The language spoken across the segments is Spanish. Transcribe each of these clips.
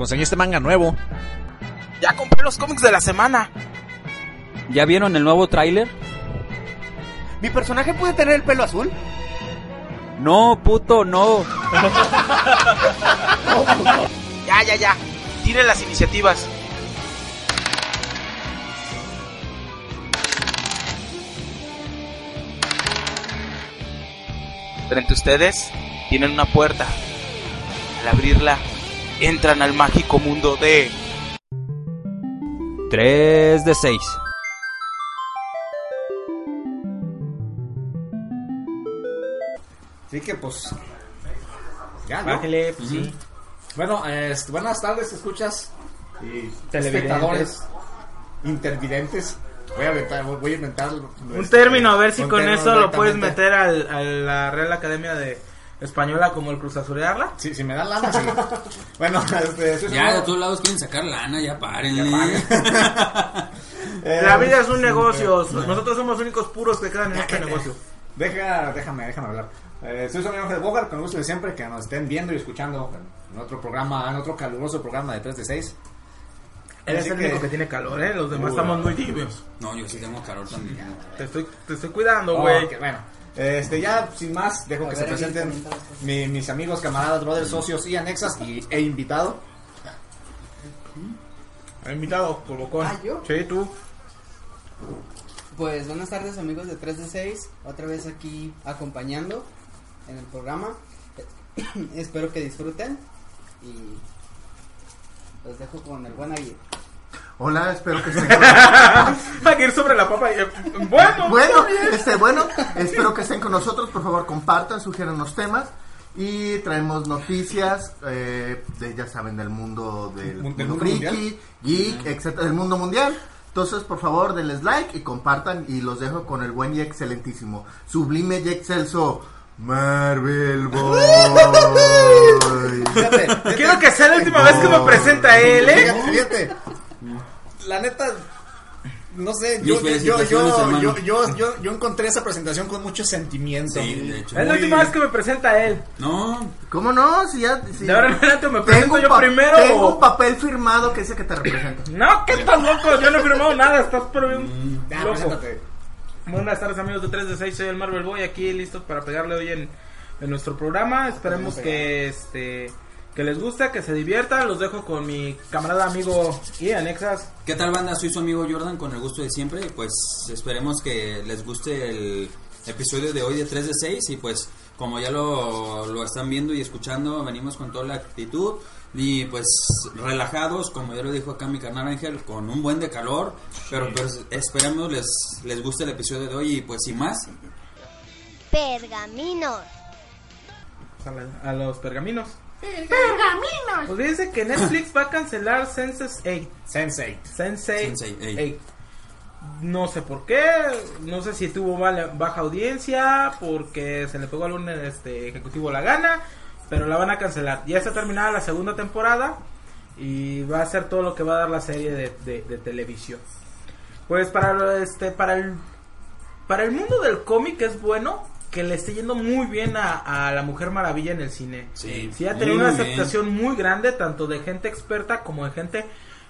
Conseguí este manga nuevo. Ya compré los cómics de la semana. ¿Ya vieron el nuevo tráiler? ¿Mi personaje puede tener el pelo azul? No, puto, no. Ya, ya, ya. Tiren las iniciativas. Frente a ustedes tienen una puerta. Al abrirla, entran al mágico mundo de 3 de 6. Así que pues. Ya, ¿no? Bájale, pues sí. Bueno, este, buenas tardes, escuchas y Televidentes. espectadores, intervidentes. Voy a inventar, voy a inventar Un término, a ver si con eso lo puedes meter al, a la Real Academia de Española como el Cruz Azulearla. Sí, si me dan lana, sí. bueno, este, Ya, de todos lados quieren sacar lana, ya párenle. Eh, La vida es un negocio. Nosotros somos los únicos puros que quedan en este negocio. Deja, déjame, déjame hablar. Eh, soy su amigo Ángel Bogart, con el gusto de siempre que nos estén viendo y escuchando en otro programa, en otro caluroso programa de 3 de 6. Eres el que- único que tiene calor, ¿eh? Los demás Uy. estamos muy tibios. No, yo sí tengo calor también. Te estoy, te estoy cuidando, Oh, güey. ok, bueno, este, ya sin más, dejo que se presenten mi- mis amigos, camaradas, brothers, socios y anexas y, e invitado. Ha invitado, por bocón. Ah, ¿yo? Sí, tú. Pues buenas tardes amigos de 3 de 6, otra vez aquí acompañando en el programa. Espero que disfruten y los dejo con el buen Aguirre. Hola, espero que estén Va a ir sobre la papa. y- Bueno, bueno, este, bueno, espero que estén con nosotros. Por favor, compartan, sugieran los temas y traemos noticias eh, de, ya saben, del mundo del Del mundo, mundo friki, mundial. geek, etcétera, del mundo mundial. Entonces, por favor, denles like y compartan y los dejo con el buen y excelentísimo, sublime y excelso Marvel Boy. Fíjate, fíjate, quiero que sea la última vez que me presenta él, ¿eh? fíjate. La neta, no sé, yo, yo, yo, yo, yo, yo, yo, yo encontré esa presentación con mucho sentimiento. Sí, de hecho. Es la última vez que me presenta él. No, ¿Cómo no? Si ya, si- De ahora en adelante me presento tengo un yo primero. Tengo un papel firmado que dice que te representa. No, ¿qué estás loco? Yo no he firmado nada, estás pero bien Ya, loco. preséntate. Buenas tardes amigos de 3 de 6, soy el Marvel Boy aquí listos para pegarle hoy en, en nuestro programa. Esperemos que este que les guste, que se diviertan. Los dejo con mi camarada amigo y anexas. ¿qué tal banda? Soy su amigo Jordan con el gusto de siempre. y Pues esperemos que les guste el episodio de hoy de 3 de 6 y pues como ya lo, lo están viendo y escuchando, venimos con toda la actitud y pues relajados, como ya lo dijo acá mi canal Ángel, con un buen de calor, pero pues esperemos les, les guste el episodio de hoy y pues sin más, Pergaminos. A, la- a los pergaminos. ¡Pergaminos! Pues fíjense que Netflix va a cancelar Sense8. Sensei. Sensei Sensei, ey. 8. No sé por qué, no sé si tuvo mala- baja audiencia, porque se le pegó a algún este, ejecutivo la gana, pero la van a cancelar. Ya está terminada la segunda temporada y va a ser todo lo que va a dar la serie de, de- de televisión. Pues para lo- este para el para el mundo del cómic es bueno que le esté yendo muy bien a, a la Mujer Maravilla en el cine. Sí, sí ha tenido una bien. aceptación muy grande tanto de gente experta como de gente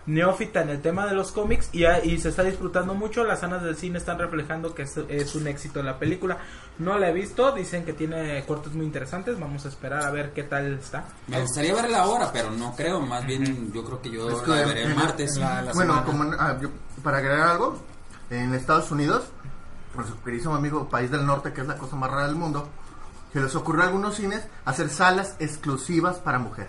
neófita en el tema de los cómics y, y se está disfrutando mucho. Las sanas del cine están reflejando que es, es un éxito la película. No la he visto, dicen que tiene cortes muy interesantes. Vamos a esperar a ver qué tal está. me gustaría verla ahora, pero no creo, más bien yo creo que yo Es que la veré el en- martes. la- la bueno, como ah, yo- para agregar algo, en Estados Unidos, nuestro queridísimo amigo país del norte, que es la cosa más rara del mundo, se les ocurrió a algunos cines hacer salas exclusivas para mujer.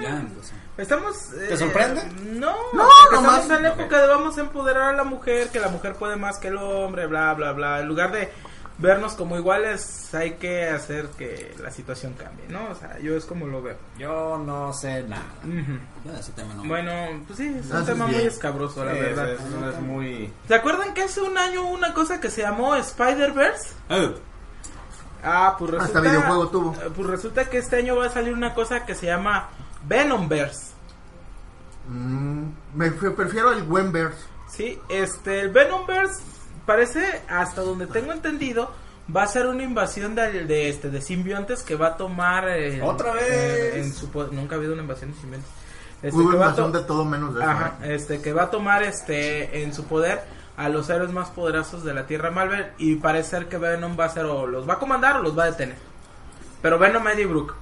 Ya, pues, Estamos. ¿Te sorprende? No, No, nomás- estamos en la época de vamos a empoderar a la mujer, que la mujer puede más que el hombre, bla, bla, bla. En lugar de vernos como iguales, hay que hacer que la situación cambie, ¿no? O sea, yo es como lo veo. Yo no sé nada. Ujú. ya ese tema no. Bueno, pues sí, es un Haces tema muy escabroso, la Sí, verdad. es muy... ¿Se acuerdan que hace un año hubo una cosa que se llamó Spider-Verse? Oh, Ah, pues resulta. Hasta videojuego tuvo. eh, Pues resulta que este año va a salir una cosa que se llama Venomverse. Mm, me prefiero el Wenverse. Sí, este, el Venomverse parece, hasta donde tengo entendido, va a ser una invasión de, de este de simbiontes que va a tomar eh, ¿Otra vez? en su nunca ha habido una invasión de simbiontes Este, Hubo que va a invasión to- de todo menos de eso. Ajá, ¿eh? este que va a tomar este en su poder a los héroes más poderosos de la Tierra Marvel y parece ser que Venom va a ser o los va a comandar o los va a detener. Pero Venom Eddie Brook.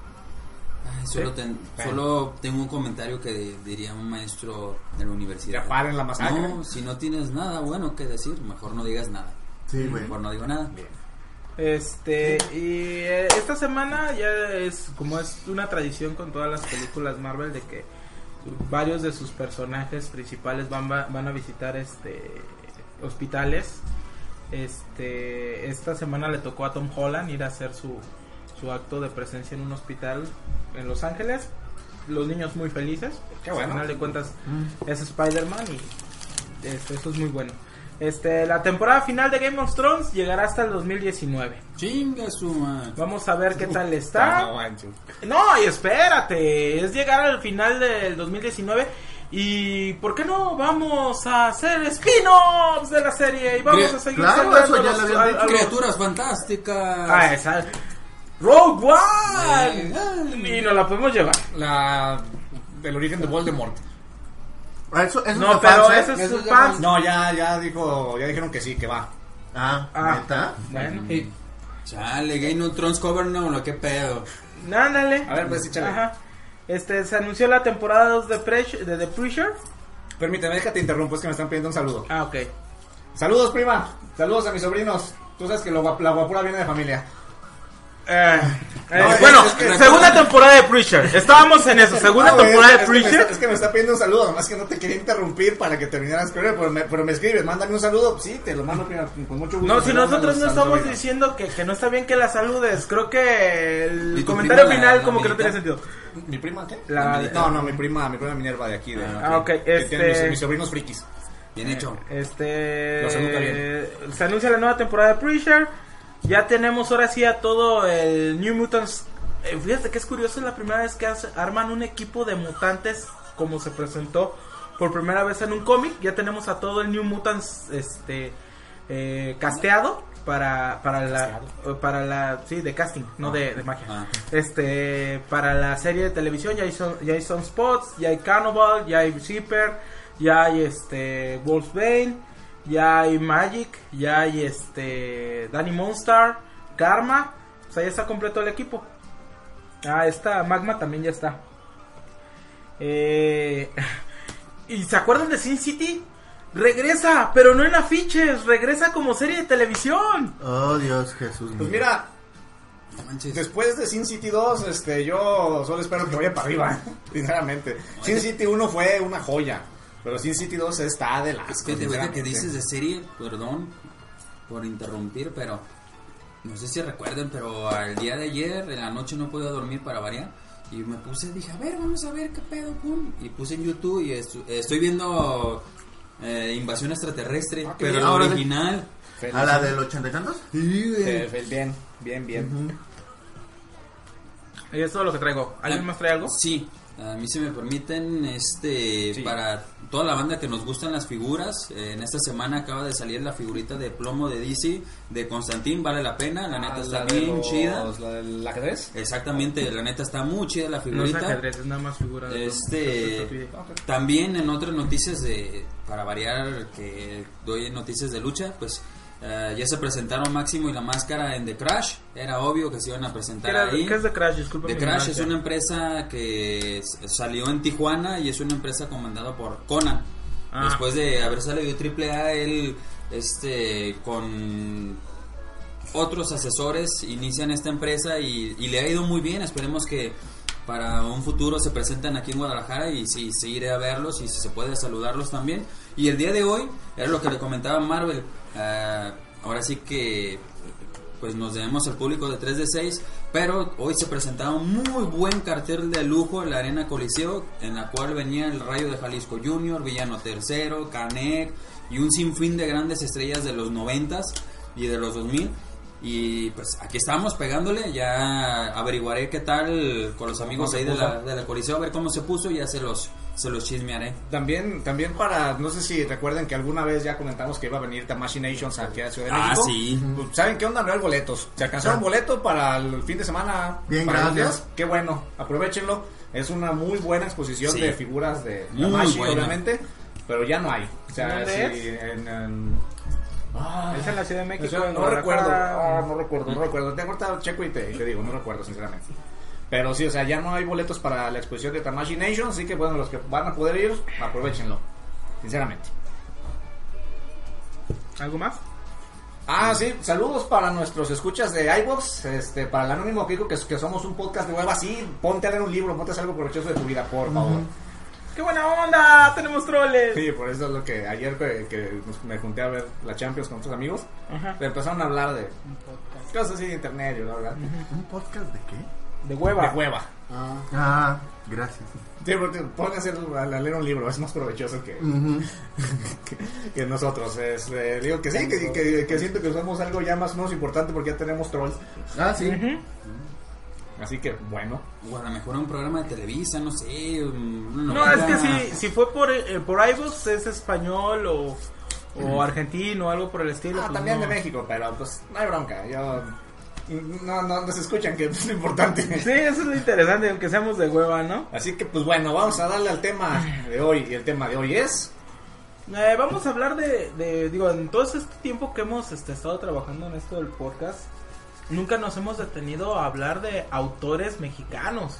Solo, ten- solo tengo un comentario que diría un maestro de la universidad. Ya paren la masacre. No, si no tienes nada bueno que decir, mejor no digas nada. Sí. Mejor no digo nada. Este, y eh, esta semana ya es como es una tradición con todas las películas Marvel de que varios de sus personajes principales van, va- van a visitar este hospitales. Este, esta semana le tocó a Tom Holland ir a hacer su, su acto de presencia en un hospital en Los Ángeles. Los niños muy felices. Qué bueno. Al final de cuentas es Spider-Man y este, eso es muy bueno. Este, la temporada final de Game of Thrones llegará hasta el 2019. Chinga su. Vamos a ver qué tal está. No, y espérate, es llegar al final del 2019 y ¿por qué no vamos a hacer spin-offs de la serie y vamos a seguir claro, eso ya los- lo habían a- a dicho. los- Criaturas fantásticas. Ah, esa. Rogue One. Y nos la podemos llevar. La del origen de Voldemort. Ah, Eso, eso No, es pero fans, ¿eh? ese es Eso es de fan. fans. No, ya, ya dijo, ya dijeron que sí, que va. Ah, Ah. ¿neta? Bueno, Sí. Chale, Game of Thrones cover no, lo que pedo. ándale. A ver, pues échale. Ajá. Este, se anunció la temporada 2 de, de The Preacher. Permíteme, déjate interrumpo, es que me están pidiendo un saludo. Ah, ok. Saludos, prima. Saludos a mis sobrinos. Tú sabes que lo la guapura viene de familia. Eh, eh, No, bueno, es que- segunda temporada de Preacher. Estábamos en eso, segunda temporada es, de es que me Preacher. está, es que me está pidiendo un saludo, nomás que no te quería interrumpir para que terminaras con él, pero me, pero me escribes, mándame un saludo. Sí, te lo mando prima, con mucho gusto. No, si nosotros no estamos diciendo que, que no está bien que la saludes, creo que el ¿Y tu comentario final la como que no tiene sentido. ¿Mi prima qué? La- no, no, mi prima, mi prima Minerva de aquí. De, Ah, ok, que tiene este- mis, mis sobrinos frikis. Bien hecho. Este educa bien. se anuncia la nueva temporada de Preacher. Ya tenemos ahora sí a todo el New Mutants. Eh, fíjate que es curioso, es la primera vez que arman un equipo de mutantes como se presentó por primera vez en un cómic. Ya tenemos a todo el New Mutants este eh, casteado para para la para la sí de casting, no de, de magia. Ah. Este para la serie de televisión ya hay son, ya hay Sunspots, ya hay Cannibal, ya hay Zipper, ya hay este Wolfsbane, ya hay Magic, ya hay este Danny Monstar, Karma, o sea ya está completo el equipo. Ah, esta Magma también ya está. Eh, ¿Y se acuerdan de Sin City? Regresa, pero no en afiches, regresa como serie de televisión. Oh, Dios, Jesús mío. Pues mira, No manches. después de Sin City 2, este, yo solo espero que vaya para arriba, sinceramente. Sin City 1 fue una joya, pero Sin City 2 está de las Es que de ahorita que dices de serie, perdón por interrumpir, pero no sé si recuerden, pero al día de ayer, en la noche no podía dormir para variar. Y me puse, dije, a ver, vamos a ver qué pedo, pum. Y puse en YouTube y estu- estoy viendo eh, Invasión Extraterrestre, Ah, qué pero bien. la sí. original. ¿A la del ochenta y tantos? Eh, Bien, bien, bien. Y es todo lo que traigo. ¿Alguien más trae algo? Sí, a mí se me permiten, este, Sí. para toda la banda que nos gustan las figuras, eh, en esta semana acaba de salir la figurita de plomo de DC de Constantín, vale la pena, la neta Ah, está la bien los- chida. La del ajedrez. Exactamente, la neta está muy chida la No es figurita. ajedrez, es nada más figura de Este, también en otras noticias de, para variar, que doy noticias de lucha, pues eh, ya se presentaron Máximo y la Máscara en The Crash. Era obvio que se iban a ¿Qué, presentar era- ahí. qué es de Crash? Disculpa. The Crash es una empresa que salió en Tijuana y es una empresa comandada por Conan. Ah. Después de haber salido de AAA, él este con otros asesores inician esta empresa y, y le ha ido muy bien. Esperemos que para un futuro se presenten aquí en Guadalajara y si sí, iré a verlos y si se puede saludarlos también. Y el día de hoy, era lo que le comentaba Marvel, ah, ahora sí que pues nos debemos al público de 3 de 6, pero hoy se presentaba un muy buen cartel de lujo en la Arena Coliseo, en la cual venía el Rayo de Jalisco Junior, Villano Tercero, Canek y un sinfín de grandes estrellas de los 90 y de los 2000. Y pues aquí estamos pegándole, ya averiguaré qué tal con los amigos ¿Cómo ahí de la, de la Coliseo, a ver cómo se puso, ya se los Se los chismearé. También, también para, no sé si recuerden que alguna vez ya comentamos que iba a venir Tamashi Nations aquí a Ciudad de Ah, México. sí. Pues, ¿Saben qué onda? No hay boletos. ¿Se alcanzaron Ah. boleto para el fin de semana? Bien, para los gracias. días? Qué bueno, aprovechenlo. Es una muy buena exposición Sí. de figuras de Tamashi, obviamente, pero ya no hay. O sea, ¿Dónde sí, es? en... en- Ah, Es en la Ciudad de México. en no recuerdo, ah, no recuerdo, no recuerdo. Ahorita checo y te, y te digo, no recuerdo sinceramente. Pero sí, o sea, ya no hay boletos para la exposición de Tamashi Nation, así que bueno, los que van a poder ir, aprovechenlo. Sinceramente. ¿Algo más? Ah, sí, saludos para nuestros escuchas de iBox, este, para el anónimo que dijo que, que somos un podcast de hueva, sí, ponte a leer un libro, ponte a hacer algo provechoso de tu vida, por favor. ¡Qué buena onda! ¡Tenemos troles! Sí, por eso es lo que ayer que, me junté a ver la Champions con otros amigos, Ajá. empezaron a hablar de cosas así de internet, y bla, bla, ¿Un podcast de qué? De hueva. de hueva. Ah, Ah, gracias. Sí, porque ponte a, leer un libro, es más provechoso que, que, que nosotros. Es, eh, digo que sí, que, que- que siento que somos algo ya más o menos importante porque ya tenemos trolls. Ah, sí. Así que, bueno. O a lo mejor un programa de Televisa, no sé. No, es que si, si fue por, eh, por iVoox es español o, o argentino o algo por el estilo. Ah, pues también no. de México, pero pues no hay bronca. Yo. No, no, no se escuchan, que es lo importante. Sí, eso es lo interesante, aunque seamos de hueva, ¿no? Así que, pues bueno, vamos a darle al tema de hoy. Y el tema de hoy es. Eh, vamos a hablar de, de, digo, en todo este tiempo que hemos este, estado trabajando en esto del podcast, nunca nos hemos detenido a hablar de autores mexicanos.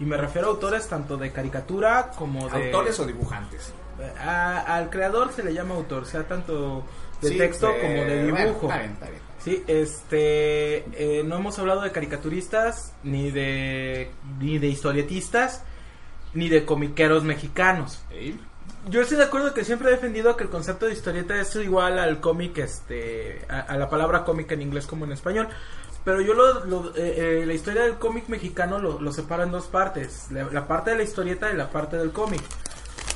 Y me refiero a autores tanto de caricatura como de... ¿Autores o dibujantes? A- al creador se le llama autor, sea tanto de Sí, texto eh, como de bueno, dibujo. está bien, está bien. Sí, este, eh, no hemos hablado de caricaturistas, ni de, ni de historietistas, ni de comiqueros mexicanos. ¿Sí? Yo estoy de acuerdo que siempre he defendido que el concepto de historieta es igual al cómic, este, a, a la palabra cómic en inglés como en español. Pero yo lo, lo- eh, eh, la historia del cómic mexicano lo, lo separo en dos partes. La, la parte de la historieta y la parte del cómic.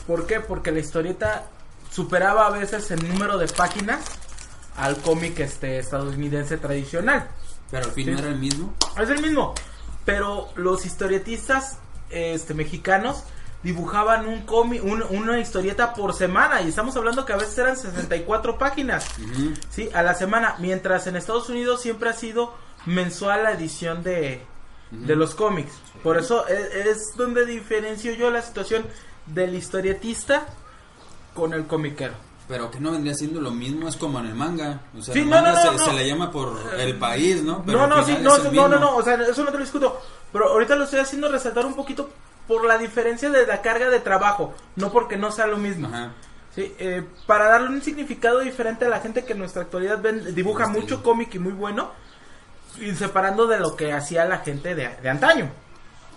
¿Por qué? Porque la historieta superaba a veces el número de páginas al cómic este estadounidense tradicional. Pero al fin Sí. no era el mismo. Es el mismo. Pero los historietistas este, mexicanos dibujaban un cómic, un- una historieta por semana. Y estamos hablando que a veces eran 64 páginas. Ujú. Sí, a la semana. Mientras en Estados Unidos siempre ha sido mensual la edición de, de los cómics. Por eso e- es, donde diferencio yo la situación del historietista con el comiquero. Pero que no vendría siendo lo mismo, es como en el manga. O sea, Sí, el no, manga no, no, se, no. se le llama por el país, ¿no? Pero no, no, sí, no, no, no, no, o sea, eso no te lo discuto. Pero ahorita lo estoy haciendo resaltar un poquito por la diferencia de la carga de trabajo, no porque no sea lo mismo. Ajá. Sí, eh, para darle un significado diferente a la gente que en nuestra actualidad ven- dibuja Este, mucho cómic y muy bueno, y separando de lo que hacía la gente de, de antaño.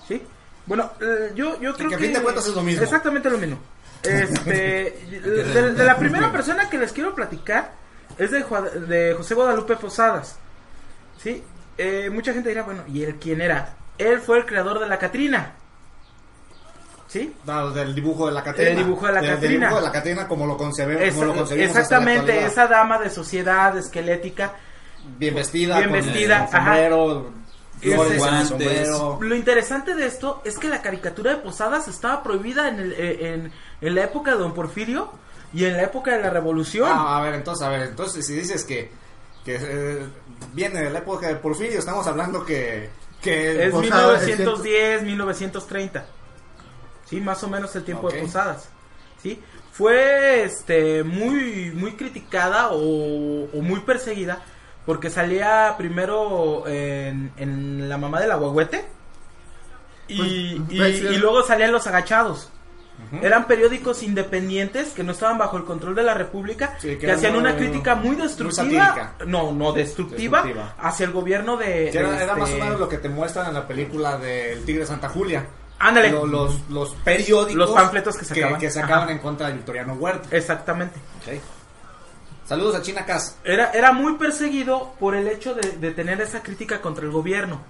¿Sí? Bueno, eh, yo, yo creo que que... a fin de cuentas es lo mismo. Exactamente lo mismo. Este, de, de la primera persona que les quiero platicar es de, José Guadalupe Posadas. ¿Sí? Eh, mucha gente dirá, bueno, ¿y él quién era? Él fue el creador de la Catrina. ¿Sí? No, del dibujo de la Catrina. El dibujo de la Del- del Catrina. dibujo de la Catrina como lo, concebe, Esa- como lo concebimos exactamente, esa dama de sociedad esquelética. Bien vestida. Bien con vestida, el sombrero, flores Guantes. Lo interesante de esto es que la caricatura de Posadas estaba prohibida en, el- eh, en, en la época de Don Porfirio y en la época de la Revolución. Ah, a ver, entonces, a ver, entonces si dices que, que eh, viene de la época de Porfirio, estamos hablando que... que es Posadas, es 1910, 1930. Sí, más o menos el tiempo de Ok. Posadas. Sí, fue este muy muy criticada o, o muy perseguida porque salía primero en, en La mamá del agüehuete y, Pues, y- pues, sí. y luego salían Los agachados. Eran periódicos independientes que no estaban bajo el control de la República, Sí, que que, hacían muy- una crítica muy muy destructiva, satírica. no, no destructiva, Destructiva. hacia el gobierno de, que era, de era más o este- menos lo que te muestran en la película del Tigre de Santa Julia. Ándale. Lo- Los, los periódicos. Los panfletos que sacaban. Que, sacaban Ajá. en contra de Victoriano Huerta. Exactamente. Ok. Saludos a China Cas. Era, era muy perseguido por el hecho de, de tener esa crítica contra el gobierno.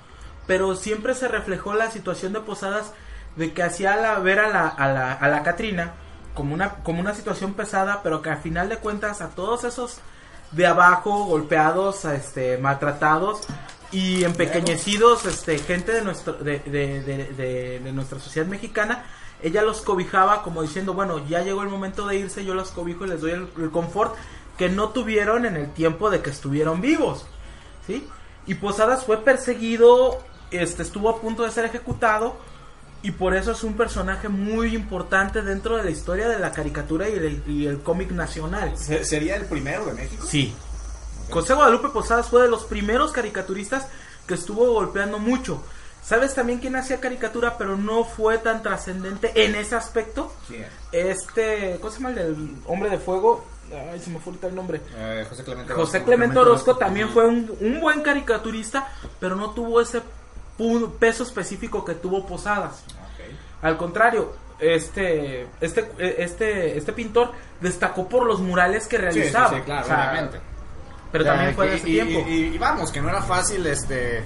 Pero siempre se reflejó la situación de Posadas de que hacía la, ver a la, a la, a la Catrina como una, como una situación pesada, pero que al final de cuentas a todos esos de abajo, golpeados, este, maltratados y empequeñecidos, este, gente de, nuestro, de, de, de, de- nuestra sociedad mexicana, ella los cobijaba como diciendo, bueno, ya llegó el momento de irse, yo los cobijo y les doy el confort que no tuvieron en el tiempo de que estuvieron vivos, ¿sí? Y Posadas fue perseguido, este estuvo a punto de ser ejecutado y por eso es un personaje muy importante dentro de la historia de la caricatura y el, y el cómic nacional. Se- ¿Sería el primero de México? Sí. José Guadalupe Posadas fue de los primeros caricaturistas que estuvo golpeando mucho. ¿Sabes también quién hacía caricatura pero no fue tan trascendente en ese aspecto? Sí. Este, ¿cómo se llama el del hombre de fuego? Ay, se me fue ahorita el nombre. Eh, José Clemente. José Orozco. Clemente Orozco también fue un, un buen caricaturista, pero no tuvo ese peso específico que tuvo Posadas. Ok. Al contrario, este, este, este, este pintor destacó por los murales que Sí, sí, realizaba. sí, claro, O sea, obviamente. Pero Ya, también fue de ese y, tiempo. Y, y vamos, que no era fácil este,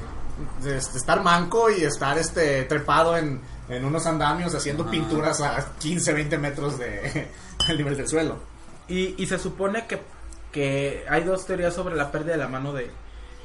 este, estar manco y estar este trepado en, en unos andamios haciendo pinturas a 15, 20 metros de, nivel del suelo. Y, y se supone que, que hay dos teorías sobre la pérdida de la mano de,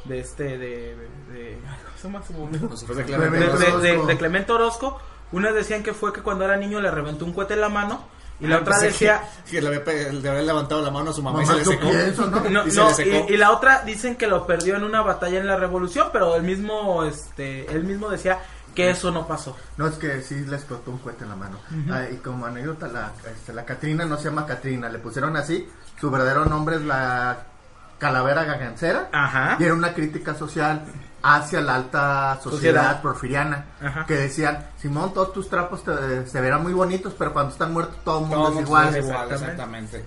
de este, de, de, de- ¿cómo se llama su momento? José Clemente Orozco. de- de- Orozco. de Clemente Orozco. Unas decían que fue que cuando era niño le reventó un cohete en la mano. Y la Ah, otra decía... que, que le, había, pe- le había levantado la mano a su mamá, y se le secó. pienso, ¿no? No, Y se no, le secó. y, y la otra dicen que lo perdió en una batalla en la revolución, pero él mismo, este, él mismo decía que eso no pasó. No, es que sí le explotó un cohete en la mano. Ah, y como anécdota, la, este, la Catrina no se llama Catrina, le pusieron así. Su verdadero nombre es la Calavera Gagancera. Ajá. Y era una crítica social hacia la alta sociedad, Sociedad. porfiriana. Ajá. Que decían, Simón, todos tus trapos te- se verán muy bonitos, pero cuando están muertos todo el mundo Todo es mundo igual. es igual, Exactamente. exactamente.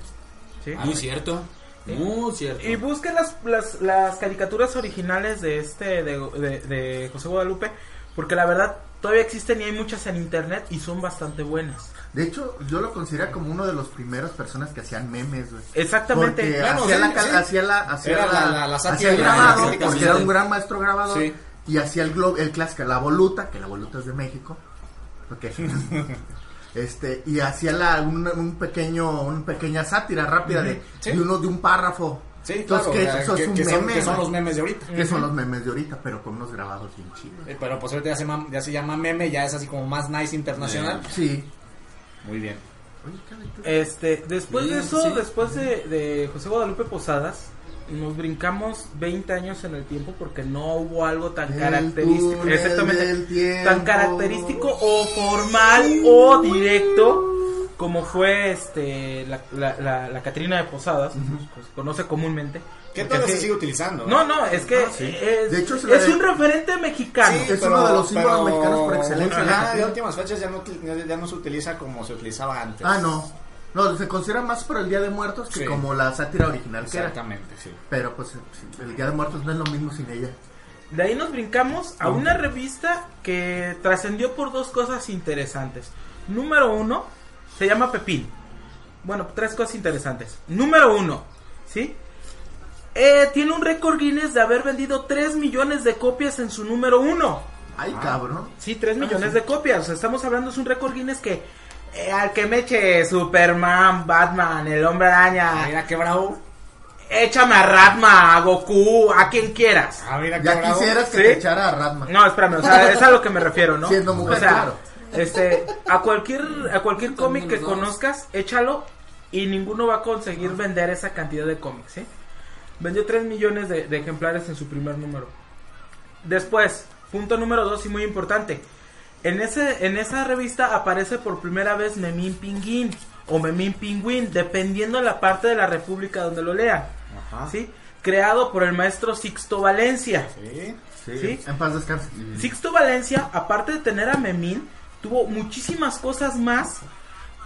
¿sí? Muy cierto. Muy cierto. Y busquen las, las, las caricaturas originales de este, de, de- de José Guadalupe, porque la verdad todavía existen y hay muchas en internet y son bastante buenas. De hecho, yo lo considero como uno de los primeros personas que hacían memes, güey. Exactamente. Hacía, sí, la, sí. hacía la, hacía Era la, la- la- la sátira hacía el grabado, porque era un gran maestro grabador. Sí. Y hacía el, glo- el clásico, la voluta, que la voluta es de México. Porque, este, y hacía la, un, un pequeño, una pequeña sátira rápida de, Sí. de uno de un párrafo. Sí, Entonces, claro, que eso que, es un que son, meme, que son los memes de ahorita. Que son los memes de ahorita, pero con unos grabados bien chidos. Eh, Pero pues ahorita ya se, llama, ya se llama meme, ya es así como más nice internacional. Sí. Muy bien. Este, después de Sí, eso, sí. después de, de José Guadalupe Posadas, nos brincamos 20 años en el tiempo porque no hubo algo tan El característico, exactamente, tan característico o formal o directo como fue este la, la, la, la Catrina de Posadas, pues, se conoce comúnmente. Que todavía se sí- sigue utilizando. No, no, es que Ah, sí. es, De hecho, es la es de- un referente mexicano. Es uno de los símbolos mexicanos por excelencia, Ajá, de últimas fechas ya no, ya no se utiliza como se utilizaba antes. Ah, no. No, se considera más por el Día de Muertos que Sí. como la sátira original que era. Sí. Pero pues sí, el Día de Muertos no es lo mismo sin ella. De ahí nos brincamos a una revista que trascendió por dos cosas interesantes. Número uno, se llama Pepín. Bueno, tres cosas interesantes. Número uno, ¿sí? Eh, tiene un récord Guinness de haber vendido 3 millones de copias en su número uno. Ay, cabrón. Sí, 3 millones de copias. O sea, estamos hablando, es un récord Guinness que eh, al que me eche Superman, Batman, el hombre araña, Ah, mira qué bravo. échame a Ratma, a Goku, a quien quieras. Ah, mira qué Ya bravo. quisieras que ¿Sí? te echara a Ratman. No, espérame, o sea, es a lo que me refiero, ¿no? Siendo mujer, o sea, claro. Este, a cualquier, a cualquier cómic que conozcas, échalo y ninguno va a conseguir vender esa cantidad de cómics, ¿sí? Vendió 3 millones de, de ejemplares en su primer número. Después, punto número 2 y muy importante. En, ese, en esa revista aparece por primera vez Memín Pinguín o Memín Pingüín, dependiendo de la parte de la República donde lo lean. Ajá. ¿sí? Creado por el maestro Sixto Valencia. Sí. Sí. En paz descanse. Sixto Valencia, aparte de tener a Memín, tuvo muchísimas cosas más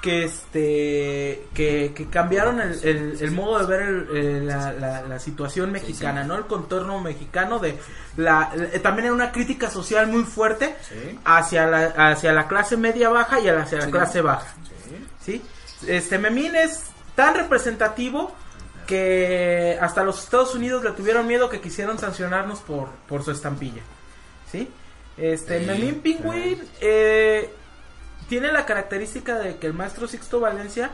que este que, que cambiaron el, el- el modo de ver el- la, la- la situación mexicana, ¿no? El contorno mexicano de la eh, también era una crítica social muy fuerte hacia la hacia la clase media baja y hacia la clase baja. ¿Sí? Este Memín es tan representativo que hasta los Estados Unidos le tuvieron miedo que quisieron sancionarnos por, por su estampilla. ¿Sí? Este, Sí, Memín Pingüín eh, tiene la característica de que el maestro Sixto Valencia,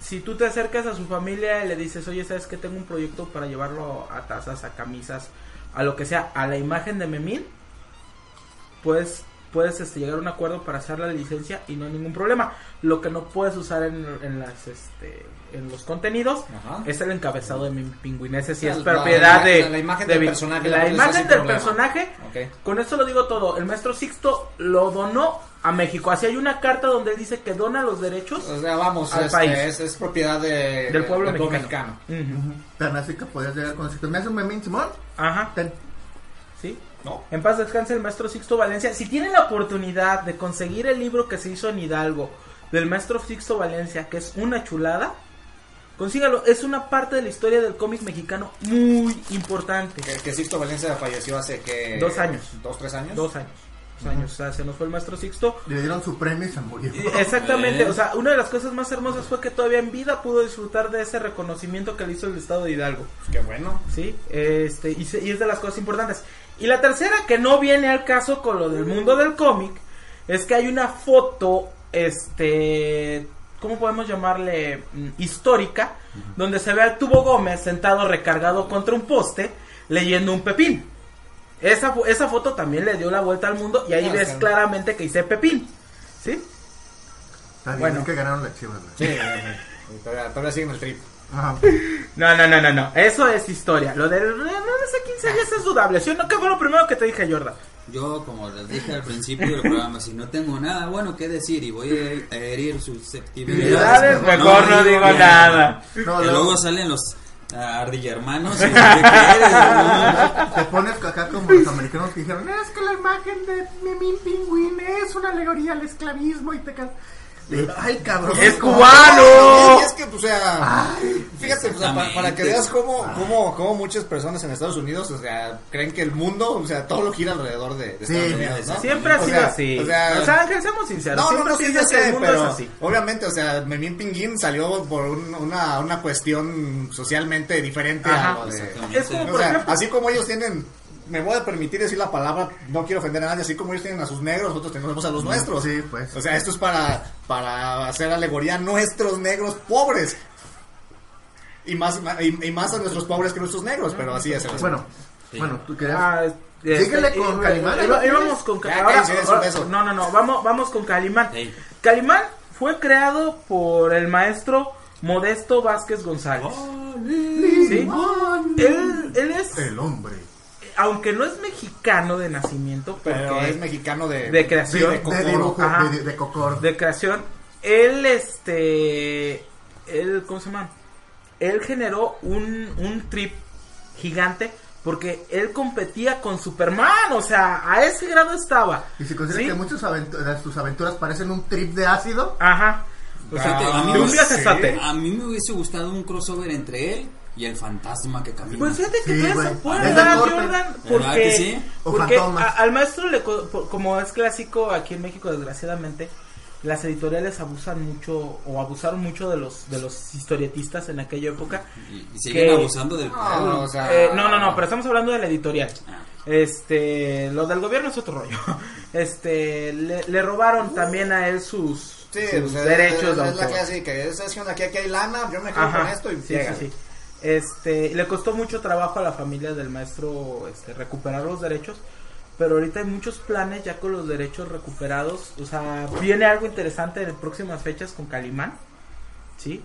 si tú te acercas a su familia y le dices, oye, ¿sabes que tengo un proyecto para llevarlo a tazas, a camisas, a lo que sea, a la imagen de Memín? Pues puedes este, llegar a un acuerdo para hacer la licencia y no hay ningún problema. Lo que no puedes usar en, en las este en los contenidos Ajá. es el encabezado de mi pingüín. Ese sí La- es la- propiedad la- de la imagen de del mi- personaje, La imagen del problema. personaje. Con esto lo digo todo. El maestro Sixto lo donó a México. Así hay una carta donde él dice que dona los derechos O sea, vamos, Al este, país. Es, es propiedad de, del pueblo del mexicano. Ujú. Tan así que podías llegar con decirte, ¿me hace un memín, Simón? Ajá. Ten. Sí. ¿No? En paz descanse el maestro Sixto Valencia. Si tienen la oportunidad de conseguir el libro que se hizo en Hidalgo del maestro Sixto Valencia, que es una chulada, consígalo. Es una parte de la historia del cómic mexicano muy importante. Que, que Sixto Valencia falleció hace que... Dos años. ¿Dos, tres años? Dos años. Dos años. O sea, se nos fue el maestro Sixto. Le dieron su premio y se murió. Exactamente, o sea, una de las cosas más hermosas fue que todavía en vida pudo disfrutar de ese reconocimiento que le hizo el Estado de Hidalgo. Qué bueno. ¿sí? Este, y, se- y es de las cosas importantes. Y la tercera, que no viene al caso con lo del mundo del cómic, es que hay una foto, este, ¿cómo podemos llamarle? Mm, Histórica, donde se ve al Tubo Gómez sentado recargado contra un poste, leyendo un pepín. Esa, esa foto también le dio la vuelta al mundo y ahí Ah, ves claramente que dice pepín, ¿sí? Bien, Bueno. es que ganaron las chivas, güey. Sí, todavía, todavía siguen el trip. Ajá. No, no, no, no, no, eso es historia. Lo del no, no sé 15 días es dudable, ¿sí o no? ¿Qué fue lo primero que te dije, Jordan? Yo, como les dije al principio del programa, si no tengo nada bueno que decir y voy a herir susceptibilidades, Susceptibilidades, mejor no digo nada. No, que luego salen los ah, y ¿Qué quieres? no? te pones acá como los americanos que dijeron, es que la imagen de Memín Pingüín es una alegoría al esclavismo y te quedas... Ay, cabrón. ¡Es cubano! Y es que, o sea, fíjate, o sea, pa- para, que veas cómo, cómo, cómo muchas personas en Estados Unidos, o sea, creen que el mundo, o sea, todo lo gira alrededor de, de Sí, Estados Unidos, ¿no? Siempre ha sido así. O sea, O sea, Ángel, seamos sinceros. no, no, siempre no, sí, que sé, el mundo pero es así. obviamente, o sea, Memín Pinguín salió por un- una, una cuestión socialmente diferente Ajá. a lo de... Es como, O por sea, ejemplo, así como ellos tienen, me voy a permitir decir la palabra, no quiero ofender a nadie, así como ellos tienen a sus negros, nosotros tenemos a los nuestros. Sí, pues. O sea, esto es para, para hacer alegoría a nuestros negros pobres. Y más, y, y más a nuestros pobres que nuestros negros, pero así es. el Bueno, bueno, tú querías... ah, Síguele este, con y- Calimán, vamos con Calimán. No, no, no. Vamos, vamos con Calimán. Calimán fue creado por el maestro Modesto Vázquez González. ¿Sí? Él, él es, El hombre. Aunque no es mexicano de nacimiento, Pero porque es mexicano de, de creación. de De Cocoro. dibujo, Ajá. de, de cocor. de creación. Él, este. Él, ¿cómo se llama? Él generó un, un trip gigante porque él competía con Superman. O sea, a ese grado estaba. Y se considera ¿Sí? que muchas de sus aventuras parecen un trip de ácido. Ajá. O sea, Fíjate, a mí me-. A mí me hubiese gustado un crossover entre él y el fantasma que camina. Pues fíjate que Sí, Es de dar, corte. Jordan, ¿Verdad porque, que sí? O porque a- al maestro, le, como es clásico aquí en México, desgraciadamente, las editoriales abusan mucho o abusaron mucho de los de los historietistas en aquella época. Y, y siguen que- abusando del pueblo. No, o sea, Eh, no, no, no, pero estamos hablando de la editorial. Ah. Este, lo del gobierno es otro rollo. Este, le, le robaron también a él sus, Sí, sus pues, es- derechos es, de es la clásica, es haciendo aquí, aquí hay lana, yo me quedo Ajá, con esto y sí, llega. sí, sí. Este, le costó mucho trabajo a la familia del maestro este, recuperar los derechos, pero ahorita hay muchos planes ya con los derechos recuperados. O sea, viene algo interesante en próximas fechas con Calimán, ¿sí?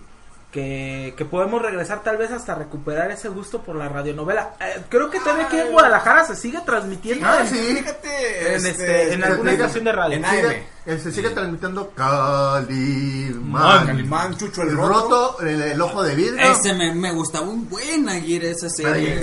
Que, que podemos regresar tal vez hasta recuperar ese gusto por la radionovela. Eh, creo que todavía aquí en Guadalajara se sigue transmitiendo Ah, en, sí. Fíjate, en, este, este, en alguna estación de radio. en AM. Se sigue transmitiendo Calimán. Calimán, Chucho, el El roto. roto, el, el ojo de vidrio. Ese me, me gustaba un buen Aguirre esa serie.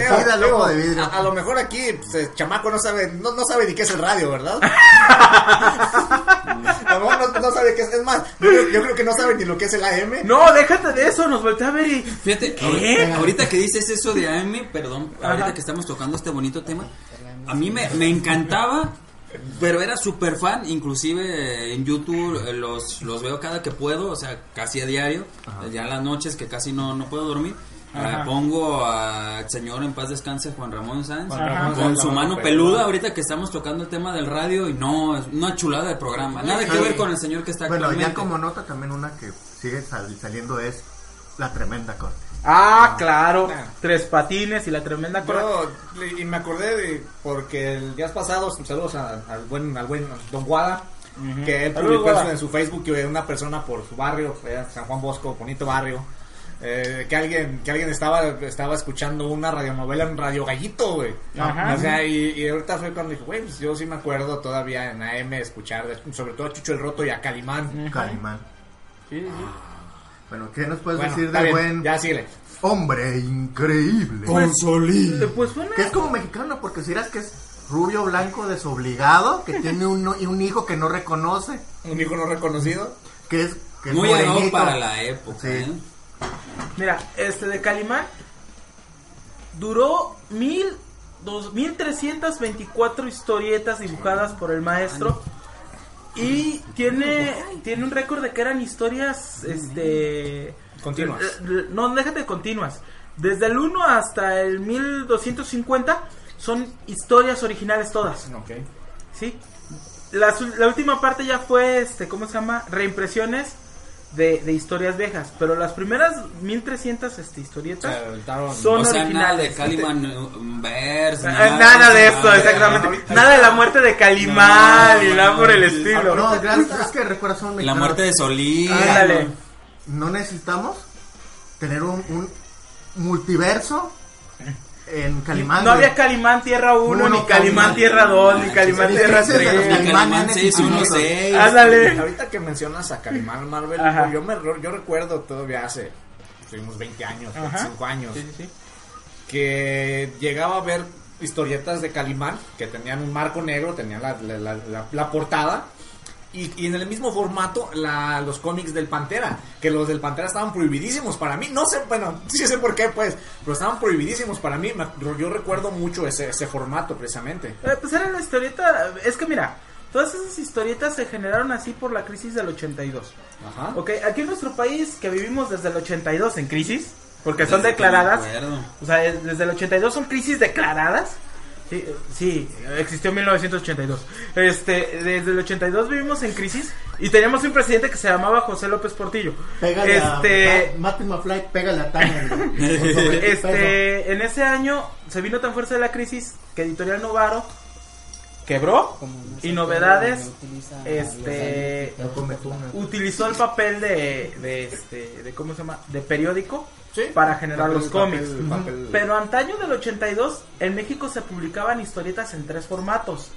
Ojo de vidrio. A, a lo mejor aquí, pues, el chamaco no sabe, no, no sabe ni qué es el radio, ¿verdad? a lo mejor no, no sabe qué es, es más, yo, creo- yo creo que no sabe ni lo que es el AM. No, déjate de eso, nos voltea a ver y... Fíjate, ¿Qué? ahorita, ahorita que dices eso de AM, perdón, ahorita que estamos tocando este bonito tema, a mí me, me encantaba, pero era súper fan, inclusive en YouTube eh, los, los veo cada que puedo, o sea, casi a diario, ya en las noches que casi no, no puedo dormir. Ajá. ah, pongo al señor en paz descanse Juan Ramón Sáenz Ramón con su mano peluda ahorita que estamos tocando el tema del radio y no es una chulada de programa nada que ver con el señor que está Bueno, ya como nota también una que sigue sal- saliendo es La tremenda corte. Ah, claro. Ah. Tres patines y la tremenda corte. Yo, y me acordé de, porque el días pasados, saludos a- al buen, al buen Don Guada, que él publicó en su- Guada. en su Facebook que una persona por su barrio, en San Juan Bosco, bonito barrio, eh, que alguien que alguien estaba estaba escuchando una radionovela en Radio Gallito, güey. Ajá. O sea, y, y ahorita fue cuando dije, güey, pues yo sí me acuerdo todavía en AM escuchar, sobre todo a Chucho el Roto y a Calimán. Calimán. Sí, sí. Bueno, ¿qué nos puedes Bueno, decir bien, buen ya síguele. hombre increíble? Eh, Pues fue una- Que es como mexicano, porque si eras que es rubio, blanco, desobligado, que tiene un, y un hijo que no reconoce, Un hijo no reconocido. que es, que es Muy morenito. para la época, Sí. ¿eh? Mira, este de Calimán duró mil, dos, mil trescientas veinticuatro historietas dibujadas por el maestro y tiene tiene un récord de que eran historias este Continuas. eh, eh, No, déjate continuas. Desde el 1 hasta el 1250 son historias originales todas. Ok. Sí. La, la última parte ya fue, este, ¿cómo se llama? Reimpresiones de, de historias viejas. Pero las primeras 1300 este, historietas Se son o sea, nada de originales. Verse, Ah, Nada de esto, nada. exactamente. Nada de la muerte de Calimán y nada por el estilo. No, gracias, es que recuerda son La muerte de Solís. Ándale. No necesitamos tener un, un multiverso en Calimán. No había Calimán Tierra 1, No, no, ni Calimán. Tierra 2, ni Calimán Tierra sí, sí, sí, 3. sí, Calimán Calimán 616. Ándale. Ahorita que mencionas a Calimán Marvel, yo, me, yo recuerdo todavía hace pues, unos 20 años, Ajá. 25 años, Sí, sí, sí. que llegaba a ver historietas de Calimán que tenían un marco negro, tenían la, la- la- la- la portada. Y, y en el mismo formato la, los cómics del Pantera, que los del Pantera estaban prohibidísimos para mí. No sé, bueno, sí sé por qué, pues, pero estaban prohibidísimos para mí. Me- yo recuerdo mucho ese, ese formato, precisamente. Eh, pues era la historieta. Es que mira, todas esas historietas se generaron así por la crisis del 82. Ajá. Ok, aquí en nuestro país, que vivimos desde el 82 en crisis, porque son Desde declaradas. acuerdo. O sea, es- desde el 82 son crisis declaradas. Sí, eh, sí, existió en 1982. Este, desde el 82 vivimos en crisis y teníamos un presidente que se llamaba José López Portillo. Pégale este, a Matty McFly, pégale a Tania. este, en ese año se vino tan fuerte la crisis que Editorial Novaro quebró y novedades este utilizó el papel de, de este de cómo se llama de periódico Sí. para generar Papel- los cómics. papel- papel- pero antaño del 82 en México se publicaban historietas en tres formatos.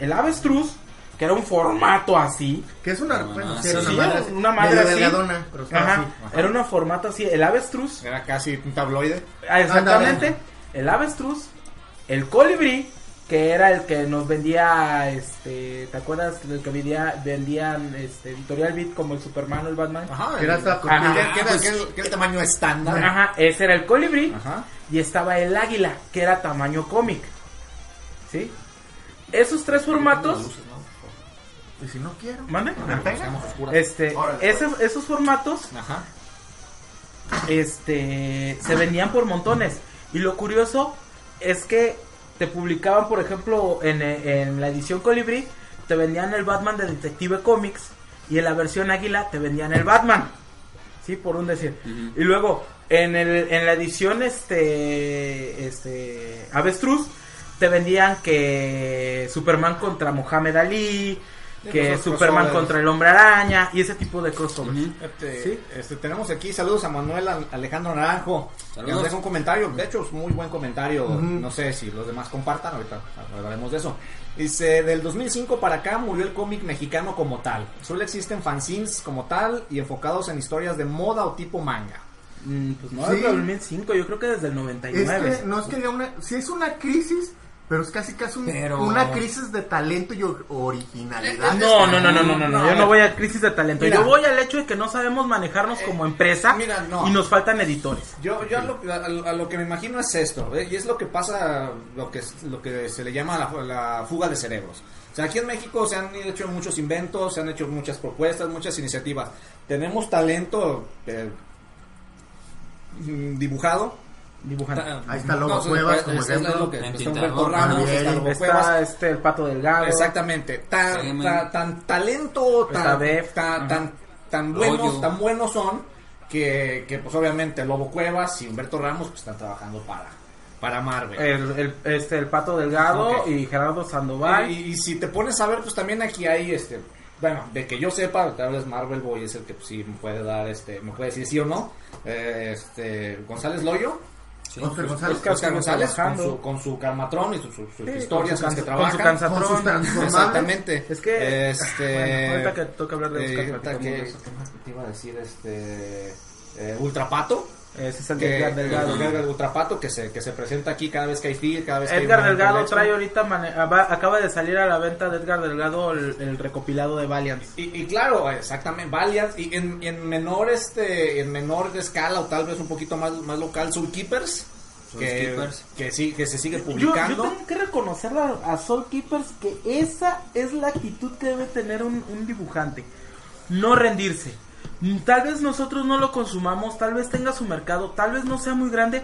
El avestruz que era un formato así. Que es una, Ah, bueno, sí, sí, era una sí, madre, así, una madre medio así. delgadona, pero estaba Ajá, así. era un formato así. El avestruz. Era casi un tabloide. Ah, exactamente. El avestruz, el colibrí, que era el que nos vendía, este, ¿te acuerdas? El que vendía, vendían, este, Editorial Beat como el Superman o el Batman. Ajá. Que era hasta el- que- que era- que el- que el tamaño estándar. Ajá, ese era el colibrí. Ajá. Y estaba el águila, que era tamaño cómic. ¿Sí? Esos tres formatos... Y si no quiero, ¿Mande? Este, Órale, esos, esos formatos Ajá. este se vendían por montones y lo curioso es que te publicaban por ejemplo en, en la edición colibrí te vendían el Batman de Detective Comics y en la versión Águila te vendían el Batman sí por un decir. Y luego en el en la edición este este Avestruz te vendían que Superman contra Mohamed Ali que Superman crossovers. contra el Hombre Araña y ese tipo de crossovers Ujú. Este, Sí. este, tenemos aquí saludos a Manuel Al- Alejandro Naranjo. Que Saludos. nos deja un comentario. De hecho, es muy buen comentario. Ujú. No sé si los demás compartan. Ahorita hablaremos de eso. Dice: Del 2005 para acá murió el cómic mexicano como tal. Solo existen fanzines como tal y enfocados en historias de moda o tipo manga. Mm, pues no, Sí. desde el 2005, yo creo que desde el Es 99. que no es que haya una, sí es una crisis, pero es casi casi un- Pero- una crisis de talento y or- originalidad. No, no, no, no, no, no, no, yo no voy a crisis de talento. Mira. yo voy al hecho de que no sabemos manejarnos como empresa mira, no. y nos faltan editores. Yo, yo a, lo, a- a lo que me imagino es esto, ¿eh? y es lo que pasa, lo que, lo que se le llama la, la fuga de cerebros. O sea, aquí en México se han hecho muchos inventos, se han hecho muchas propuestas, muchas iniciativas. Tenemos talento eh, mm, dibujado. Dibujando. Ahí está Lobo sí, Cuevas, como es- ejemplo. es lo que- está Humberto Ramos, está Lobo Cuevas. Está este el pato delgado. Exactamente. Tan, Sí, man. tan, talento, tan, Bev. tan, tan, buenos, tan buenos son que, que pues obviamente Lobo Cuevas y Humberto Ramos pues están trabajando para, para Marvel. El, el- este, el Pato Delgado Ok. y Gerardo Sandoval. Y, y si te pones a ver, pues también aquí hay, este, bueno, de que yo sepa, tal vez Marvel Boy es el que pues, sí me puede dar, este, me puede decir sí o no. Eh, este, González Loyo, Oscar González. Oscar Oscar González, con su, con su y sus Sí, historias con su, que con su cansatrón. Con sus transformables. Exactamente. Es que, este, bueno, ahorita que toca hablar de eh, Oscar, ahorita platicamos que, de eso. ¿qué más te iba a decir? Este, eh, Ultrapato. Ese es el Que, de Edgar Delgado. Edgar Ultrapato que se, que se presenta aquí cada vez que hay feed, cada vez que hay Edgar evento Delgado de trae ahorita, mane- ah, va- acaba de salir a la venta de Edgar Delgado el, el recopilado de Valiant. Y, y claro, exactamente, Valiant y en, y en menor este en menor escala o tal vez un poquito más, más local Soul Keepers Soul que, Keepers. que sí que se sigue Yo, publicando. yo tengo que reconocerle a, a Soul Keepers que esa es la actitud que debe tener un, un dibujante. No rendirse. Mm, Tal vez nosotros no lo consumamos, tal vez tenga su mercado, tal vez no sea muy grande,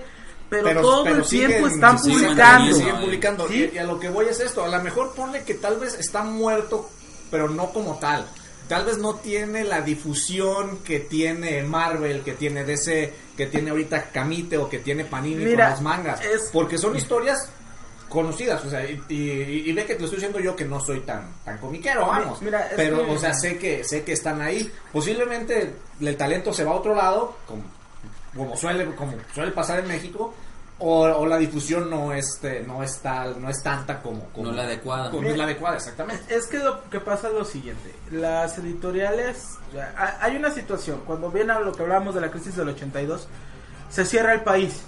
pero, todo el tiempo están siguen publicando. manteniendo, siguen ¿no? publicando. Sí. Y, y a lo que voy es esto, a lo mejor ponle que tal vez está muerto, pero no como tal. Tal vez no tiene la difusión que tiene Marvel, que tiene DC, que tiene ahorita Camite o que tiene Panini Mira, con las mangas. es- Porque son historias conocidas, o sea, y, y- y ve que te lo estoy diciendo yo que no soy tan tan comiquero, vamos. Mira, pero que- o sea, sé que sé que están ahí. Posiblemente el talento se va a otro lado, como, como suele como suele pasar en México. O, o la difusión no este no es tal no es tanta como, como No la adecuada. como no es la adecuada exactamente Es que lo que pasa es lo siguiente, las editoriales, hay una situación, cuando viene a lo que hablábamos de la crisis del 82, se cierra el país.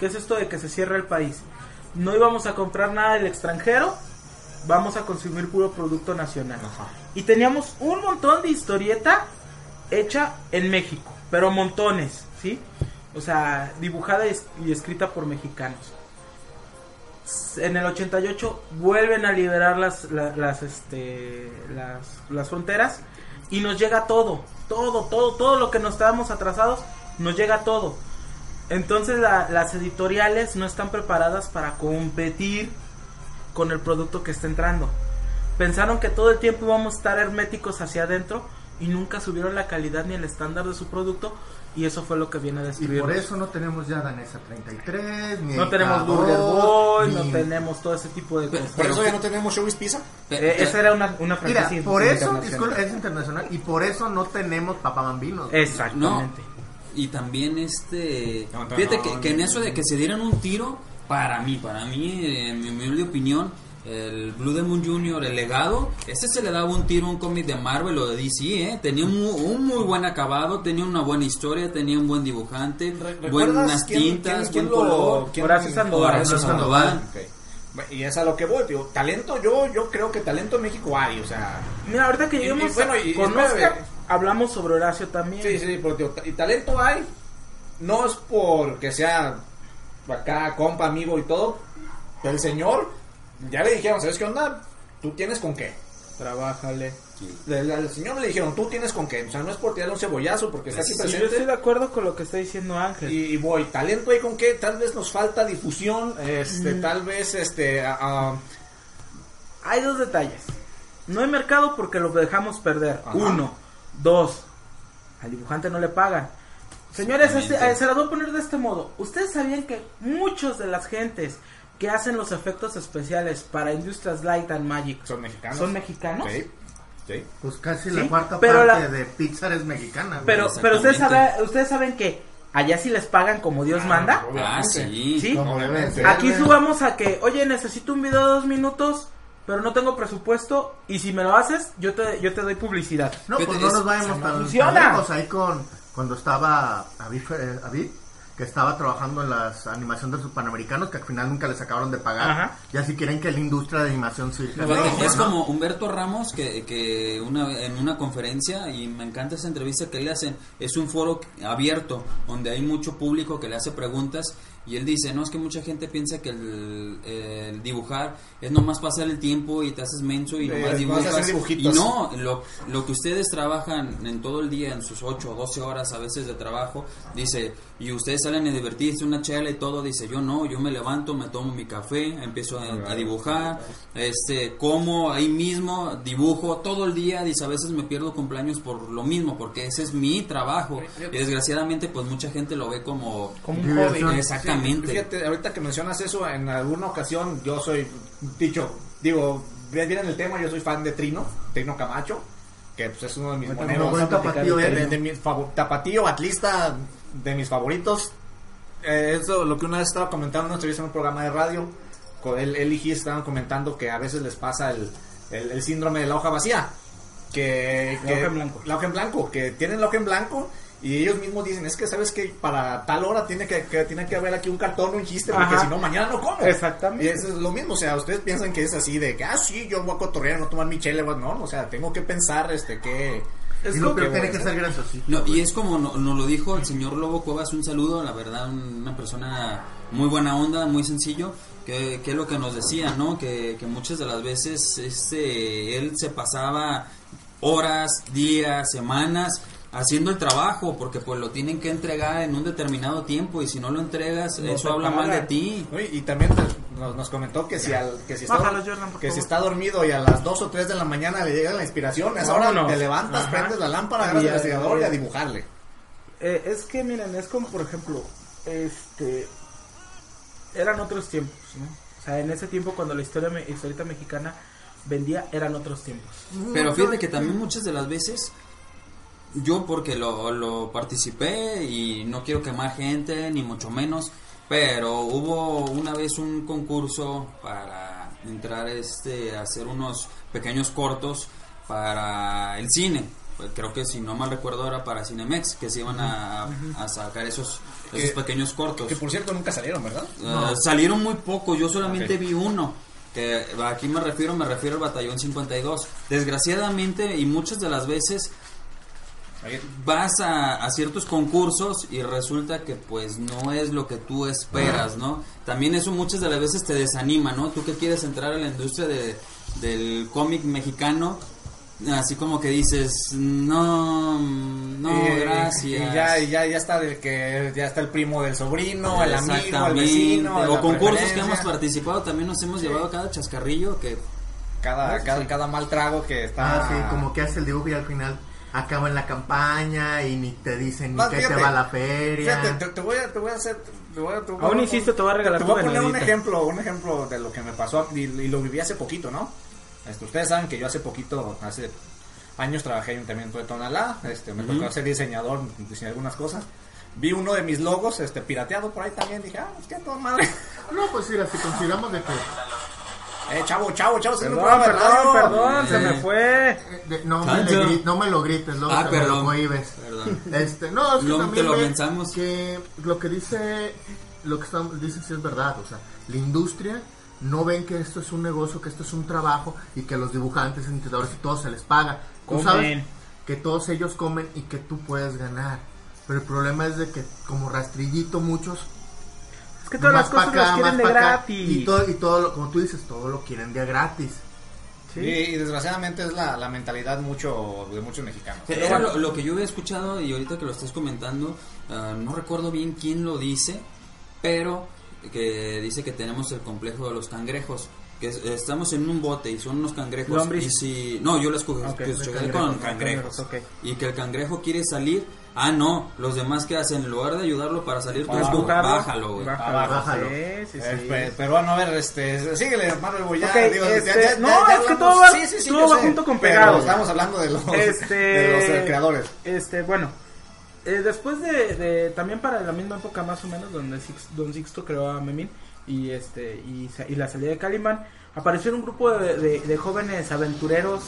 ¿Qué es esto de que se cierra el país? No íbamos a comprar nada del extranjero, vamos a consumir puro producto nacional. Y teníamos un montón de historieta hecha en México, pero montones, ¿sí? O sea, dibujada y es- y escrita por mexicanos. En el 88 vuelven a liberar las, la- las, este, las, las fronteras y nos llega todo, todo, todo, todo lo que nos estábamos atrasados, nos llega todo. Entonces la- las editoriales no están preparadas para competir con el producto que está entrando. Pensaron que todo el tiempo íbamos a estar herméticos hacia adentro y nunca subieron la calidad ni el estándar de su producto y eso fue lo que viene a Y destruir. por eso no tenemos ya Danesa 33, ni no tenemos K2, Burger Boy, ni- no tenemos todo ese tipo de cosas. por eso ya no tenemos Showbiz Pizza Eh, pe- esa era una, una Mira, franquicia por eso, internacional. disculpa, es internacional, y por eso no tenemos papamambinos. Exactamente. Y también este... No, no, fíjate no, que, no, que en eso de que se dieran un tiro, para mí, para mí, en mi humilde opinión, el Blue Demon Jr., el legado, ese se le daba un tiro a un cómic de Marvel o de DC, ¿eh? Tenía un, mu- un muy buen acabado, tenía una buena historia, tenía un buen dibujante, ¿Recuerdas buenas quién- tintas, quién- quién buen lo- color. quién- Horacio Sandoval. Horacio Sandoval. Ok. Y es a lo que voy, tío. Talento, yo, yo creo que talento en México hay, o sea. Mira, ahorita que Y- y lleguemos bueno, y- con espérame. Oscar, hablamos sobre Horacio también. Sí, sí, tío, y talento hay. No es porque sea acá compa, amigo y todo. Pero el señor, ya le dijeron, ¿sabes qué onda? Tú tienes con qué. Trabájale. Le- le- Al señor le dijeron, tú tienes con qué. O sea, no es por tirarle un cebollazo porque está aquí Sí, yo estoy presente. de acuerdo con lo que está diciendo Ángel. Y, y voy, talento hay con qué. Tal vez nos falta difusión. Este, Mm. tal vez, este, Hay dos detalles. No hay mercado porque lo dejamos perder. Ajá. Uno. Dos. Al dibujante no le pagan. Señores, este, eh, se las voy a poner de este modo. ¿Ustedes sabían que muchos de las gentes que hacen los efectos especiales para Industrias Light and Magic son mexicanos. son mexicanos? Sí, sí. Pues casi Sí, la cuarta pero parte la- de Pixar es mexicana. Pero, pero ustedes, saben, ustedes saben que allá sí les pagan como Dios manda. Ah, sí. ¿Sí? Como debe ser, Aquí subamos a que, oye, necesito un video de dos minutos, pero no tengo presupuesto. Y si me lo haces, yo te, yo te doy publicidad. No, pues no nos vayamos no tan, funciona. lejos ahí con cuando estaba Avid, eh, que estaba trabajando en las animación de sus panamericanos que al final nunca les acabaron de pagar. Ajá. Y así quieren que la industria de animación No, es no. como Humberto Ramos que, que una, en una conferencia, y me encanta esa entrevista que le hacen, es un foro abierto donde hay mucho público que le hace preguntas Y él dice, no, es que mucha gente piensa que el, el dibujar es nomás pasar el tiempo y te haces menso y Eh, nomás dibujas. Y no, lo, lo que ustedes trabajan en todo el día, en sus 8 o 12 horas a veces de trabajo, dice, y ustedes salen a divertirse, una chela y todo, dice, yo no, yo me levanto, me tomo mi café, empiezo a, a dibujar, este, como ahí mismo, dibujo todo el día, dice, a veces me pierdo cumpleaños por lo mismo, porque ese es mi trabajo. Y desgraciadamente, pues mucha gente lo ve como... Como un hobby. Exactamente. Fíjate, ahorita que mencionas eso, en alguna ocasión yo soy, dicho, digo, bien en el tema, yo soy fan de Trino, Trino Camacho, que pues, es uno de mis moneros. tapatío, de de, ¿eh? de- de tapatío, atlista, de mis favoritos. Eh, eso lo que una vez estaba comentando en una entrevista en un programa de radio. Con él, él y Gis estaban comentando que a veces les pasa el, el- el síndrome de la hoja vacía. Que, La que- hoja en blanco. La hoja en blanco, que tienen la hoja en blanco y ellos mismos dicen, es que sabes que para tal hora tiene que, que- tiene que haber aquí un cartón un chiste porque si no mañana no como. Exactamente. Y eso es lo mismo, o sea, ustedes piensan que es así de que, ah, sí, yo voy a cotorrear, no tomar mi chela, pues, no, o sea, tengo que pensar, este, que... Es y lo que tiene voy que a ser graciosito. No, y es como no- nos lo dijo el señor Lobo Cuevas, un saludo, la verdad, un- una persona muy buena onda, muy sencillo, que, que es lo que nos decía, ¿no? Que, que muchas de las veces este, él se pasaba horas, días, semanas haciendo el trabajo, porque pues lo tienen que entregar en un determinado tiempo y si no lo entregas, No eso habla mal de ti. ¿no? Y, y también nos, nos comentó que si, al, que, si está, Bájalo, Jordan, por que si está dormido y a las 2 o 3 de la mañana le llega la inspiración, es ahora Vámonos. te levantas, Ajá. prendes la lámpara, agarras el a- investigador y a dibujarle. Eh, es que miren, es como por ejemplo, este eran otros tiempos, ¿no? O sea, en ese tiempo cuando la historia me- historieta mexicana vendía eran otros tiempos. Pero fíjate que también muchas de las veces yo porque lo, lo participé y no quiero quemar gente ni mucho menos, pero hubo una vez un concurso para entrar este a hacer unos pequeños cortos para el cine. Pues creo que si no mal recuerdo era para Cinemex que se iban a, a sacar esos esos Que- pequeños cortos. Que por cierto nunca salieron, ¿verdad? Uh, salieron muy pocos, yo solamente Ok. vi uno. Que aquí me refiero, me refiero al batallón 52. Desgraciadamente y muchas de las veces vas a, a ciertos concursos y resulta que pues no es lo que tú esperas, ¿no? También eso muchas de las veces te desanima, ¿no? Tú que quieres entrar a la industria de, del cómic mexicano, así como que dices, no, no, Y- gracias. Y ya, y ya, ya está el que ya está el primo del sobrino, el amigo, el vecino, o concursos que hemos participado también nos hemos llevado cada chascarrillo que cada, cada, cada mal trago que está. Ah, sí, como que hace el dibujo y al final acaba en la campaña y ni te dicen ni fíjate, te va a la feria. Fíjate, te, te voy a, te voy a hacer. Te voy a, te voy Aún a- insisto, te voy a regalar Te voy a poner un ejemplo, un ejemplo de lo que me pasó y, y lo viví hace poquito, ¿no? Este, ustedes saben que yo hace poquito, hace años trabajé en Ayuntamiento de Tonalá, este, me tocó ser diseñador, diseñar algunas cosas. Vi uno de mis logos, este, pirateado por ahí también, dije, ah, es que todo madre. No, pues mira, si consideramos de que Eh, chavo, chavo, chavo, Perdón, perdón, radio. perdón, se Eh. me fue. eh, de- no, me le gri- no me lo grites, luego Ah, te me perdón. lo cohibes. Perdón. Este, no, es que Luego también te lo ve pensamos. que lo que dice, lo que estamos, dice sí es verdad, o sea, la industria no ven que esto es un negocio, que esto es un trabajo y que los dibujantes, entrenadores y todo se les paga. Tú Comen. sabes que todos ellos comen y que tú puedes ganar. Pero el problema es de que como rastrillito muchos Es que todas las más pa' cosas las acá, quieren más de gratis. y todo y todo lo, como tú dices, todo lo quieren de gratis. Sí. Y, y desgraciadamente es la, la mentalidad mucho de muchos mexicanos. Era lo, lo que yo había escuchado y ahorita que lo estás comentando, ah, no recuerdo bien quién lo dice, pero que dice que tenemos el complejo de los cangrejos. Que es- estamos en un bote y son unos cangrejos. Lombriz. Y si. No, yo lo escuché Ok, que escuché de con cangrejos, cangrejos. ok. Y que el cangrejo quiere salir. Ah, no. Los demás que hacen, en lugar de ayudarlo para salir, tú Para empujarlo, bájalo, güey. Bájalo, Bájalo. Sí, sí, Eh, sí. pe- pero bueno, a ver, este, síguele, Marvel, ya, Ok, digo, este, ya- ya- no, ya- es que todo va- sí, sí, sí, todo yo va sé, junto con pegado. estamos hablando de los, este, de los eh, creadores. Este, bueno, eh, después de, de- también para la misma época más o menos donde Six- Don Sixto creó a Memín y este y, la salida de Calimán, apareció un grupo de, de- de jóvenes aventureros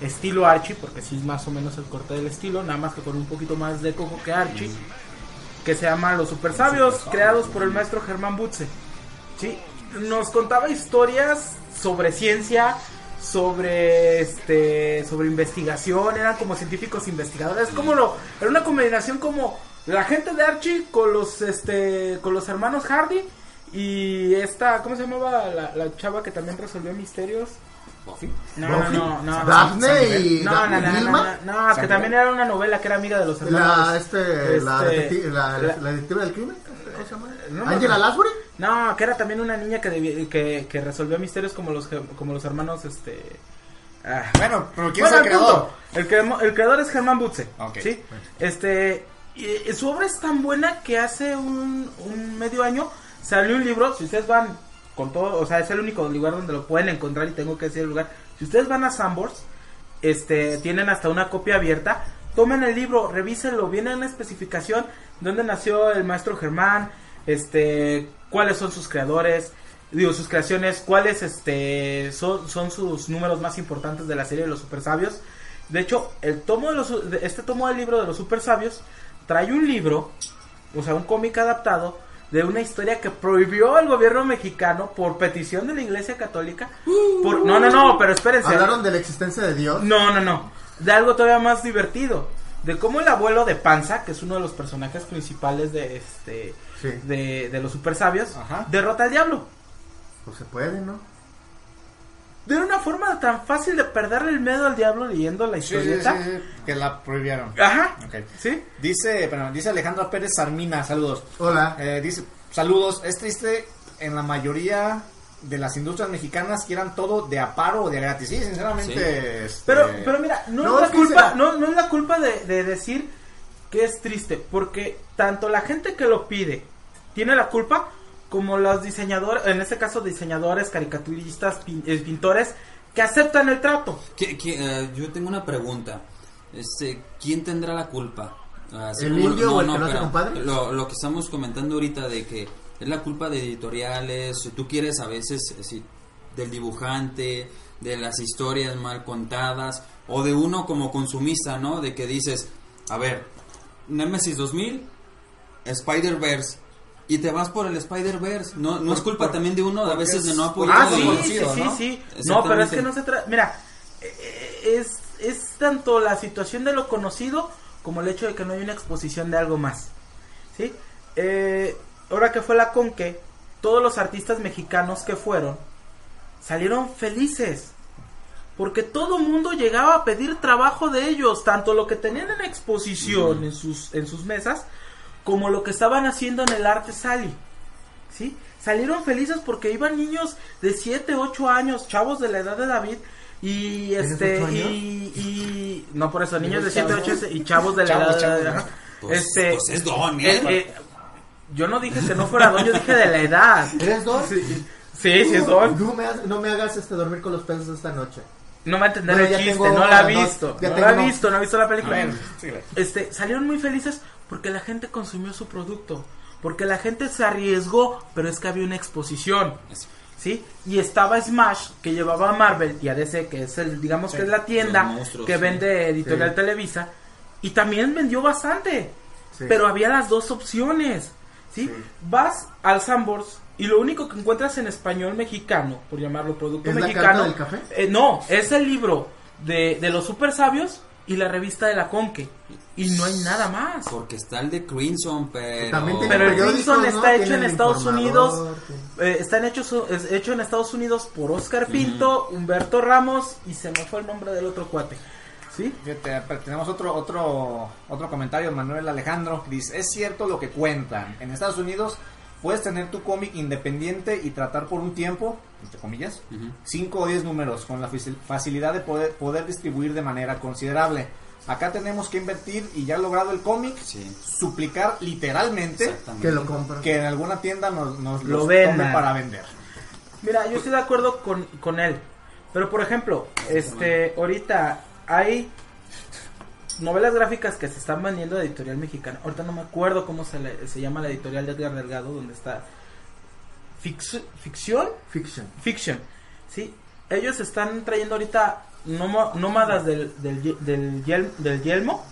estilo Archie, porque sí es más o menos el corte del estilo, nada más que con un poquito más de coco que Archie, que se llama Los Super Sabios, creados por el maestro Germán Butze. Sí, nos contaba historias sobre ciencia, sobre este sobre investigación, eran como científicos investigadores, como lo era una combinación como la gente de Archie con los este con los hermanos Hardy y esta ¿cómo se llamaba la, la chava que también resolvió misterios? Buffy. No, no, Buffy, no, no. Daphne y No, no, Daphne no, no, Vilma. no, no, es que también era una novela que era amiga de los hermanos. La, este, la, Este, detecti- la, la- la detective del crimen. ¿Cómo se llama? No Angela. Lansbury. No, que era también una niña que, que, que resolvió misterios como los como los hermanos este ah. Bueno, pero ¿quién Bueno, es el creador? El, creador es Germán Butze. Ok. ¿sí? Este, y, y su obra es tan buena que hace un, un medio año salió un libro. Si ustedes van con todo, o sea, es el único lugar donde lo pueden encontrar y tengo que decir el lugar. Si ustedes van a Sambors, este, tienen hasta una copia abierta. Tomen el libro, revísenlo, viene una especificación dónde nació el maestro Germán, este, cuáles son sus creadores, digo, sus creaciones, cuáles este, son, son sus números más importantes de la serie de los super sabios. De hecho, el tomo de los, este tomo del libro de los super sabios trae un libro, o sea, un cómic adaptado de una historia que prohibió el gobierno mexicano por petición de la Iglesia Católica. Por, no, no, no, pero espérense. Hablaron de la existencia de Dios. No, no, no. De algo todavía más divertido. De cómo el abuelo de Panza, que es uno de los personajes principales de este Sí. de, de los super sabios, Ajá. derrota al diablo. Pues se puede, ¿no? De una forma tan fácil de perderle el miedo al diablo leyendo la Sí, sí, historieta. sí, sí, que la prohibieron. Ajá. Ok. ¿Sí? Dice, bueno, dice Alejandra Pérez Sarmina, saludos. Hola. Eh, dice, saludos, es triste en la mayoría de las industrias mexicanas quieran todo de a paro o de gratis. Sí, sinceramente. este, Pero, pero mira, no, No, es la culpa, no, no es la culpa de, de decir que es triste, porque tanto la gente que lo pide tiene la culpa, como los diseñadores, en este caso diseñadores, caricaturistas, pin- eh, pintores, que aceptan el trato. ¿Qué- qué, eh, yo tengo una pregunta. Este, ¿Quién tendrá la culpa? Así ¿El como- indio o el que no hace pero compadre? Lo, lo que estamos comentando ahorita de que es la culpa de editoriales, si tú quieres a veces eh, si, del dibujante, de las historias mal contadas, o de uno como consumista, ¿no? De que dices, a ver, Nemesis 2000, Spider-Verse, y te vas por el Spider-Verse. No, no es culpa también de uno, a veces es- de no apoyar. Ah, sí, sí, conocido, sí, ¿no? sí. No, pero es que no se trata. Mira, eh, es, es tanto la situación de lo conocido como el hecho de que no hay una exposición de algo más. ¿Sí? Eh, ahora que fue la Conque, todos los artistas mexicanos que fueron salieron felices. Porque todo mundo llegaba a pedir trabajo de ellos, tanto lo que tenían en exposición en, sus, en sus mesas, como lo que estaban haciendo en el arte Sally. ¿sí? Salieron felices porque iban niños de 7, 8 años, chavos de la edad de David y ¿Tienes este y, no por eso, niños de 7, 8 y chavos de la Chavos, edad de David. Pues- este pues es don, ¿eh? eh, eh, yo no dije que no fuera don, yo dije de la edad. ¿Eres dos? Sí, sí, sí es don. No me, hagas- no me hagas este dormir con los peces esta noche. No va a entender Bueno, el chiste, tengo- no la ha visto. no tengo la ha visto, no ha visto la película. Bueno, síguele. este, salieron muy felices porque la gente consumió su producto, porque la gente se arriesgó, pero es que había una exposición. ¿sí? Y estaba Smash que llevaba a Marvel y a DC, que es el digamos Sí, que es la tienda monstruos, que sí. vende Editorial Sí. Televisa y también vendió bastante. Sí. Pero había las dos opciones, ¿sí? Sí. Vas al Sambors y lo único que encuentras en español mexicano, por llamarlo producto ¿Es la mexicano, carta del café? eh, no, es el libro de, de los super sabios y la revista de la Conque. Y no hay nada más. Porque está el de Crimson, pero... También tiene Pero el Crimson ¿no? está hecho en Estados Unidos. Eh, está hecho, es hecho en Estados Unidos por Oscar Pinto, Humberto Ramos y se me fue el nombre del otro cuate. ¿Sí? Fíjate, pero tenemos otro otro otro comentario, Manuel Alejandro, dice, es cierto lo que cuentan. En Estados Unidos puedes tener tu cómic independiente y tratar por un tiempo, entre comillas, Ujú. 5 o 10 números con la facil- facilidad de poder, poder distribuir de manera considerable. Acá tenemos que invertir y ya logrado el cómic, Sí, suplicar literalmente. Que lo compran. que en alguna tienda nos, nos Lo los vendan. para vender. Mira, yo estoy de acuerdo con, con él. Pero por ejemplo, este, ahorita hay novelas gráficas que se están vendiendo de editorial mexicana. Ahorita no me acuerdo cómo se, le- se llama la editorial de Edgar Delgado, donde está Fix- ficción, Fiction. fiction, sí. Ellos están trayendo ahorita nómadas del del del, yel- del yelmo,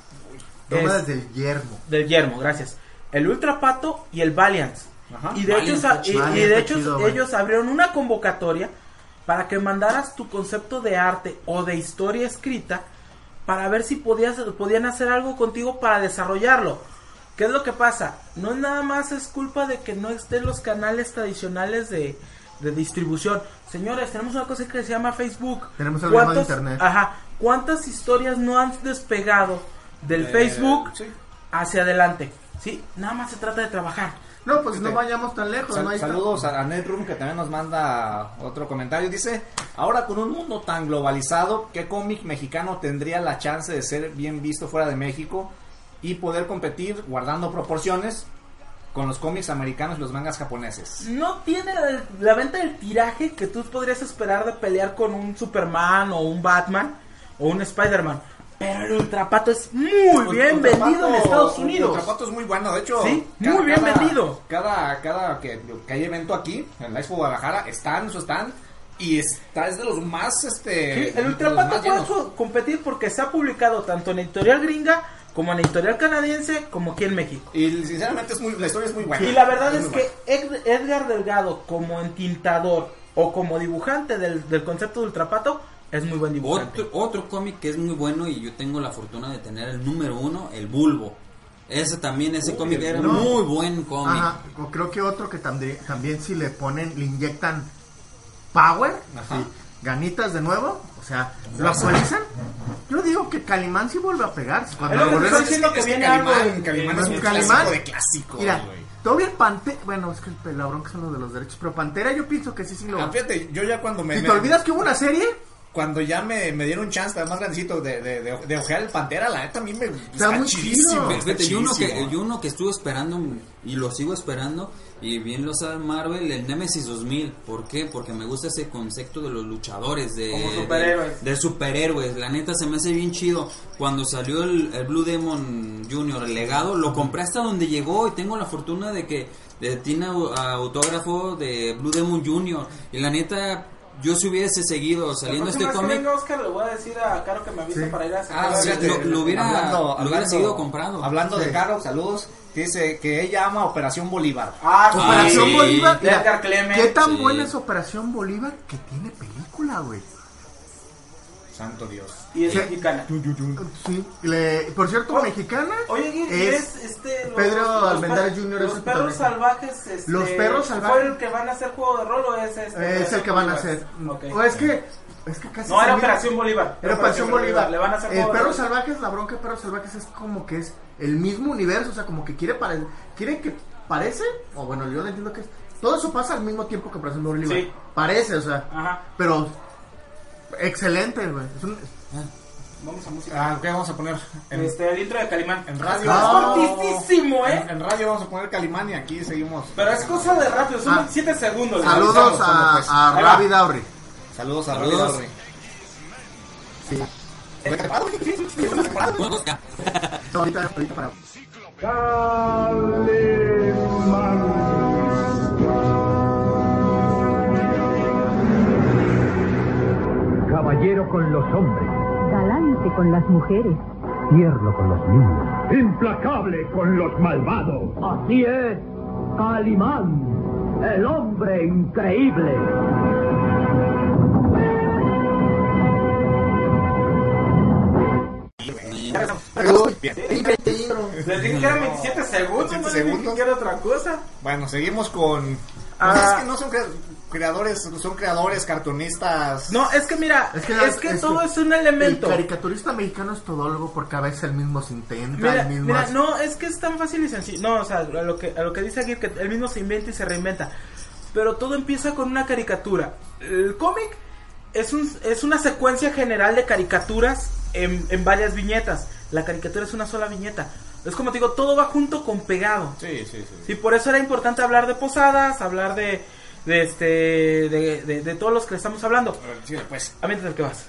Nómadas Es- del yermo. del yermo, gracias. El Ultra Pato y el Valiant. Ajá. Y de Valiant hecho, y, de hecho chido, ellos abrieron una convocatoria para que mandaras tu concepto de arte o de historia escrita para ver si podías, podían hacer algo contigo para desarrollarlo. ¿Qué es lo que pasa? No es nada más es culpa de que no estén los canales tradicionales de, de distribución. Señores, tenemos una cosa que se llama Facebook. Tenemos el ¿Cuántos- Internet. Ajá. ¿Cuántas historias no han despegado del Eh, Facebook sí. hacia adelante? Sí, nada más se trata de trabajar. No, pues no vayamos tan lejos. Sal- no hay tan- saludos a Netroom que también nos manda otro comentario. Dice, ahora con un mundo tan globalizado, ¿qué cómic mexicano tendría la chance de ser bien visto fuera de México y poder competir guardando proporciones con los cómics americanos y los mangas japoneses? No tiene la, la venta del tiraje que tú podrías esperar de pelear con un Superman o un Batman o un Spider-Man. Pero el Ultrapato es muy bien Ultrapato- vendido en Estados Unidos. Ultrapato es muy bueno, de hecho. Sí, muy bien vendido. Cada, cada que, que hay evento aquí, en la Expo Guadalajara, está en su stand y está, es de los más, este... Sí, el Ultrapato puede competir porque se ha publicado tanto en editorial gringa como en editorial canadiense como aquí en México. Y sinceramente es muy, la historia es muy buena. Y la verdad es que Ed- Edgar Delgado como entintador o como dibujante del, del concepto de Ultrapato es muy buen dibujante. Otro, otro cómic que es muy bueno y yo tengo la fortuna de tener el número uno, el Bulbo. Ese también, ese cómic era no. muy buen cómic. Ajá, o creo que otro que también, también si le ponen, le inyectan power, así, ganitas de nuevo, o sea, lo actualizan. Yo digo que Calimán sí vuelve a pegar. Cuando lo que diciendo que Es viene Calimán, algo. Calimán es un Calimán. clásico de clásicos, Mira, todavía el Pantera, bueno, es que el pelabrón que son los de los derechos, pero Pantera yo pienso que sí, sí lo... Ah, fíjate, yo ya cuando me... si me- te olvidas que hubo una serie, Cuando ya me, me dieron chance, más grandecito, de, de, de, de ojear el Pantera, la neta a mí me... Está muy chidísimo, chido. está Fíjate, yo uno, que, yo uno que estuve esperando y lo sigo esperando, y bien lo sabe Marvel, el Nemesis 2000. ¿Por qué? Porque me gusta ese concepto de los luchadores, de, Como superhéroes. de, de superhéroes. La neta se me hace bien chido. Cuando salió el, el Blue Demon Jr., el legado, lo compré hasta donde llegó y tengo la fortuna de que de, tiene au- autógrafo de Blue Demon Jr. Y la neta, yo si hubiese seguido saliendo este cómic. Oscar, le voy a decir a Caro que me avise Sí. para ir a Ah, Sí, fíjate, lo- lo hubiera- lo hubiera hablando- seguido comprando. Hablando Sí. de Caro, saludos. Dice que ella ama Operación Bolívar. Ah, Operación sí. Bolívar, De Edgar mira. ¿qué tan Sí. buena es Operación Bolívar que tiene película, güey? Santo Dios. Y es Sí. mexicana. Sí, le- por cierto, Oh, mexicana. Oye, es es este. Los, Pedro per- Jr. Los perros salvajes. Este, Los perros salvajes. ¿Fue el que van a hacer juego de rol o es este? es el que van a hacer. Ok. O es que, es que casi No, era Operación Bolívar. Era Operación Bolívar. Le van a hacer de Perros. Salvajes, la bronca de Perros Salvajes es como que es el mismo universo, o sea, como que quiere pare- quiere que parece, o bueno, yo lo entiendo que es, todo eso pasa al mismo tiempo que Operación Bolívar. Sí. Parece, o sea, Ajá. pero excelente, güey. Es un- Vamos a música. Ah, ¿qué vamos a poner? En, Este, el intro de Calimán. en radio. Es Ah. cortísimo, ¿eh? En, en radio vamos a poner Calimán y aquí seguimos. Pero es cosa de rápido, son Ah. 7 segundos. Saludos avisamos, a, pues. a Ahí va. Ravi Dauri. Saludos a Saludos. No, ahorita, ahorita para. Caballero con los hombres, galante con las mujeres. tierno con los niños, implacable con los malvados. Así es, Calimán, el hombre increíble. Les dije que eran 27 segundos, 27 no les dije segundos. que era otra cosa. Bueno, seguimos con. Ah. Es que no son crea- creadores, son creadores, cartunistas. No, es que mira, es Es que, es todo que es un elemento. El caricaturista mexicano es todólogo porque a veces el mismo se intenta, Mira, el mismo. mira, hace- no, es que es tan fácil y sencillo. No, o sea, a lo que, a lo que dice aquí, que él mismo se inventa y se reinventa. Pero todo empieza con una caricatura. El cómic es, un, es una secuencia general de caricaturas en, en varias viñetas. La caricatura es una sola viñeta. Es como te digo, todo va junto con pegado. Sí, sí, sí. Sí, por eso era importante hablar de posadas, hablar de, de este, de, de- de todos los que estamos hablando. Sí, pues. A mientras que vas.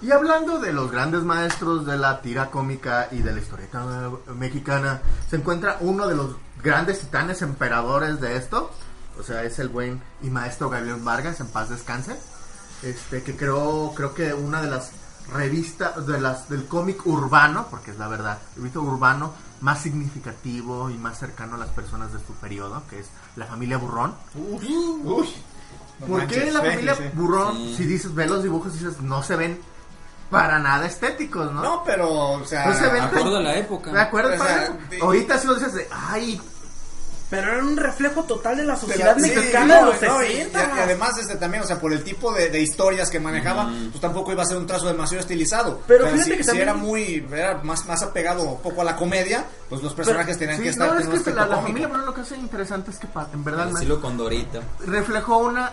Y hablando de los grandes maestros de la tira cómica y de la historieta mexicana, se encuentra uno de los grandes titanes emperadores de esto. O sea, es el buen y maestro Gabriel Vargas, en paz descanse. Este, que creó, creo que una de las revistas, de las, del cómic urbano, porque es la verdad, el revista urbano más significativo y más cercano a las personas de su periodo, que es la familia Burrón. Uy. No ¿Por qué manches, la familia. Burrón, Sí. si dices, ve los dibujos, dices, no se ven para nada estéticos, ¿no? No, pero, o sea, No se ven a la época. ¿De acuerdo? O sea, padre? de- Ahorita sí lo dices de, ay, Pero era un reflejo total de la Pero, sociedad sí, mexicana de los no, y- 60. y, además este también, o sea, por el tipo de, de historias que manejaba, pues tampoco iba a ser un trazo demasiado estilizado. Pero fíjate si, que si también- era muy, era más, más apegado un poco a la comedia, pues los personajes tenían sí, que estar no, en es que aspecto la, la familia Bruno lo que hace interesante es que en verdad me- Decirlo con Dorita. reflejó una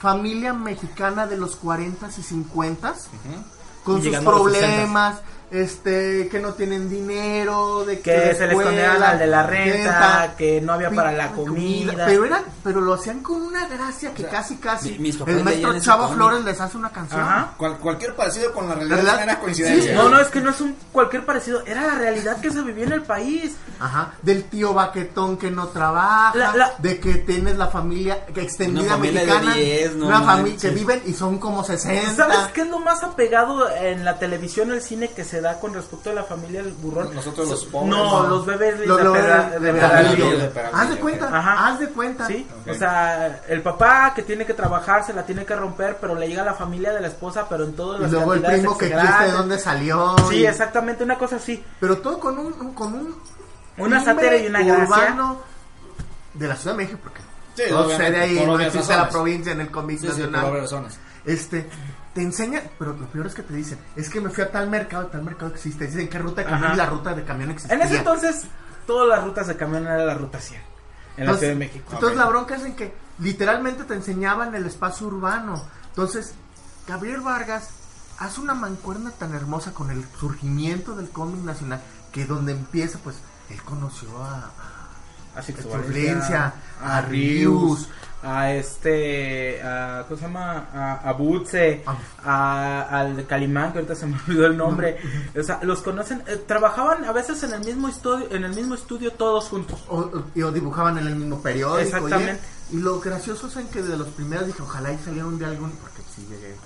familia mexicana de los 40s y 50s con Y sus problemas, este, que no tienen dinero, de que se les escuela, al de la renta, renta, que no había para la comida. Pero eran, pero lo hacían con una gracia que casi casi mi- mis papás el maestro Chava. Flores les hace una canción. Ajá. Cual- cualquier parecido con la realidad ¿Verdad? era coincidencia. No, no, es que no es un cualquier parecido, era la realidad que se vivía en el país. Ajá, del tío baquetón que no trabaja, La- la- de que tienes la familia extendida Una familia de mexicana, 10, no una familia que viven y son como 60. ¿Sabes qué es lo más apegado en la televisión, el cine que se da con respecto a la familia del burrón? Nosotros los pobres. No, no. los bebés de, lo- Pera- de- de de- Peralillo. de- de- Haz de cuenta, Ajá. haz de cuenta. Sí, Ok. o sea, el papá que tiene que trabajar se la tiene que romper, pero le llega a la familia de la esposa, pero en todas Y luego el primo que existe de dónde salió. Sí, y- exactamente, una cosa así. Pero todo con un, un- con un Una sátira y una gracia. de la Ciudad de México, porque Sí, todo sucede ahí, no existe la razones. provincia en el cómic Sí, sí, por nacional. razones. Este, te enseña, pero lo peor es que te dicen, es que me fui a tal mercado, tal mercado existe. Dicen qué ruta de camión Ajá. y la ruta de camión existía. En ese entonces, todas las rutas de camión era la ruta 100 en la Ciudad de México. Entonces la bronca es en que literalmente te enseñaban el espacio urbano. Entonces, Gabriel Vargas hace una mancuerna tan hermosa con el surgimiento del cómic nacional que donde empieza, pues, él conoció a, a a a Rius, a este, a, ¿cómo se llama? A, a Butze, a, al Calimán, que ahorita se me olvidó el nombre. O sea, los conocen, eh, trabajaban a veces en el mismo estudio, en el mismo estudio todos juntos. o, o- dibujaban en el mismo periódico. Exactamente. Y, y lo gracioso es en que de los primeros dije, ojalá y saliera un día algún, porque sí llegué,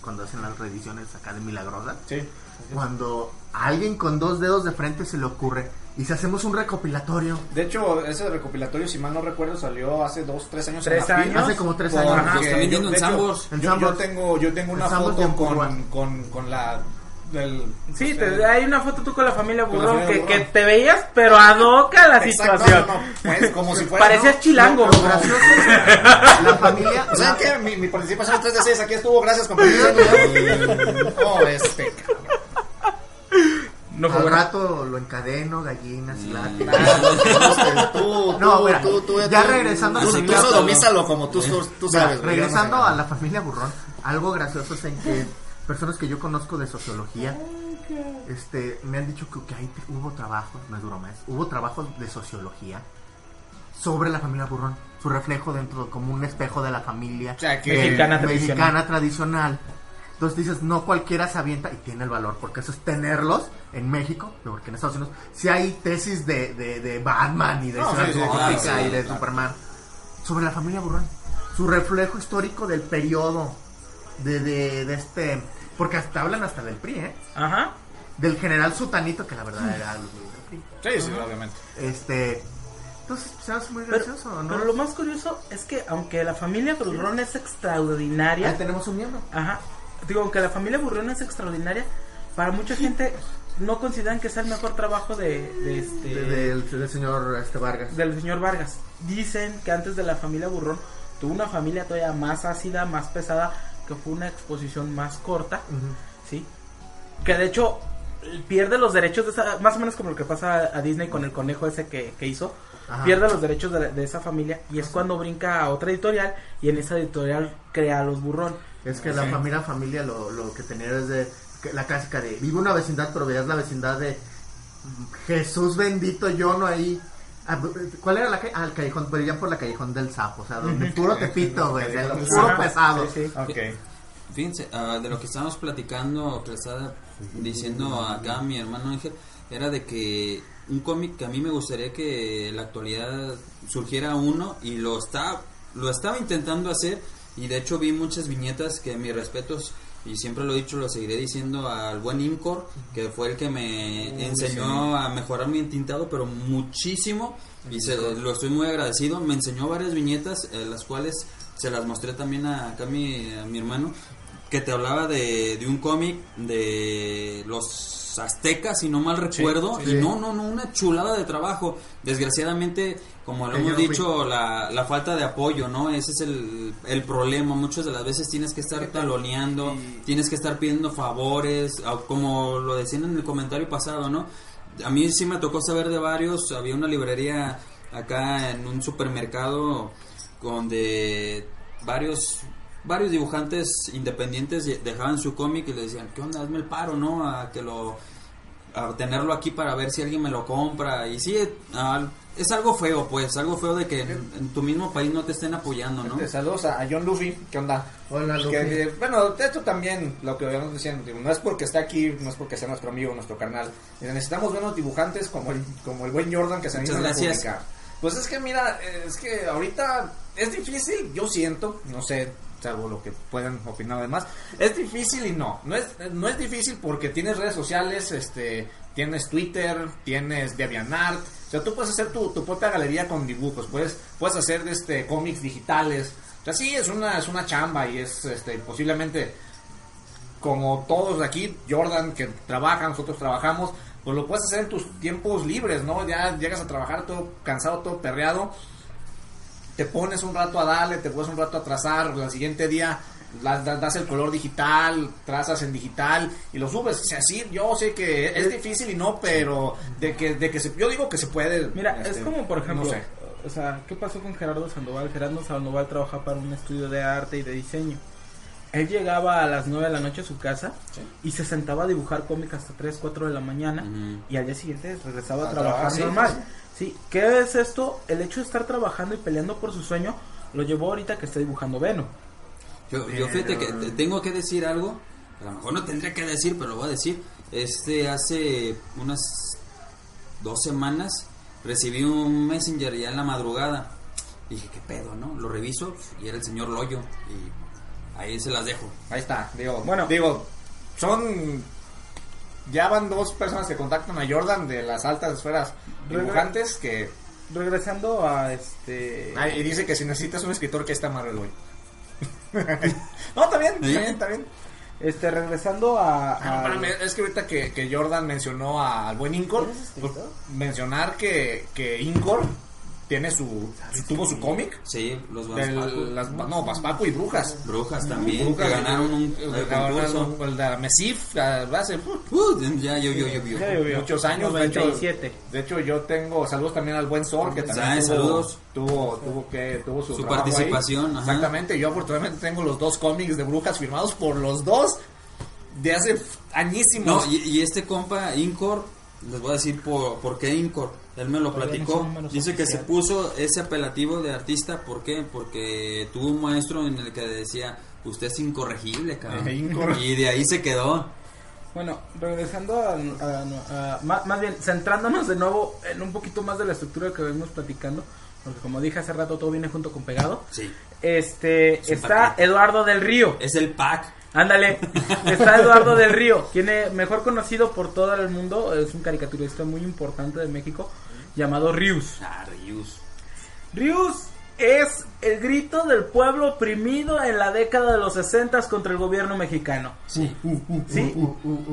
cuando hacen las reediciones acá de Milagrosa. Sí. Cuando a alguien con dos dedos de frente se le ocurre, y si hacemos un recopilatorio, De hecho, ese recopilatorio, si mal no recuerdo, salió hace dos, tres años. Tres en años. hace como tres años. Lo está vendiendo yo- en Sambors. Yo, yo tengo, yo tengo una foto con, con, con la. Del, Sí, pues, te, hay una foto tú con la familia la Burrón familia que, Burrón. que te veías, pero adoca la Exacto, situación. no, no, pues como si fuera. Parecías ¿no? chilango. Gracioso la familia... ¿O sea qué? Mi, mi participación en 3 de 6 aquí estuvo, gracias compañeros. Oh, este cabrón. No Al bueno. rato lo encadeno, gallinas y látigos. Nah, tú, No, tú, mira, tú, tú, ya tú- regresando a tú, los tú platos. sodomízalo como tú, tú, tú sabes. regresando yo no sé. a la familia Burrón, algo gracioso es en que personas que yo conozco de sociología este, me han dicho que, que ahí hubo trabajo, no es broma, hubo trabajo de sociología sobre la familia Burrón, su reflejo dentro como un espejo de la familia O sea, que- Mexicana mexicana tradicional. Entonces dices, no cualquiera se avienta y tiene el valor, porque eso es tenerlos en México, porque en Estados Unidos si hay tesis de, de, de Batman y de No, sí, claro, y de claro. Superman sobre la familia Burrón, su reflejo histórico del periodo de, de, de este, porque hasta hablan hasta del PRI, ¿eh? Ajá. del general Sutanito, que la verdad era el del PRI. Sí, sí, obviamente. Este, entonces, se hace muy Pero, gracioso, ¿no? pero lo más curioso es que aunque la familia Burrón es extraordinaria, Ahí tenemos un miembro. Ajá. Digo, aunque la familia Burrón es extraordinaria, para mucha gente no consideran que sea el mejor trabajo de, de este De- del, del señor este Vargas. del señor Vargas. Dicen que antes de la familia Burrón tuvo una familia todavía más ácida, más pesada, que fue una exposición más corta. ¿sí? Que de hecho pierde los derechos de esa, más o menos como lo que pasa a Disney con el conejo ese que, que hizo. Ajá. Pierde los derechos de, de esa familia y es cuando brinca a otra editorial y en esa editorial crea a los burrón. Es que la familia familia lo, lo que tenía es de que la clásica de vive una vecindad, pero veías la vecindad de Jesús bendito, yo no ahí. Ah, ¿Cuál era la calle? Ah, el callejón, pero ya por la callejón del sapo, o sea, donde puro tepito, güey, de lo puro pesado. sí, sí. Ok. Fíjense, ah, de lo que estábamos platicando, que le estaba diciendo acá mi hermano Ángel, era de que un cómic que a mí me gustaría que en la actualidad surgiera uno y lo está lo estaba intentando hacer y de hecho vi muchas viñetas que mis respetos y siempre lo he dicho, lo seguiré diciendo al buen Incor, que fue el que me enseñó a mejorar mi entintado, pero muchísimo y se, lo estoy muy agradecido. Me enseñó varias viñetas, eh, las cuales se las mostré también a, acá a mi, a mi hermano que te hablaba de, de un cómic de los aztecas, si no mal recuerdo, sí. y no, no, no, una chulada de trabajo. Desgraciadamente, como lo hemos dicho, la, la falta de apoyo, ¿no? Ese es el, el problema. Muchas de las veces tienes que estar taloneando, tienes que estar pidiendo favores, como lo decían en el comentario pasado, ¿no? A mí sí me tocó saber de varios, había una librería acá en un supermercado donde varios varios dibujantes independientes dejaban su cómic y le decían, ¿qué onda? Hazme el paro, ¿no? A que lo a tenerlo aquí para ver si alguien me lo compra y sí es algo feo pues algo feo de que en, en tu mismo país no te estén apoyando no Este, Saludos a, John Luffy, ¿qué onda? Hola, Que, Luffy. eh, bueno, esto también, lo que habíamos diciendo, digo, no es porque está aquí, no es porque sea nuestro amigo, nuestro carnal. Dice, Necesitamos buenos dibujantes como el, como el buen Jordan que se anima a publicar. Pues es que mira, es que ahorita es difícil, yo siento, no sé, salvo lo que puedan opinar además, es difícil y no, no es, no es difícil porque tienes redes sociales, este, tienes Twitter, tienes DeviantArt, o sea, tú puedes hacer tu, tu propia galería con dibujos, puedes, puedes hacer este cómics digitales, o sea, sí, es una, es una chamba y es este, posiblemente como todos de aquí, Jordan, que trabajan, nosotros trabajamos, pues lo puedes hacer en tus tiempos libres, ¿no? Ya llegas a trabajar todo cansado, todo perreado, te pones un rato a darle, te pones un rato a trazar, al siguiente día das el color digital, trazas en digital y lo subes. O sea, sí, yo sé que es difícil y no, pero de que, de que se, yo digo que se puede. Mira, este, es como por ejemplo, no sé. o sea, ¿qué pasó con Gerardo Sandoval? Gerardo Sandoval trabaja para un estudio de arte y de diseño. Él llegaba a las 9 de la noche a su casa y se sentaba a dibujar cómics hasta 3, 4 de la mañana y al día siguiente regresaba a, A trabajar trabajar, sí, normal. Sí, ¿qué es esto? El hecho de estar trabajando y peleando por su sueño lo llevó ahorita que está dibujando Venom. Yo, yo fíjate que te- tengo que decir algo, a lo mejor no tendría que decir, pero lo voy a decir. Este, hace unas dos semanas recibí un messenger ya en la madrugada. Dije, ¿qué pedo, no? Lo reviso y era el señor Loyo y ahí se las dejo. Ahí está, digo, Bueno. digo, son ya van dos personas que contactan a Jordan de las altas esferas dibujantes que Regresando a este... Ay, y dice que si necesitas un escritor que está Marvel hoy. no, está bien, está bien, está bien. Este, regresando a... Ah, a- espérame, es que ahorita que, que Jordan mencionó al buen Incor, pues, mencionar que, que Incor tiene su, su- tuvo su cómic Sí, los del Baspacu. las no, Baspacu y Brujas. Brujas también, Brujas, que ganaron un el, el el- concurso. el de Mesif ah, hace uh, Uh, ya, yo, yo, yo, muchos años, de hecho, 97. de hecho yo tengo saludos también al buen Sor que también tuvo, saludos. tuvo tuvo que tuvo su, Su trabajo ahí. participación, exactamente yo afortunadamente tengo los dos cómics de brujas firmados por los dos de hace añísimos No, y, y este compa, Incor, les voy a decir por, por qué Incor. Él me lo platicó. Dice que se puso ese apelativo de artista. ¿Por qué? Porque tuvo un maestro en el que decía, usted es incorregible, cabrón. Incor. Y de ahí se quedó. Bueno, regresando a, a- a- más, más bien, centrándonos de nuevo en un poquito más de la estructura que venimos platicando, porque como dije hace rato, todo viene junto con pegado. Sí. Este, Es está paquete. Eduardo del Río. Es el pack. Ándale, está Eduardo del Río, quien es mejor conocido por todo el mundo, es un caricaturista muy importante de México, llamado Rius. Ah, Rius. Rius es el grito del pueblo oprimido en la década de los 60 contra el gobierno mexicano. Sí. ¿Sí?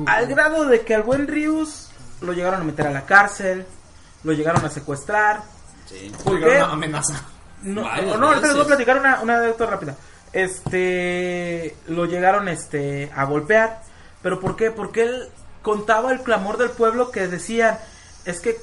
Al grado de que al buen Rius lo llegaron a meter a la cárcel, lo llegaron a secuestrar. Sí. ¿Por Oiga, qué? una amenaza No, no, ahorita les voy a platicar una, una anécdota rápida. Este, lo llegaron este, a golpear. ¿Pero por qué? Porque él contaba el clamor del pueblo que decían, es que,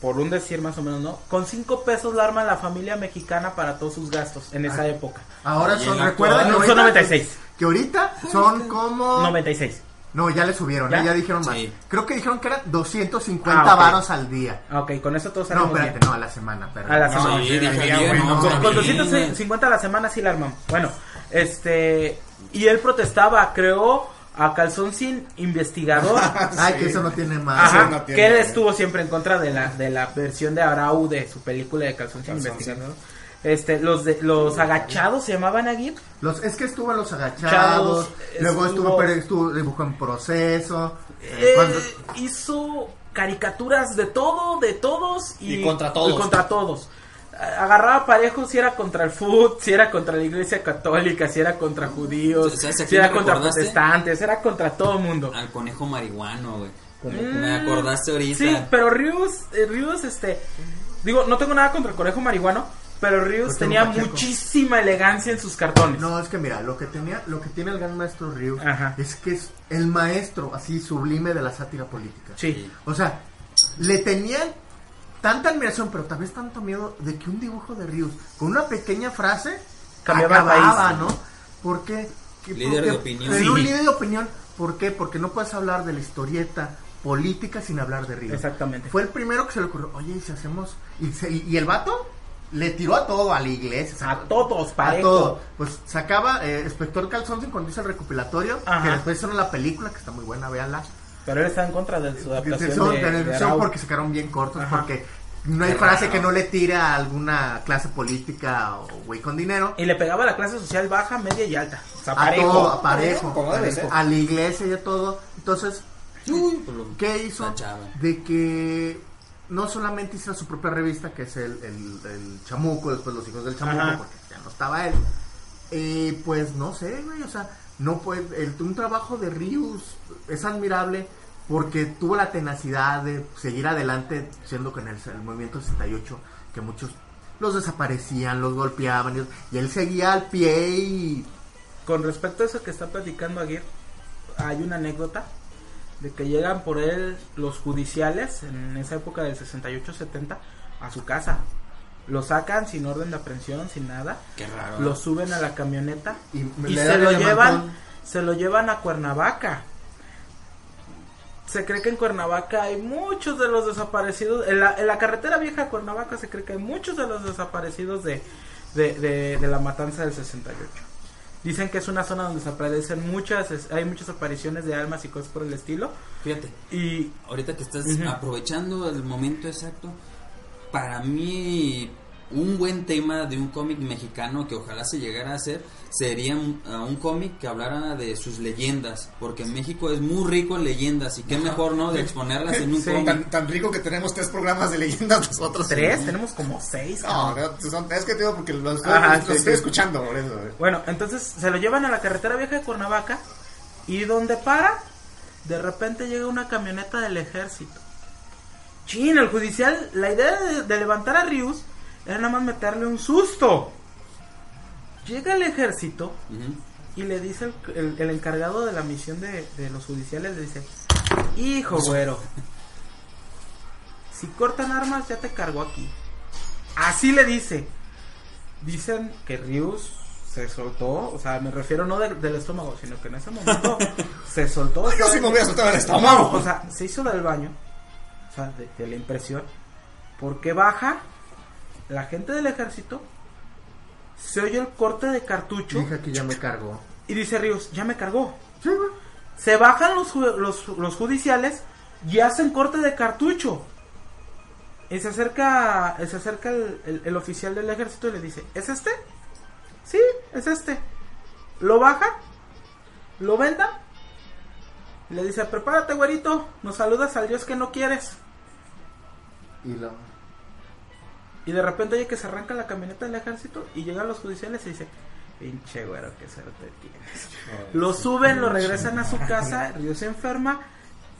por un decir más o menos, ¿no? Con cinco pesos la arma la familia mexicana para todos sus gastos en esa época. Ahora son, en la recuerda que actual- ahorita, Son 96. que ahorita son como... 96. No, ya le subieron, ¿Ya? ¿eh? ya dijeron más. Sí. Creo que dijeron que eran 250 Ah, ok. varos al día. Ah, Ok, con eso todos No, espérate, bien. no, a la semana, perdón. A la No, semana. Sí, sí, ya, no, no, Con, está con bien, 250 a la semana sí la armamos. Bueno, este. Y él protestaba, creó a Calzón Sin investigador. Ay, que eso no tiene más. Ajá, no tiene- que él estuvo siempre en contra de la, de la versión de Arau de su película de Calzón Sin Calzón investigador. Este, los de, los agachados se llamaban aquí. Los, es que estuvo en los agachados, Chados, luego estuvo, estuvo- pero estuvo dibujó en proceso. eh, Eh, cuando- hizo caricaturas de todo, de todos y, Y contra todos. y contra todos. Agarraba parejo si era contra el foot, si era contra la iglesia católica, si era contra judíos, ¿Sabes a si era contra recordaste? protestantes, era contra todo el mundo. Al conejo marihuano, güey. Mm, Me acordaste ahorita. Sí, pero Rius, eh, Rius, este, digo, no tengo nada contra el conejo marihuano, pero Rius Porque tenía muchísima elegancia en sus cartones. No, es que mira, lo que tenía, lo que tiene el gran maestro Ryu Ajá. es que es el maestro así sublime de la sátira política. Sí. O sea, le tenían tanta admiración, pero tal vez tanto miedo de que un dibujo de Ryu con una pequeña frase Cambiaba el acababa, país. ¿no? ¿Por qué? ¿Qué- Líder de opinión. Sí. un líder de opinión, ¿por qué? Porque no puedes hablar de la historieta política sin hablar de Ryu. Exactamente. Fue el primero que se le ocurrió, oye, ¿y si hacemos? Y, se- y el vato le tiró a todo, a la iglesia. A todos, A parejo. todo. Pues sacaba eh, Inspector Calzón cuando hizo el recopilatorio, Ajá. que después hicieron la película, que está muy buena, véanla. Pero él está en contra de su adaptación Son- de, de de Arau. porque se quedaron bien cortos, Ajá. porque no hay frase que no le tire a alguna clase política o güey con dinero. Y le pegaba a la clase social baja, media y alta. O sea, A parejo. todo, a parejo. Ser. A la iglesia y a todo. Entonces, Uy, pues ¿qué hizo? De que no solamente hizo su propia revista, que es el, el, el Chamuco, después los hijos del Chamuco, Ajá. porque ya no estaba él. Eh, pues no sé, güey, o sea, no puede, el, un trabajo de Rius es admirable porque tuvo la tenacidad de seguir adelante, siendo que en el, el movimiento 68, que muchos los desaparecían, los golpeaban, y, él seguía al pie y... Con respecto a eso que está platicando Aguirre, hay una anécdota de que llegan por él los judiciales en esa época del 68-70 a su casa. Lo sacan sin orden de aprehensión, sin nada. Qué raro. Lo suben a la camioneta Y, se lo llevan se lo llevan a Cuernavaca. Se cree que en Cuernavaca hay muchos de los desaparecidos. En la, en la carretera vieja a Cuernavaca se cree que hay muchos de los desaparecidos de, de, de- de la matanza del 68. Dicen que es una zona donde se aparecen muchas, es- hay muchas apariciones de almas y cosas por el estilo. Fíjate, Y ahorita que estás aprovechando el momento exacto, para mí un buen tema de un cómic mexicano que ojalá se llegara a hacer sería un, uh, un cómic que hablara de sus leyendas, porque México es muy rico en leyendas y qué mejor no de exponerlas en un Sí. cómic. Tan, tan rico que tenemos tres programas de leyendas nosotros. tres, tenemos como seis. No, son, es que te digo porque los, estoy- Ajá, los sí, estoy sí. escuchando por eso. eh. Bueno, entonces se lo llevan a la carretera vieja de Cuernavaca y donde para, de repente llega una camioneta del ejército. Chin, el judicial, la idea de, de levantar a Rius era nada más meterle un susto. Llega el ejército y le dice el, el- el encargado de la misión de, de los judiciales, le dice, hijo güero, si cortan armas ya te cargo aquí. Así le dice. Dicen que Rius se soltó, o sea, me refiero no de- del estómago, sino que en ese momento se soltó. Yo estaba- sí me voy a soltar el estómago. o sea, se hizo del baño, o sea, de, de la impresión, porque baja la gente del ejército, se oye el corte de cartucho Dije que ya me cargó. y dice Ríos, ya me cargó. Sí. Se bajan los, los, los judiciales y hacen corte de cartucho. Y se acerca, se acerca el, el- el oficial del ejército y le dice, ¿es este? Sí, es este. Lo baja, lo venda, y le dice, prepárate güerito, nos saludas al Dios que no quieres. Y lo... Y de repente oye que se arranca la camioneta del ejército y llegan los judiciales y dice, pinche güero, qué suerte tienes. Lo suben, lo regresan a su casa, Río se enferma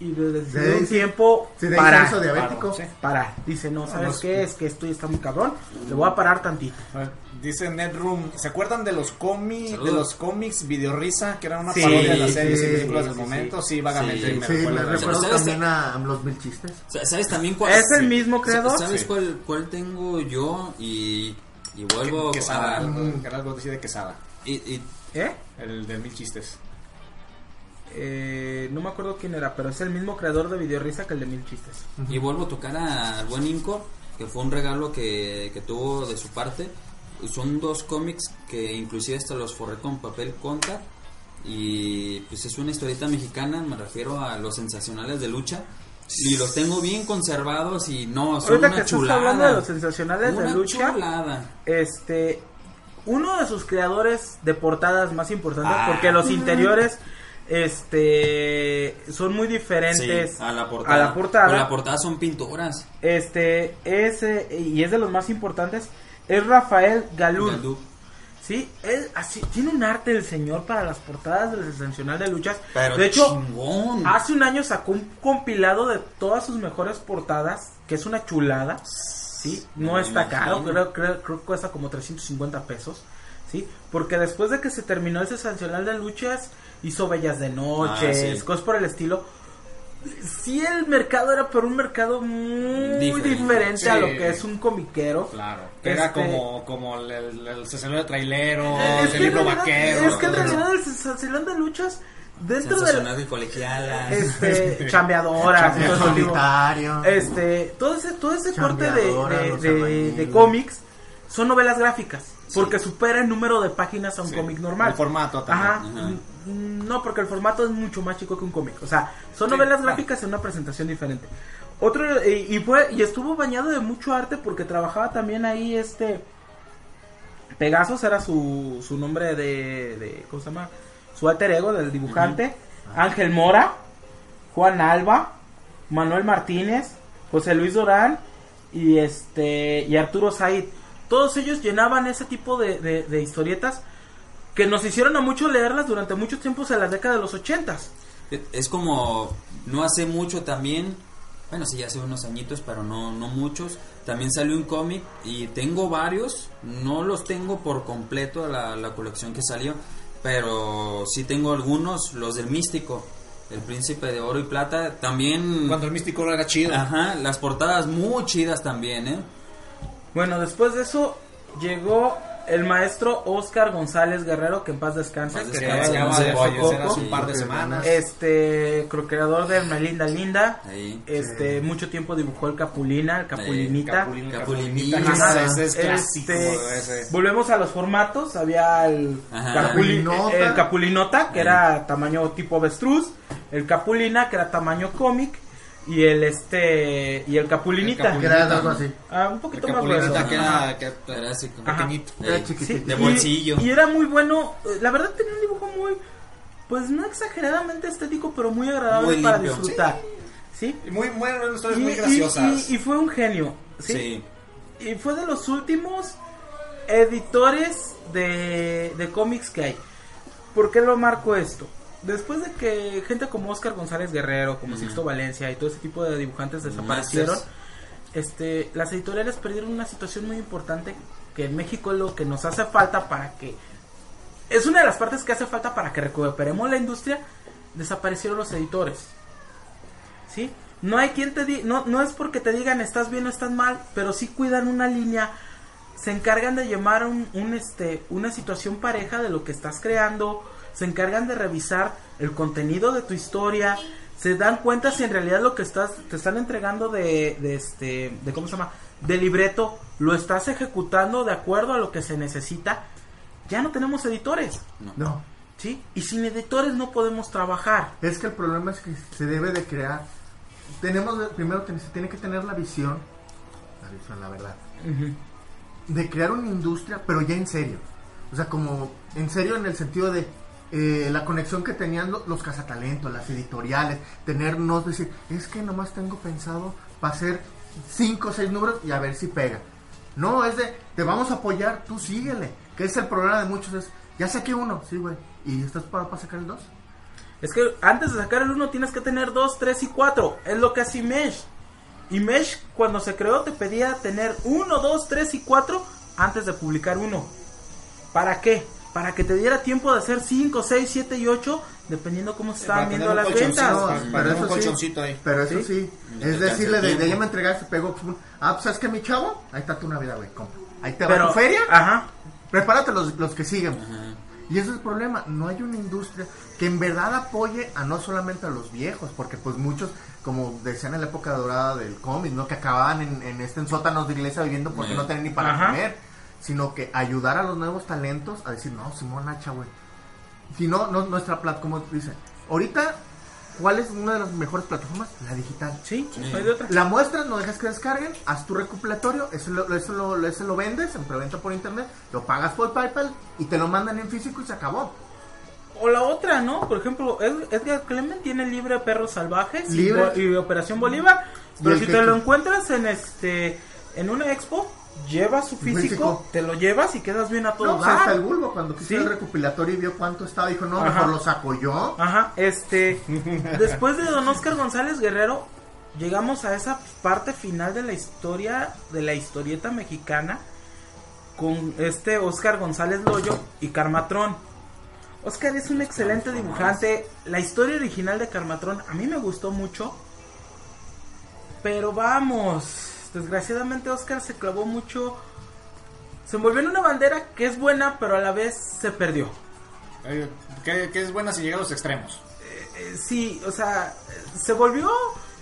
y desde De ahí un tiempo ahí para, se hizo diabético. para, para. Dice, no, ¿sabes no, qué? Es que esto ya está muy cabrón, le voy a parar tantito. Dice Netroom, ¿se acuerdan de los cómics, de los cómics Videorrisa que eran una Sí, parodia de las series y sí, películas sí, del momento? Sí, vagamente Sí, me Sí, recuerdo me recuerdo ¿Sabes? también a los mil chistes. Sa- ¿Sabes también cuál? ¿Es el mismo creador? ¿Sabes Sí. cuál, cuál tengo yo? Y, y vuelvo Quesada, a... algo- era algo así de Quesada, y- y ¿Eh? el de mil chistes. Eh, no me acuerdo quién era, pero es el mismo creador de Videorrisa que el de Mil Chistes. Y vuelvo a tocar al buen Inco, que fue un regalo que, que tuvo de su parte. Son dos cómics que inclusive hasta los forré con papel conta. Y pues es una historieta mexicana, me refiero a los sensacionales de lucha. Y los tengo bien conservados y no, son Ahorita una que estás chulada. hablando de los sensacionales Una de lucha, chulada. este uno de sus creadores de portadas más importantes Ah. porque los interiores este son muy diferentes Sí, a la portada. a la portada. Pero la portada son pinturas. este es eh, y es de los más importantes es Rafael Galul. Gandú. Sí, él así tiene un arte el señor para las portadas del Sensacional de Luchas. Pero de hecho, chingón. hace un año sacó un compilado de todas sus mejores portadas, que es una chulada. Sí, no está caro, creo, creo, creo que cuesta como 350 pesos. Sí, porque después de que se terminó el Sensacional de Luchas, hizo Bellas de Noche, Ah, sí. cosas por el estilo. Sí, el mercado era por un mercado muy Diferente. diferente, a lo que es un comiquero. Claro, que era Este- como, como el, el, el de trailero, Es que, el libro realidad, vaquero. es que en realidad el sensacional de luchas dentro Sensacional y colegiala. este chambeadoras ese solitario. este todo ese todo ese corte de, de, de- de cómics son novelas gráficas porque supera el número de páginas a un Sí, cómic normal el formato también. Ajá. Ajá. Mm, no porque el formato es mucho más chico que un cómic o sea son Sí, novelas claro. gráficas en una presentación diferente otro y, y fue y estuvo bañado de mucho arte porque trabajaba también ahí este Pegasus era su, su nombre de, de ¿cómo se llama? Su alter ego del dibujante. Ángel Mora, Juan Alba, Manuel Martínez, José Luis Dorán y este y Arturo Said. Todos ellos llenaban ese tipo de, de- de historietas que nos hicieron a muchos leerlas durante muchos tiempos en la década de los ochentas. Es como, no hace mucho también, bueno, sí, hace unos añitos, pero no, no muchos. También salió un cómic y tengo varios, no los tengo por completo la, la colección que salió, pero sí tengo algunos, los del Místico, el Príncipe de Oro y Plata, también... Cuando el místico era chido. Ajá, las portadas muy chidas también, ¿eh? Bueno, después de eso llegó el maestro Oscar González Guerrero, que en paz descanse, Paz que descanse, acaba de fallecer hace un par de semanas. Este, creador de Melinda Linda. Ahí. Este, mucho tiempo dibujó el Capulina, el Capulinita. Capulina, Capulinita. Capulina, Ajá. ese es clásico. Este, ese. Volvemos a los formatos. Había el, Ajá. Capuli- Capulinota. el Capulinota, que era tamaño tipo avestruz. El Capulina, que era tamaño cómic. Y el este y el Capulinita. Que era algo así. Ah, un El poquito más Capulinita grueso. que era, que Era así como... Pequeñito. Ey, Era chiquitito. de Y- bolsillo. Y, era muy bueno. La verdad tenía un dibujo muy, pues no exageradamente estético, pero muy agradable Muy para limpio. disfrutar. ¿Sí? Y Muy, historias Y, muy y- graciosas. y- y fue un genio. ¿sí? Sí. Y fue de los últimos editores de, de cómics que hay. ¿Por qué lo marco esto? Después de que gente como Oscar González Guerrero, como Ujú. Sixto Valencia y todo ese tipo de dibujantes desaparecieron, Masters. este, las editoriales perdieron una situación muy importante que en México es lo que nos hace falta para que es una de las partes que hace falta para que recuperemos la industria desaparecieron los editores sí no hay quien te diga no no es porque te digan estás bien o estás mal pero sí cuidan una línea se encargan de llamar un, un, este una situación pareja de lo que estás creando se encargan de revisar el contenido de tu historia se dan cuenta si en realidad lo que estás te están entregando de, de este de cómo se llama de libreto lo estás ejecutando de acuerdo a lo que se necesita ya no tenemos editores No. sí y sin editores no podemos trabajar Es que el problema es que se debe de crear. Tenemos, primero se tiene que tener la visión, la visión, la verdad, de crear una industria, pero ya en serio. O sea, como en serio en el sentido de eh, la conexión que tenían lo- los cazatalentos, las editoriales, tenernos, decir, es que nomás tengo pensado para hacer cinco o seis números y a ver si pega. No, es de, te vamos a apoyar, tú síguele. Que es el problema de muchos, es, ya saqué uno, sí, güey. ¿Y estás para, para sacar el dos? Es que antes de sacar el 1 tienes que tener 2, 3 y 4. Es lo que hace Image. Image cuando se creó te pedía tener 1, 2, 3 y 4 antes de publicar uno. ¿Para qué? Para que te diera tiempo de hacer 5, 6, 7 y 8 dependiendo cómo se estaban Para viendo las ventas. pero eso sí. ahí. Pero eso ¿Sí? es decirle, de, de ella tiempo. me entregaste, pegó, ah, pues, ¿sabes que mi chavo? Ahí está tu Navidad, güey, compra. Ahí te va Pero, tu feria, Ajá. prepárate los, los que siguen. Ajá. Y ese es el problema, no hay una industria que en verdad apoye a no solamente a los viejos, porque pues muchos, como decían en la época dorada del cómic, ¿no? Que acababan en, en este en sótanos de iglesia viviendo porque Eh. no tenían ni para Ajá. comer, sino que ayudar a los nuevos talentos a decir, no, Simón Hacha, güey. Si no, no, nuestra plata, como dice, ahorita, ¿cuál es una de las mejores plataformas? La digital. Sí, Sí. no hay de otra. La muestras, no dejas que descarguen, haz tu recopilatorio, eso lo, eso lo, eso lo vendes en preventa por internet, lo pagas por PayPal y te lo mandan en físico y se acabó. O la otra, ¿no? Por ejemplo, Ed- Edgar Clement tiene libre Perros Salvajes y Libre. Bo- y, Operación Bolívar. Y Pero si te lo encuentras en este en una expo, lleva su físico, Físico. te lo llevas y quedas bien a todo No, o sea, hasta el bulbo, cuando quiso Sí. el recopilatorio y vio cuánto estaba, dijo, no, Ajá. mejor lo saco yo. Ajá, este. después de Don Oscar González Guerrero, llegamos a esa parte final de la historia, de la historieta mexicana, con este Oscar González Loyo y Carmatrón. Oscar es un excelente dibujante. La historia original de Carmatrón a mí me gustó mucho. Pero vamos, desgraciadamente Oscar se clavó mucho. Se envolvió en una bandera que es buena, pero a la vez se perdió. Eh, que, que es buena si llega a los extremos. Eh, sí, o sea, eh, se volvió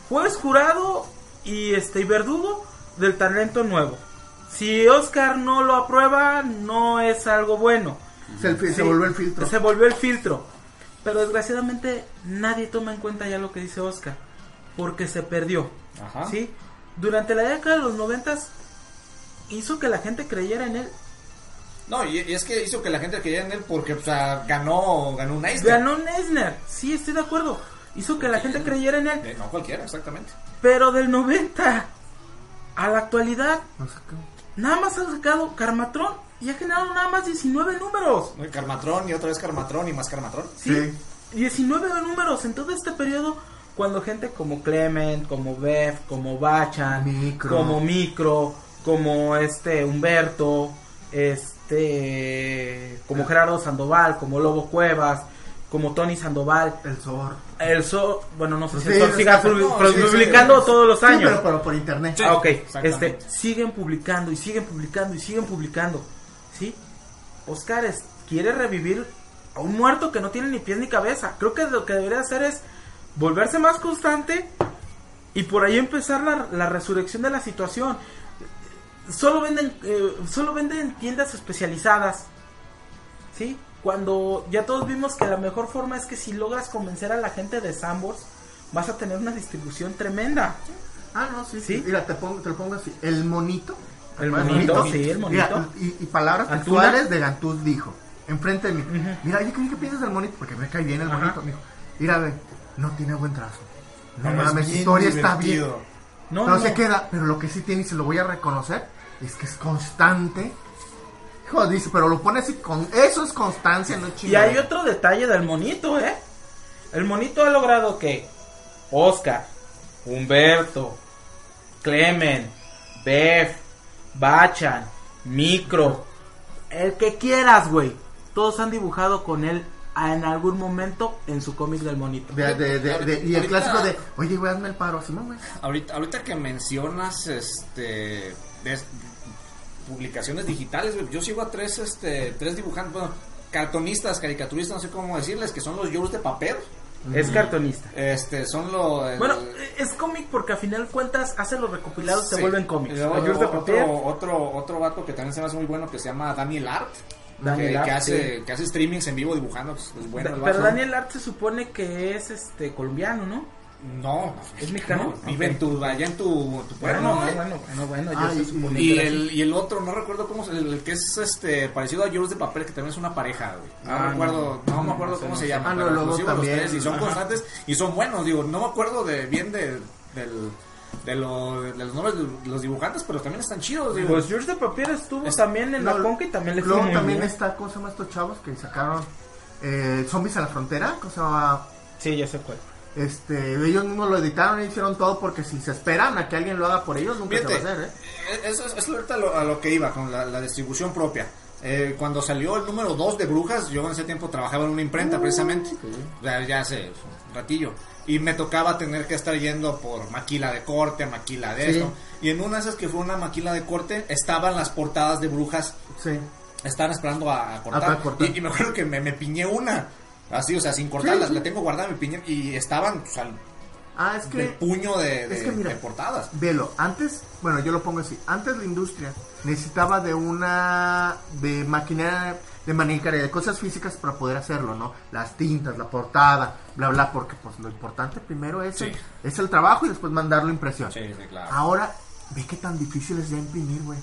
juez jurado y este y verdugo del talento nuevo. Si Oscar no lo aprueba, no es algo bueno. Se, se volvió el filtro. Se volvió el filtro. Pero desgraciadamente nadie toma en cuenta ya lo que dice Oscar. Porque se perdió. Ajá. ¿sí? Durante la década de los noventas hizo que la gente creyera en él. No, y, y es que hizo que la gente creyera en él porque o sea, ganó, ganó un Eisner. Ganó Neisner. Sí, estoy de acuerdo. Hizo que la gente creyera en él. Eh, No cualquiera, exactamente. Pero del 90 a la actualidad, nada más ha sacado Carmatrón y ha generado nada más 19 números. Carmatrón y otra vez Carmatrón y más Carmatrón. ¿sí? Sí. 19 números en todo este periodo. Cuando gente como Clement, como Bev, como Bachan, Micro. como Micro, como este Humberto, este como Gerardo Sandoval, como Lobo Cuevas, como Tony Sandoval, El Zor. el Sol, bueno, no sé si Sí, el Sol siga sí, sí, publicando sí. todos los Sí, años. pero, pero por internet. Ah, ok. exactamente. Este, siguen publicando y siguen publicando y siguen publicando. ¿Sí? Oscar es- quiere revivir a un muerto que no tiene ni pies ni cabeza. Creo que lo que debería hacer es volverse más constante y por ahí empezar la, la resurrección de la situación. Solo venden, eh, solo venden tiendas especializadas. ¿Sí? Cuando ya todos vimos que la mejor forma es que si logras convencer a la gente de Sambors, vas a tener una distribución tremenda. Ah, no, sí, ¿Sí? Mira, te, pongo, te lo pongo así. El monito. ¿te El monito, sí, el Mira, monito. y, y palabras ¿Antuna? textuales de Gantuz dijo. Enfrente de mí. Mira, ¿qué, qué piensas del monito? Porque me cae bien el Ajá. monito. Me dijo, mira, ve, no tiene buen trazo. No mames, historia está bien. No, No, no, se queda, pero lo que sí tiene y se lo voy a reconocer es que es constante. Hijo, dice, pero lo pone así con. Eso es constancia, no Y chingada. hay otro detalle del monito, ¿eh? El monito ha logrado que Oscar, Humberto, Clemen, Bev, Bachan, Micro, el que quieras, güey. Todos han dibujado con él en algún momento en su cómic del monito. De- de- de- de- y el Ahorita- clásico de, oye, güey, hazme el paro, Simón, güey. Ahorita, ahorita que mencionas este publicaciones digitales, güey, yo sigo a tres este tres dibujantes, bueno, cartonistas, caricaturistas, no sé cómo decirles, que son los yours de papel. Es cartonista. Este, son los el- Bueno, es cómic porque a final de cuentas hace los recopilados y se Sí. vuelven cómics. Otro, otro, otro vato que también se me hace muy bueno que se llama Daniel Art. Daniel que, Art, que hace, sí. que hace streamings en vivo dibujando. pues, el Pero. Daniel Art se supone que es este colombiano, ¿no? No, ¿Es mexicano? Vive Ok. en tu, allá en tu, tu pueblo. Bueno, ¿no? no, bueno, bueno, bueno, yo Ah, se y- Y el, y el otro, no recuerdo cómo se- el, que es este parecido a Yours de papel, que también es una pareja, güey. No Ah, recuerdo, no, no. me acuerdo No cómo no se sé. llama. Ah, no, pero los sigo los también. tres y son Ajá. constantes y son buenos, digo, no me acuerdo de bien de, del, de, lo- de los nombres de los dibujantes, pero también están chidos, digo. Pues George de Papel estuvo Es- también en la No, conca y también le Luego también bien. está, ¿cómo se llama estos chavos que sacaron eh, Zombies a la Frontera? ¿Cómo se llama? Sí, ya sé cuál. Este, ellos mismos lo editaron y hicieron todo porque si se esperan a que alguien lo haga por ellos, nunca Fíjate, se va a hacer, ¿eh? eh, Eso es, es ahorita lo- a lo que iba con la, la distribución propia. Eh, cuando salió el número 2 de Brujas, yo en ese tiempo trabajaba en una imprenta precisamente, ya, ya hace un ratillo, y me tocaba tener que estar yendo por maquila de corte, maquila de Sí. esto, y en una de esas que fue una maquila de corte, estaban las portadas de Brujas, Sí. estaban esperando a, a cortar, cortar. Y, y me acuerdo que me, me piñé una, así, o sea, sin cortarlas, la tengo guardada, me piñé, y estaban pues, al Ah, es del que, puño de, de- es que mira. de portadas. velo, antes, bueno, yo lo pongo así, antes la industria necesitaba de una, de maquinaria, de manicaria, de cosas físicas para poder hacerlo, ¿no? Las tintas, la portada, bla, bla, porque pues lo importante primero es, el, es el trabajo y después mandarlo a impresión. Sí, sí, claro. Ahora, ve qué tan difícil es ya imprimir, güey.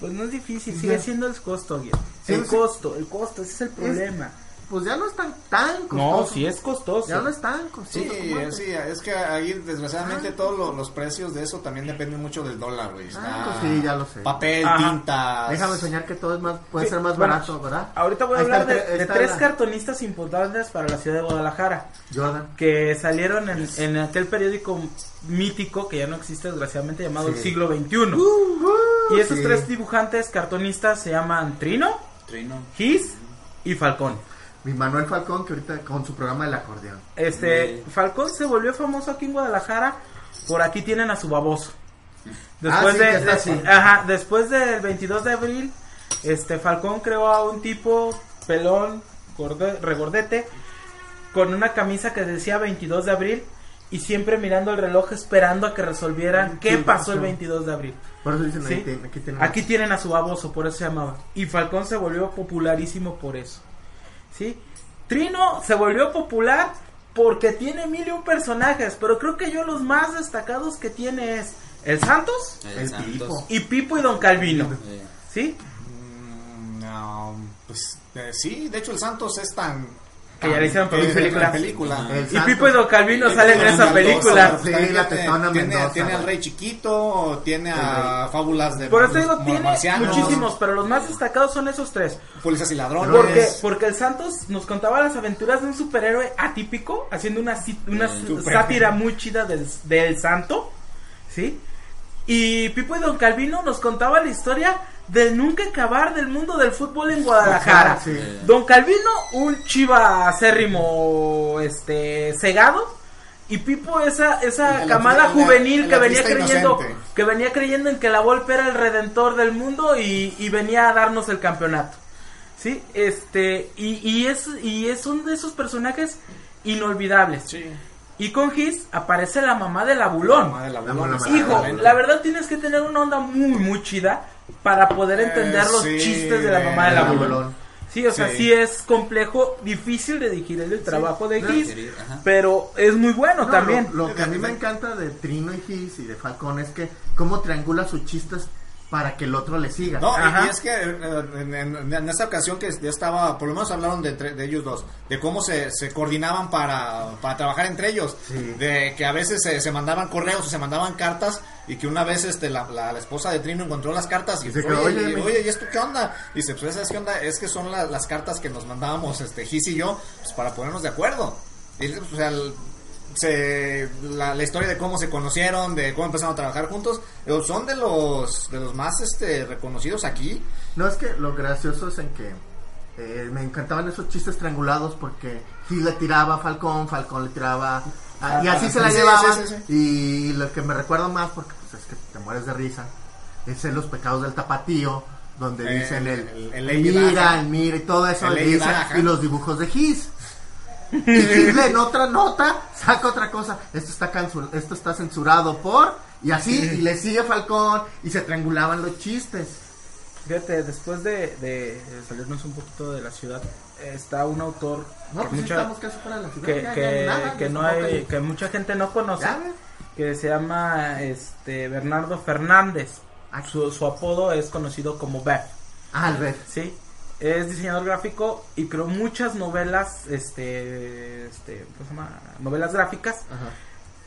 Pues no es difícil, Ya. sigue siendo el costo. Sí, el costo, el costo, ese es el problema. Pues ya no están tan No, costosos. sí es costoso. Ya no es tan costoso. Sí, sí, es que ahí desgraciadamente todos lo- los precios de eso también dependen mucho del dólar, güey. Ah, pues sí, ya lo sé. Papel, Ajá. tintas. Déjame soñar que todo es más, puede Sí, ser más bueno, barato, ¿verdad? Ahorita voy a hablar de, tres la- cartonistas importantes para la ciudad de Guadalajara. Jordan. que salieron en, en aquel periódico mítico que ya no existe desgraciadamente llamado Sí. El Siglo XXI. y esos sí. tres dibujantes cartonistas se llaman Trino, Trino. Gis y Falcón. Mi Manuel Falcón, que ahorita con su programa del acordeón. Este, Falcón se volvió famoso aquí en Guadalajara. Por aquí tienen a su baboso. Después Ah, sí, de, así. ajá, después del 22 de abril, este Falcón creó a un tipo pelón, gorde- regordete, con una camisa que decía 22 de abril y siempre mirando el reloj esperando a que resolvieran qué Sí, pasó el sí. 22 de abril. Por eso dicen Sí. ahí, tiene- aquí tienen. Aquí tienen a su baboso, por eso se llamaba. Y Falcón se volvió popularísimo por eso. ¿Sí? Trino se volvió popular porque tiene mil y un personajes, pero creo que yo los más destacados que tiene es el Santos El, El Santos. Pipo. y Pipo y Don Calvino. ¿Sí? Mm, no, pues eh, sí, de hecho el Santos es tan... Que ya le hicieron tan- película. película. película. El Y. Pipo y Don Calvino salen en esa película. Sí, también la tiene- tetona tiene, Mendoza, tiene al. Rey Chiquito, tiene a Fábulas de Por eso digo, tiene muchísimos, pero los más destacados son esos tres. Policías y ladrones. Porque, porque el Santos nos contaba las aventuras de un superhéroe atípico, haciendo una, una super. sátira muy chida del, del santo, ¿sí? Y Pipo y Don Calvino nos contaba la historia del nunca acabar del mundo del fútbol en Guadalajara. Sí. Don Calvino, un chiva acérrimo, este, cegado. Y Pipo, esa, esa camada juvenil que venía creyendo, inocente. que venía creyendo en que la Volpe era el redentor del mundo y, y venía a darnos el campeonato. Sí, este, y, y es, y es uno de esos personajes inolvidables. Sí. Y con Gis aparece la mamá del abulón. Mamá de la La Bulón, mamá- Hijo, la verdad tienes que tener una onda muy, muy chida para poder entender Eh, los sí, chistes de la mamá del El abulón. abulón. Sí, o sea, Sí. sí es complejo, difícil de digerir el trabajo de no, Gis, pero es muy bueno No, también. Lo, lo que a mí me encanta de Trino y Gis y de Falcón es que cómo triangula sus chistes para que el otro le siga. No, y- Ajá. y es que eh, en, en- en esta ocasión que ya estaba, por lo menos hablaron de, entre- de ellos dos, de cómo se, se coordinaban para, para trabajar entre ellos, Sí. de que a veces se, se mandaban correos o se mandaban cartas y que una vez este la, la- la esposa de Trino encontró las cartas y Y se dice, quedó, oye, "Oye, y- me- oye, ¿y esto qué onda? Y dice, pues ¿sabes qué onda? Es que son la- las cartas que nos mandábamos este Gis y yo pues, para ponernos de acuerdo. Y, pues, o sea, el- se, la, la historia de cómo se conocieron, de cómo empezaron a trabajar juntos, son de los de los más este reconocidos aquí. No, es que lo gracioso es en que eh, me encantaban esos chistes triangulados porque Gis le tiraba a Falcón, Falcón le tiraba... a- y así se la sí, llevaban. sí, sí, sí. Y lo que me recuerdo más, porque que te mueres de risa, es en los pecados del tapatío, donde Eh, dicen el, el- el mira, el mira y todo eso, El y, los dibujos de Gis. Y Gis en otra nota saca otra cosa. Esto está, esto está censurado por... Y así, y le sigue Falcón, y se triangulaban los chistes. Fíjate, después de, de salirnos un poquito de la ciudad, está un autor No, que, pues mucha- la ciudad. que, que- nada, que no hay, que mucha gente no conoce, Ya. Que se llama este Bernardo Fernández. Ah. Su, su apodo es conocido como Beth, Ah, Albert. ¿sí? Es diseñador gráfico y creó muchas novelas, este, este, ¿cómo se llama? Novelas gráficas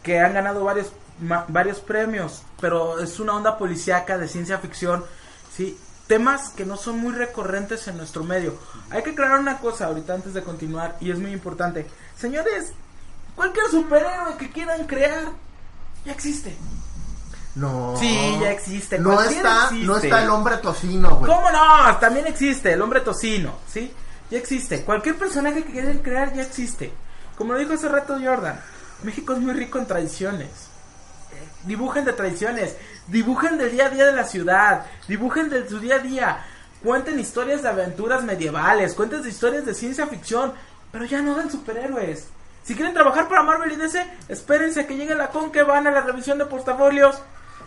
que han ganado varios ma- varios premios, pero es una onda policíaca de ciencia ficción, sí, temas que no son muy recurrentes en nuestro medio. Hay que aclarar una cosa ahorita antes de continuar y es muy importante. Señores, cualquier superhéroe que quieran crear ya existe. No. Sí, ya existe. No está, existe. no está el hombre tocino, güey. ¿Cómo no? También existe el hombre tocino, ¿sí? Ya existe. Cualquier personaje que quieran crear ya existe. Como lo dijo hace rato Jordan, México es muy rico en tradiciones. Dibujen de tradiciones, dibujen del día a día de la ciudad, dibujen de su día a día, cuenten historias de aventuras medievales, cuenten de historias de ciencia ficción, pero ya no dan superhéroes. Si quieren trabajar para Marvel y DC, espérense a que llegue la con que van a la revisión de portafolios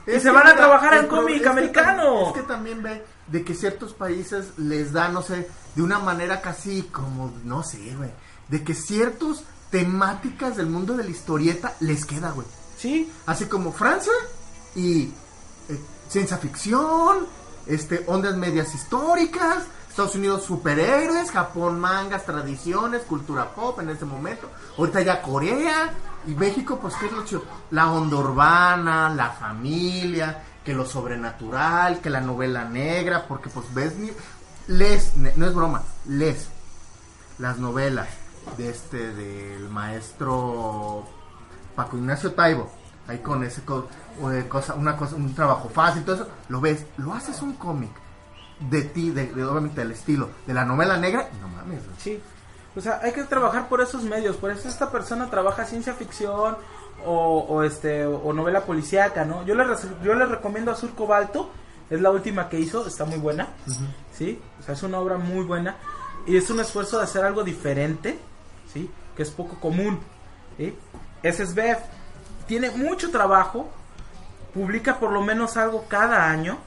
y Es se van a mira, trabajar pro- cómic es americano. Es que también ve de que ciertos países les da, no sé, de una manera casi como, no sé, güey. De que ciertos temáticas del mundo de la historieta les queda, güey. Sí, Así como Francia y eh, ciencia ficción, este, ondas medias históricas, Estados Unidos superhéroes, Japón mangas, tradiciones, cultura pop en este momento. Ahorita ya Corea y México, pues qué es lo chido. La onda urbana, la familia, que lo sobrenatural, que la novela negra, porque pues ves, ne- no es broma, lees las novelas de este del maestro Paco Ignacio Taibo, ahí con ese eh, cosa, una cosa, un trabajo fácil, todo eso, lo ves, lo haces un cómic de ti, de, de, obviamente del estilo de la novela negra, no mames. Sí. O sea, hay que trabajar por esos medios. Por eso esta persona trabaja ciencia ficción o, o este o novela policíaca, ¿no? Yo le yo le recomiendo Azul Cobalto. Es la última que hizo, está muy buena. ¿Sí? O sea, es una obra muy buena y es un esfuerzo de hacer algo diferente, ¿sí? Que es poco común, ¿sí? Ese es Bev. Tiene mucho trabajo. Publica por lo menos algo cada año,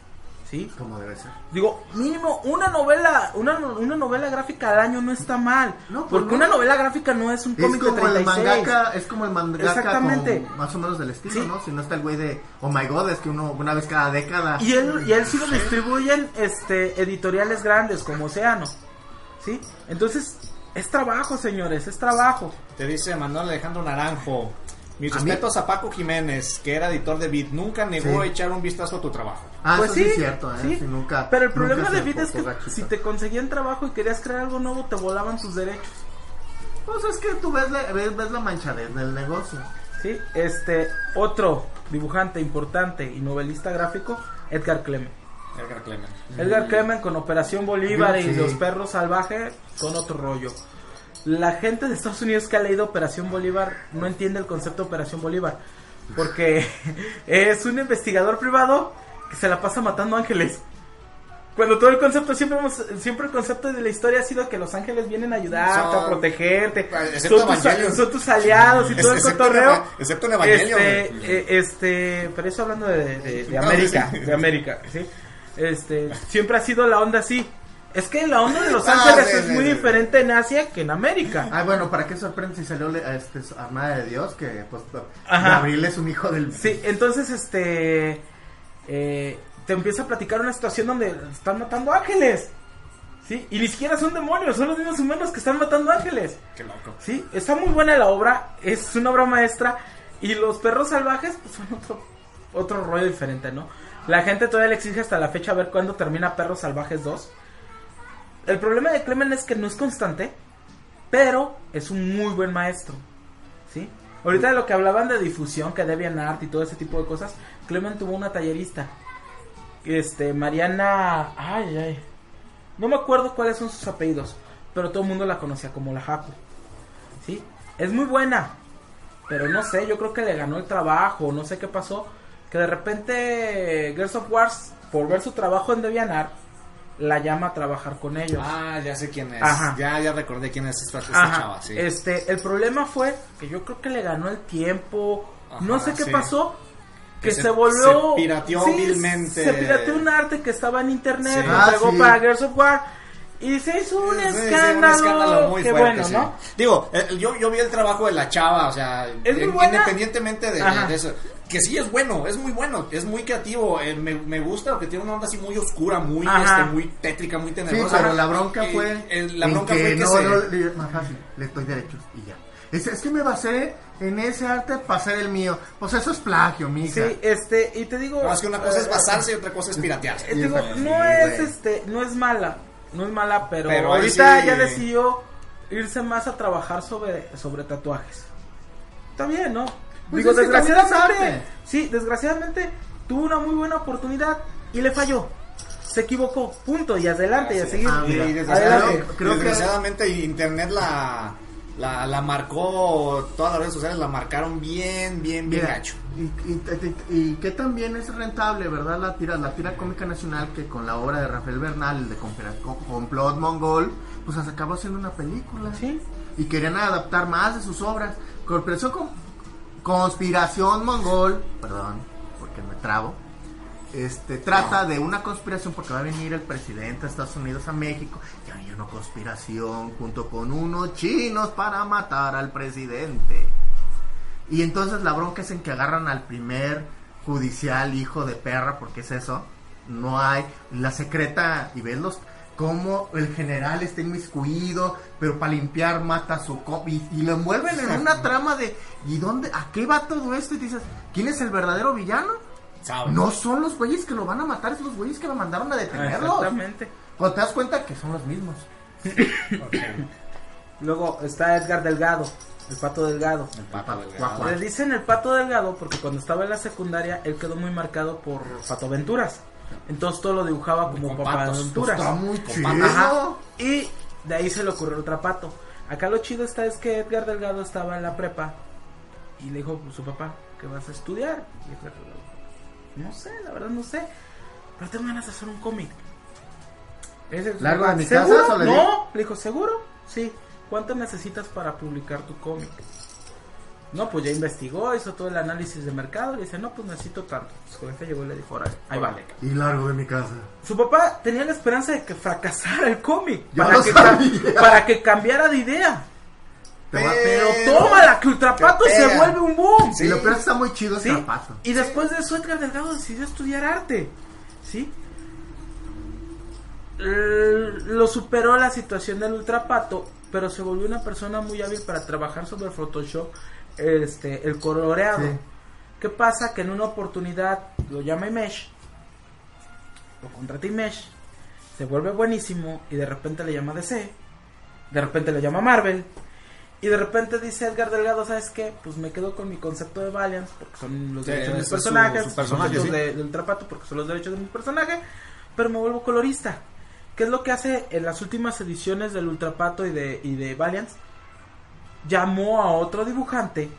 ¿sí? Como debe ser. Digo, mínimo una novela, una, una novela gráfica al año no está mal. No, pues porque no. una novela gráfica no es un Es cómic de como el 36. mangaka, es como el mangaka Exactamente. con más o menos del estilo, Sí. ¿no? Si no está el güey de Oh my god, es que uno una vez cada década. Y él, y él sí lo distribuyen este, editoriales grandes como Océano. ¿Sí? Entonces, es trabajo, señores, es trabajo. Te dice Manuel Alejandro Naranjo. Mis A mí- respetos a Paco Jiménez, que era editor de Beat. Nunca negó Sí. echar un vistazo a tu trabajo. Ah, pues eso sí, sí es cierto, ¿eh? sí. Nunca, Pero el problema de Vid es que si te conseguían trabajo y querías crear algo nuevo, te volaban tus derechos. Pues es que tú ves la, ves, ves la manchadez del negocio. ¿Sí? Este, otro dibujante importante y novelista gráfico, Edgar Clement. Edgar Clement. Edgar Clement con Operación Bolívar y. Los Perros Salvajes con otro rollo. La gente de Estados Unidos que ha leído Operación Bolívar no entiende el concepto de Operación Bolívar. Porque es un investigador privado que se la pasa matando ángeles. Cuando todo el concepto, siempre hemos, siempre el concepto de la historia ha sido que los ángeles vienen a ayudarte, Son- a protegerte, son tus, Evangelion. son tus aliados y todo el cotorreo. Excepto en Evangelion, Este, eh, este, pero eso hablando de, de- de No, América, sí. de América, ¿sí? Este, siempre ha sido la onda así. Es que la onda de Los Ah, Ángeles sí, es sí, muy sí. diferente en Asia que en América. Ah, bueno, ¿para qué sorprende si salió le- este, Armada de Dios? Que pues Ajá. Gabriel es un hijo del... Sí, entonces este eh, te empieza a platicar una situación donde están matando ángeles. ¿Sí? Y ni siquiera son demonios, son los mismos humanos que están matando ángeles. Qué loco. Sí, está muy buena la obra, es una obra maestra. Y los perros salvajes, pues son otro, otro rollo diferente, ¿no? La gente todavía le exige hasta la fecha ver cuándo termina Perros Salvajes 2. El problema de Clemen es que no es constante, pero es un muy buen maestro. ¿Sí? Ahorita de lo que hablaban de difusión, que DeviantArt y todo ese tipo de cosas, Clemen tuvo una tallerista. Este, Mariana. Ay, ay. No me acuerdo cuáles son sus apellidos, pero todo el mundo la conocía como la Jaco. ¿Sí? Es muy buena, pero no sé, yo creo que le ganó el trabajo, no sé qué pasó. Que de repente Girls of Wars, por ver su trabajo en DeviantArt, la llama a trabajar con ellos. Ah, ya sé quién es. Ajá. Ya, ya recordé quién es esta, esta chava, sí. Este, el problema fue que yo creo que le ganó el tiempo. Ajá, no sé qué sí. pasó. Que, Que se, se- volvió. se pirateó Sí, vilmente. Se pirateó un arte que estaba en internet. Sí. Lo Ah, entregó sí. para Girls of War. Y se hizo un Sí, sí, escándalo. un escándalo muy Qué fuerte, bueno, sí. ¿no? Digo, eh, yo, yo vi el trabajo de la chava, o sea, Es muy in- buena. independientemente de, de- Ajá. de eso. Que sí es bueno, es muy bueno, es muy creativo, eh, me, me gusta porque tiene una onda así muy oscura, muy este, muy tétrica, muy Sí, tenebrosa. pero la bronca Eh, fue... eh, la bronca que fue que no, se... no, le- más fácil, le doy derechos y ya. Es, es que me basé en ese arte para hacer el mío. Pues eso es plagio, mija. Sí, este, y te digo. No, es que una cosa es eh, basarse y otra cosa es piratearse. eh, digo, Sí, no es este, no es mala, no es mala, pero, ahorita sí- ya decidió irse más a trabajar sobre, sobre tatuajes. Está bien, ¿no? Pues Digo, desgraciadamente, sí, desgraciadamente tuvo una muy buena oportunidad y le falló. Se equivocó, punto, y adelante, y a seguir. Ah, Y desgraciadamente, Adelante. Creo que- desgraciadamente internet la, la, la marcó, todas las redes sociales la marcaron bien, bien, bien Mira, gacho. y, y, y- y que también es rentable, ¿verdad? La tira, la tira cómica nacional que con la obra de Rafael Bernal, el de Complot Mongol, pues se acabó haciendo una película. Sí. Y querían adaptar más de sus obras. Conspiración, con- Conspiración Mongol, perdón, porque me trabo. Este, trata de una conspiración porque va a venir el presidente de Estados Unidos a México y hay una conspiración junto con unos chinos para matar al presidente. Y entonces la bronca es en que agarran al primer judicial hijo de perra, porque es eso. No hay la secreta y ves los cómo el general está inmiscuido, pero para limpiar mata a su cop y, y lo envuelven en una trama de ¿y dónde? ¿A qué va todo esto? Y dices, ¿quién es el verdadero villano? No son los güeyes que lo van a matar, son los güeyes que lo mandaron a detenerlo. Exactamente. Cuando te das cuenta que son los mismos. Luego está Edgar Delgado, el pato delgado. Guau, Le dicen el pato delgado porque cuando estaba en la secundaria él quedó muy marcado por Pato Aventuras. Entonces todo lo dibujaba como Con Papá patos. Aventuras. Está muy. Ajá. Y de ahí se le ocurrió el trapato. Acá lo chido está es que Edgar Delgado estaba en la prepa y le dijo a su papá que vas a estudiar. Y Delgado, no sé, la verdad no sé, pero tengo ganas de hacer un cómic. Su ¿Largo de mi casa, le no, le dijo, ¿seguro? Sí. ¿Cuánto necesitas para publicar tu cómic? No, pues ya investigó, hizo todo el análisis de mercado y dice, no, pues necesito tanto. Con este llegó y le dijo, órale, ahí vale. Y largo de mi casa. Su papá tenía la esperanza de que fracasara el cómic para, que para que cambiara de idea. Va- Pero tómala, que Ultrapato se vuelve un boom. Y lo peor está muy chido ¿Sí? Y después de eso Edgar Delgado decidió estudiar arte. ¿Sí? Lo superó la situación del Ultrapato, pero se volvió una persona muy hábil para trabajar sobre Photoshop, este, el coloreado. Sí. ¿Qué pasa? Que en una oportunidad lo llama Imesh, lo contrata Imesh, se vuelve buenísimo y de repente le llama DC, de repente le llama Marvel y de repente dice Edgar Delgado, ¿sabes qué? Pues me quedo con mi concepto de Valiant porque son los Sí, derechos de mis su- personajes, su personaje, los derechos sí. de- del Ultrapato porque son los derechos de mi personaje, pero me vuelvo colorista. ¿Qué es lo que hace en las últimas ediciones del Ultrapato y de, y de Valiant? Llamó a otro dibujante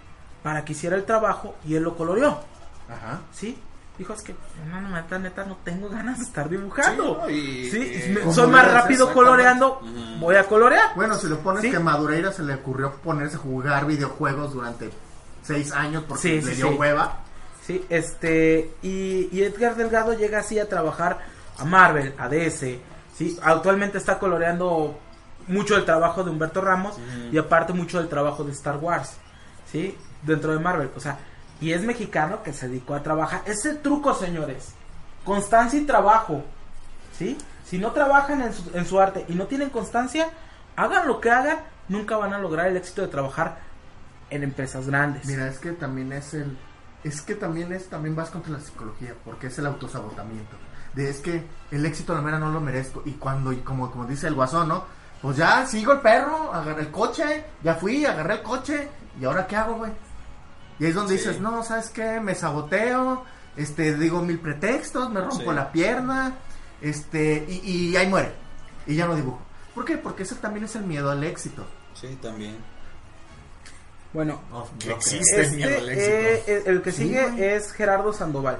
para que hiciera el trabajo y él lo coloreó. Ajá. ¿Sí? Dijo, es que, no, no, neta, neta, no tengo ganas de estar dibujando. Sí, y- Sí, soy más rápido coloreando, voy a colorear. Bueno, si lo pones Sí. que a Madureira se le ocurrió ponerse a jugar videojuegos durante seis años porque Sí, le sí, dio sí. hueva. Sí, este, y, y Edgar Delgado llega así a trabajar a Marvel, a DC, sí, actualmente está coloreando mucho el trabajo de Humberto Ramos y aparte mucho del trabajo de Star Wars, sí, dentro de Marvel, o sea, y es mexicano que se dedicó a trabajar, ese truco señores, constancia y trabajo, sí, si no trabajan en su, en su arte y no tienen constancia, hagan lo que hagan, nunca van a lograr el éxito de trabajar en empresas grandes. Mira, es que también es el. Es que también es. También vas contra la psicología. Porque es el autosabotamiento. De es que el éxito la mera no lo merezco. Y cuando, y como, como dice el guasón, ¿no? Pues ya sigo el perro, agarré el coche, ya fui, agarré el coche. ¿Y ahora qué hago, güey? Y ahí es donde Sí. dices, no, ¿sabes qué? Me saboteo, este, digo mil pretextos, me rompo Sí. la pierna, este, y, y ahí muere. Y ya no dibujo. ¿Por qué? Porque ese también es el miedo al éxito. Sí, también. Bueno, Que existe Este, miedo al éxito. eh, el, que Sí, sigue es Gerardo Sandoval.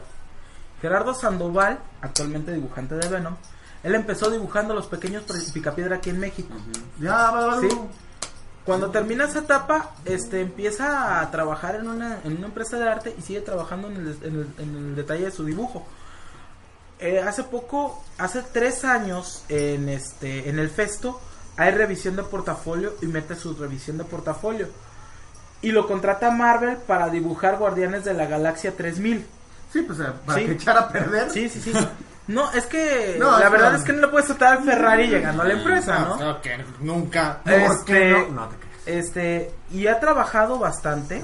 Gerardo Sandoval, actualmente dibujante de Venom, él empezó dibujando los pequeños Pi- Picapiedra aquí en México. Ya, va, va, Sí. Cuando termina esa etapa, este empieza a trabajar en una, en una empresa de arte y sigue trabajando en el, en el- en el detalle de su dibujo. Eh, hace poco, hace tres años, en este, en el Festo, hay revisión de portafolio y mete su revisión de portafolio. Y lo contrata Marvel para dibujar Guardianes de la Galaxia 3000. Sí, pues eh, para Sí. que echara a perder. Sí, sí, sí. No, es que No, la es verdad es que no le puedes tratar al Ferrari llegando a la empresa, ¿no? No, que nunca. ¿Por Este, no? No te crees. Este, y ha trabajado bastante.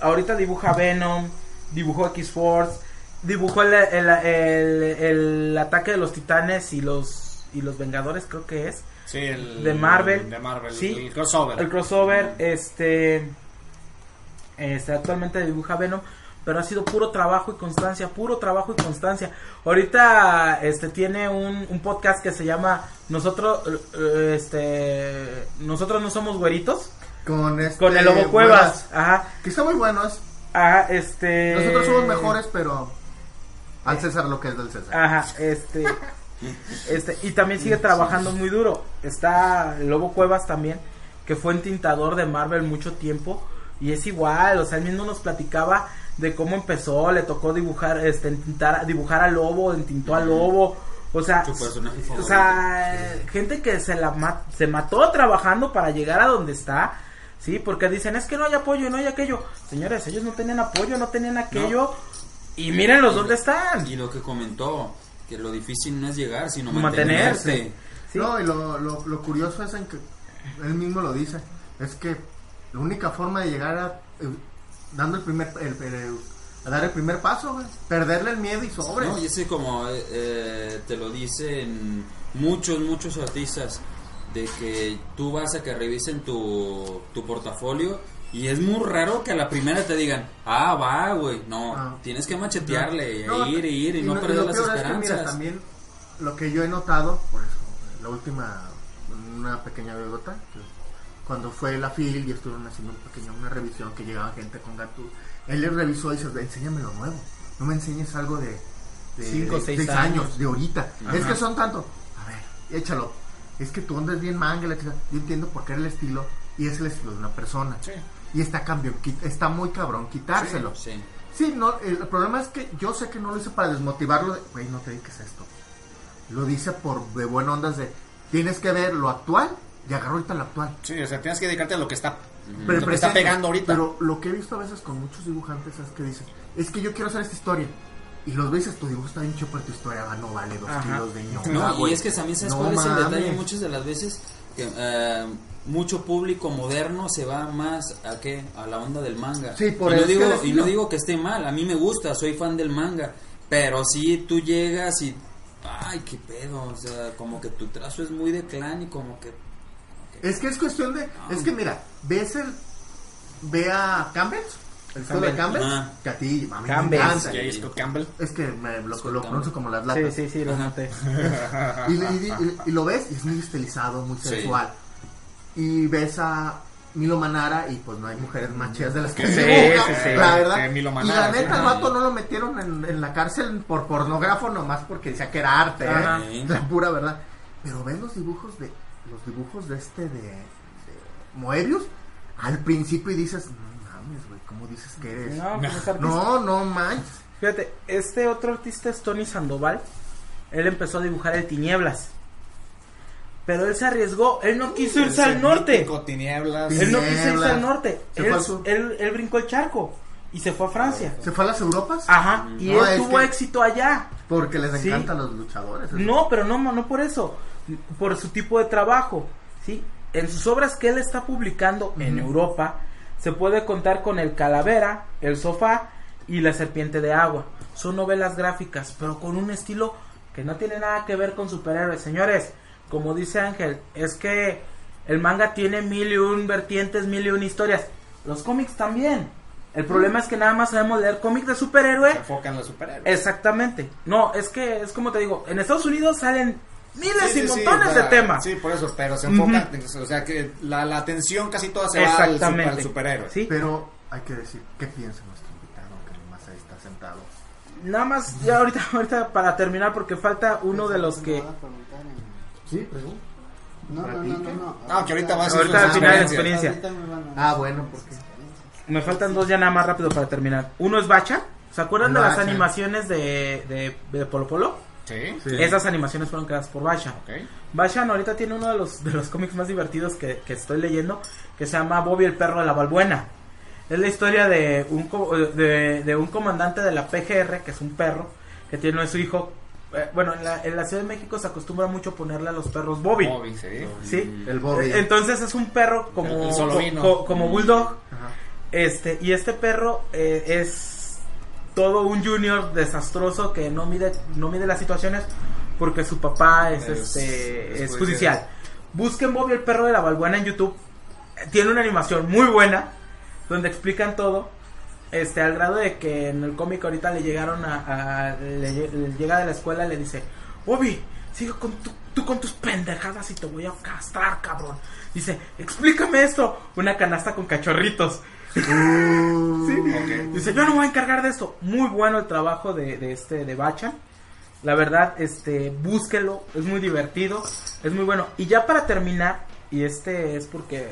Ahorita dibuja Venom, dibujó X-Force, dibujó el, el, el- el ataque de los titanes y los y los Vengadores, creo que es. Sí, el. De Marvel. De Marvel. Sí. El crossover. El crossover, este, este, actualmente dibuja Venom, pero ha sido puro trabajo y constancia, puro trabajo y constancia. Ahorita, este, tiene un, un podcast que se llama Nosotros, eh, este, nosotros no somos güeritos, Con, este, con el Lobo Cuevas, ajá, Que está muy buenos. ajá, este. Nosotros somos mejores, pero al César lo que es del César. Ajá, este. Este, y también sigue trabajando muy duro. Está Lobo Cuevas también, que fue entintador de Marvel mucho tiempo. Y es igual, o sea, él mismo nos platicaba de cómo empezó, le tocó dibujar, este, entintar, dibujar a Lobo, entintó a Lobo. O sea, o sea, gente que se la ma- se mató trabajando para llegar a donde está. Sí, porque dicen, es que no hay apoyo, no hay aquello. Señores, ellos no tenían apoyo, no tenían aquello. Y mírenlos dónde están. Y lo que comentó, que lo difícil no es llegar, sino Mantenerse. mantenerse. Sí. No, y lo, lo, lo curioso es en que él mismo lo dice, es que la única forma de llegar a eh, dando el primer el- el- a dar el primer paso, güey, perderle el miedo y sobre. No, y ese como eh, te lo dicen muchos, muchos artistas, de que tú vas a que revisen tu, tu portafolio y es muy raro que a la primera te digan, ah, va, güey, no, Ah. tienes que machetearle, No, ir, ir y, no, perder lo las peor es que, esperanzas. mira, también lo que yo he notado, por eso, la última, una pequeña anécdota, cuando fue la FIL y estuvieron haciendo un pequeño, una revisión que llegaba gente con gato, él le revisó y dice, enséñame lo nuevo, no me enseñes algo de, de Cinco, de seis años, años. de ahorita, es que son tanto, a ver, échalo, es que tú andas bien manga, yo entiendo por qué era el estilo y es el estilo de una persona. Y está cambio, está muy cabrón quitárselo. Sí. Sí, no, el, problema es que yo sé que no lo hice para desmotivarlo de, güey, no te dediques a esto. Lo dice por de buena ondas de, tienes que ver lo actual y agarro ahorita lo actual. Sí, o sea, tienes que dedicarte a lo que está, Pero lo que está pegando ahorita. Pero lo que he visto a veces con muchos dibujantes es que dicen, es que yo quiero hacer esta historia. Y los ves, tu dibujo está bien chido, pero tu historia va, no vale dos Ajá. kilos de ñonga, No, y es que también sabes No cuál es el detalle muchas de las veces que eh, mucho público moderno se va más a qué a la onda del manga Sí, por y, no digo, y no digo que esté mal a mí me gusta soy fan del manga pero si tú llegas y ay qué pedo o sea como que tu trazo es muy de clan y como que Es que es cuestión de. Es que mira, ves el. Ve a Campbell. El estilo de Campbell. Ajá. Que a ti, a mí Campbell. me encanta. Y Campbell. Es que me lo, lo pronuncio Campbell. como las Sí, latas. sí, sí, lo noté. Y, y- y- y lo ves y es muy estilizado, muy Sí. sensual. Y ves a Milo Manara y pues no hay mujeres más chidas de las que Sí, se dibuja, sí, sí. La verdad. Que Milo y Manara, la neta, sí. el vato no lo metieron en, en la cárcel por pornógrafo nomás porque decía que era arte, ¿eh? La pura verdad. Pero ven los dibujos de los dibujos de este de, de Moebius al principio y dices, no mames, güey, ¿cómo dices que eres? No, pues. No, no manches. Fíjate, este otro artista es Tony Sandoval. Él empezó a dibujar el Tinieblas. Pero él se arriesgó, él no quiso irse al norte. Tinieblas. Él no quiso irse al norte. Él- él brincó el charco y se fue a Francia. ¿Se fue a las Europas? Ajá, y No, él tuvo que- éxito allá. Porque les Sí. encantan los luchadores. eso. No, pero no, no por eso. Por su tipo de trabajo. ¿sí? En sus obras que él está publicando en Europa, se puede contar con El Calavera, El Sofá y La Serpiente de Agua. Son novelas gráficas, pero con un estilo que no tiene nada que ver con superhéroes. Señores, como dice Ángel, es que el manga tiene mil y un vertientes, mil y un historias. Los cómics también. El problema es que nada más sabemos leer cómics de superhéroe Se enfocan en los superhéroes. Exactamente. No, es que es como te digo, en Estados Unidos salen miles Sí, y sí, montones de temas. Sí, por eso, pero se enfocan, o sea, que la, la atención casi toda se va al, super- al superhéroe. Sí. Pero hay que decir, ¿qué piensa nuestro invitado que nomás ahí está sentado? Nada más ya ahorita ahorita para terminar porque falta uno de los que Me van a preguntar en- Sí, pregunta. No, no, no, no, no. Ah, que ahorita va a ser Ahorita su al final de experiencia. Ah, bueno, porque me faltan dos ya nada más rápido para terminar. Uno es Bacha. ¿Se acuerdan de las animaciones de, de, de Polo Polo? Sí. Sí. Esas animaciones fueron creadas por Bacha. Ok. Bashan ahorita tiene uno de los, de los cómics más divertidos que, que estoy leyendo, que se llama Bobby el perro de la Balbuena. Es la historia de un, co- de, de un comandante de la PGR, que es un perro, que tiene a su hijo. eh, bueno, en la, en la Ciudad de México se acostumbra mucho ponerle a los perros Bobby. Bobby, sí. ¿sí? el Bobby. Entonces es un perro como, El- el co- solovino. co- como bulldog. Ajá. Este, y este perro eh, es todo un junior desastroso que no mide, no mide las situaciones porque su papá es, Es- este, es es judicial. judicial. Busquen Bobby el perro de la Balbuena en YouTube. Tiene una animación muy buena donde explican todo. Este, al grado de que en el cómic ahorita le llegaron a, a- le, lle- le llega de la escuela y le dice, Bobby, sigue con tu, tú con tus pendejadas y te voy a castrar, cabrón. Dice, explícame esto. Una canasta con cachorritos. Sí. Dice, yo no me voy a encargar de esto. Muy bueno el trabajo de, de este, de Bachan. La verdad, este, búsquelo, es muy divertido, es muy bueno. Y ya para terminar, y este es porque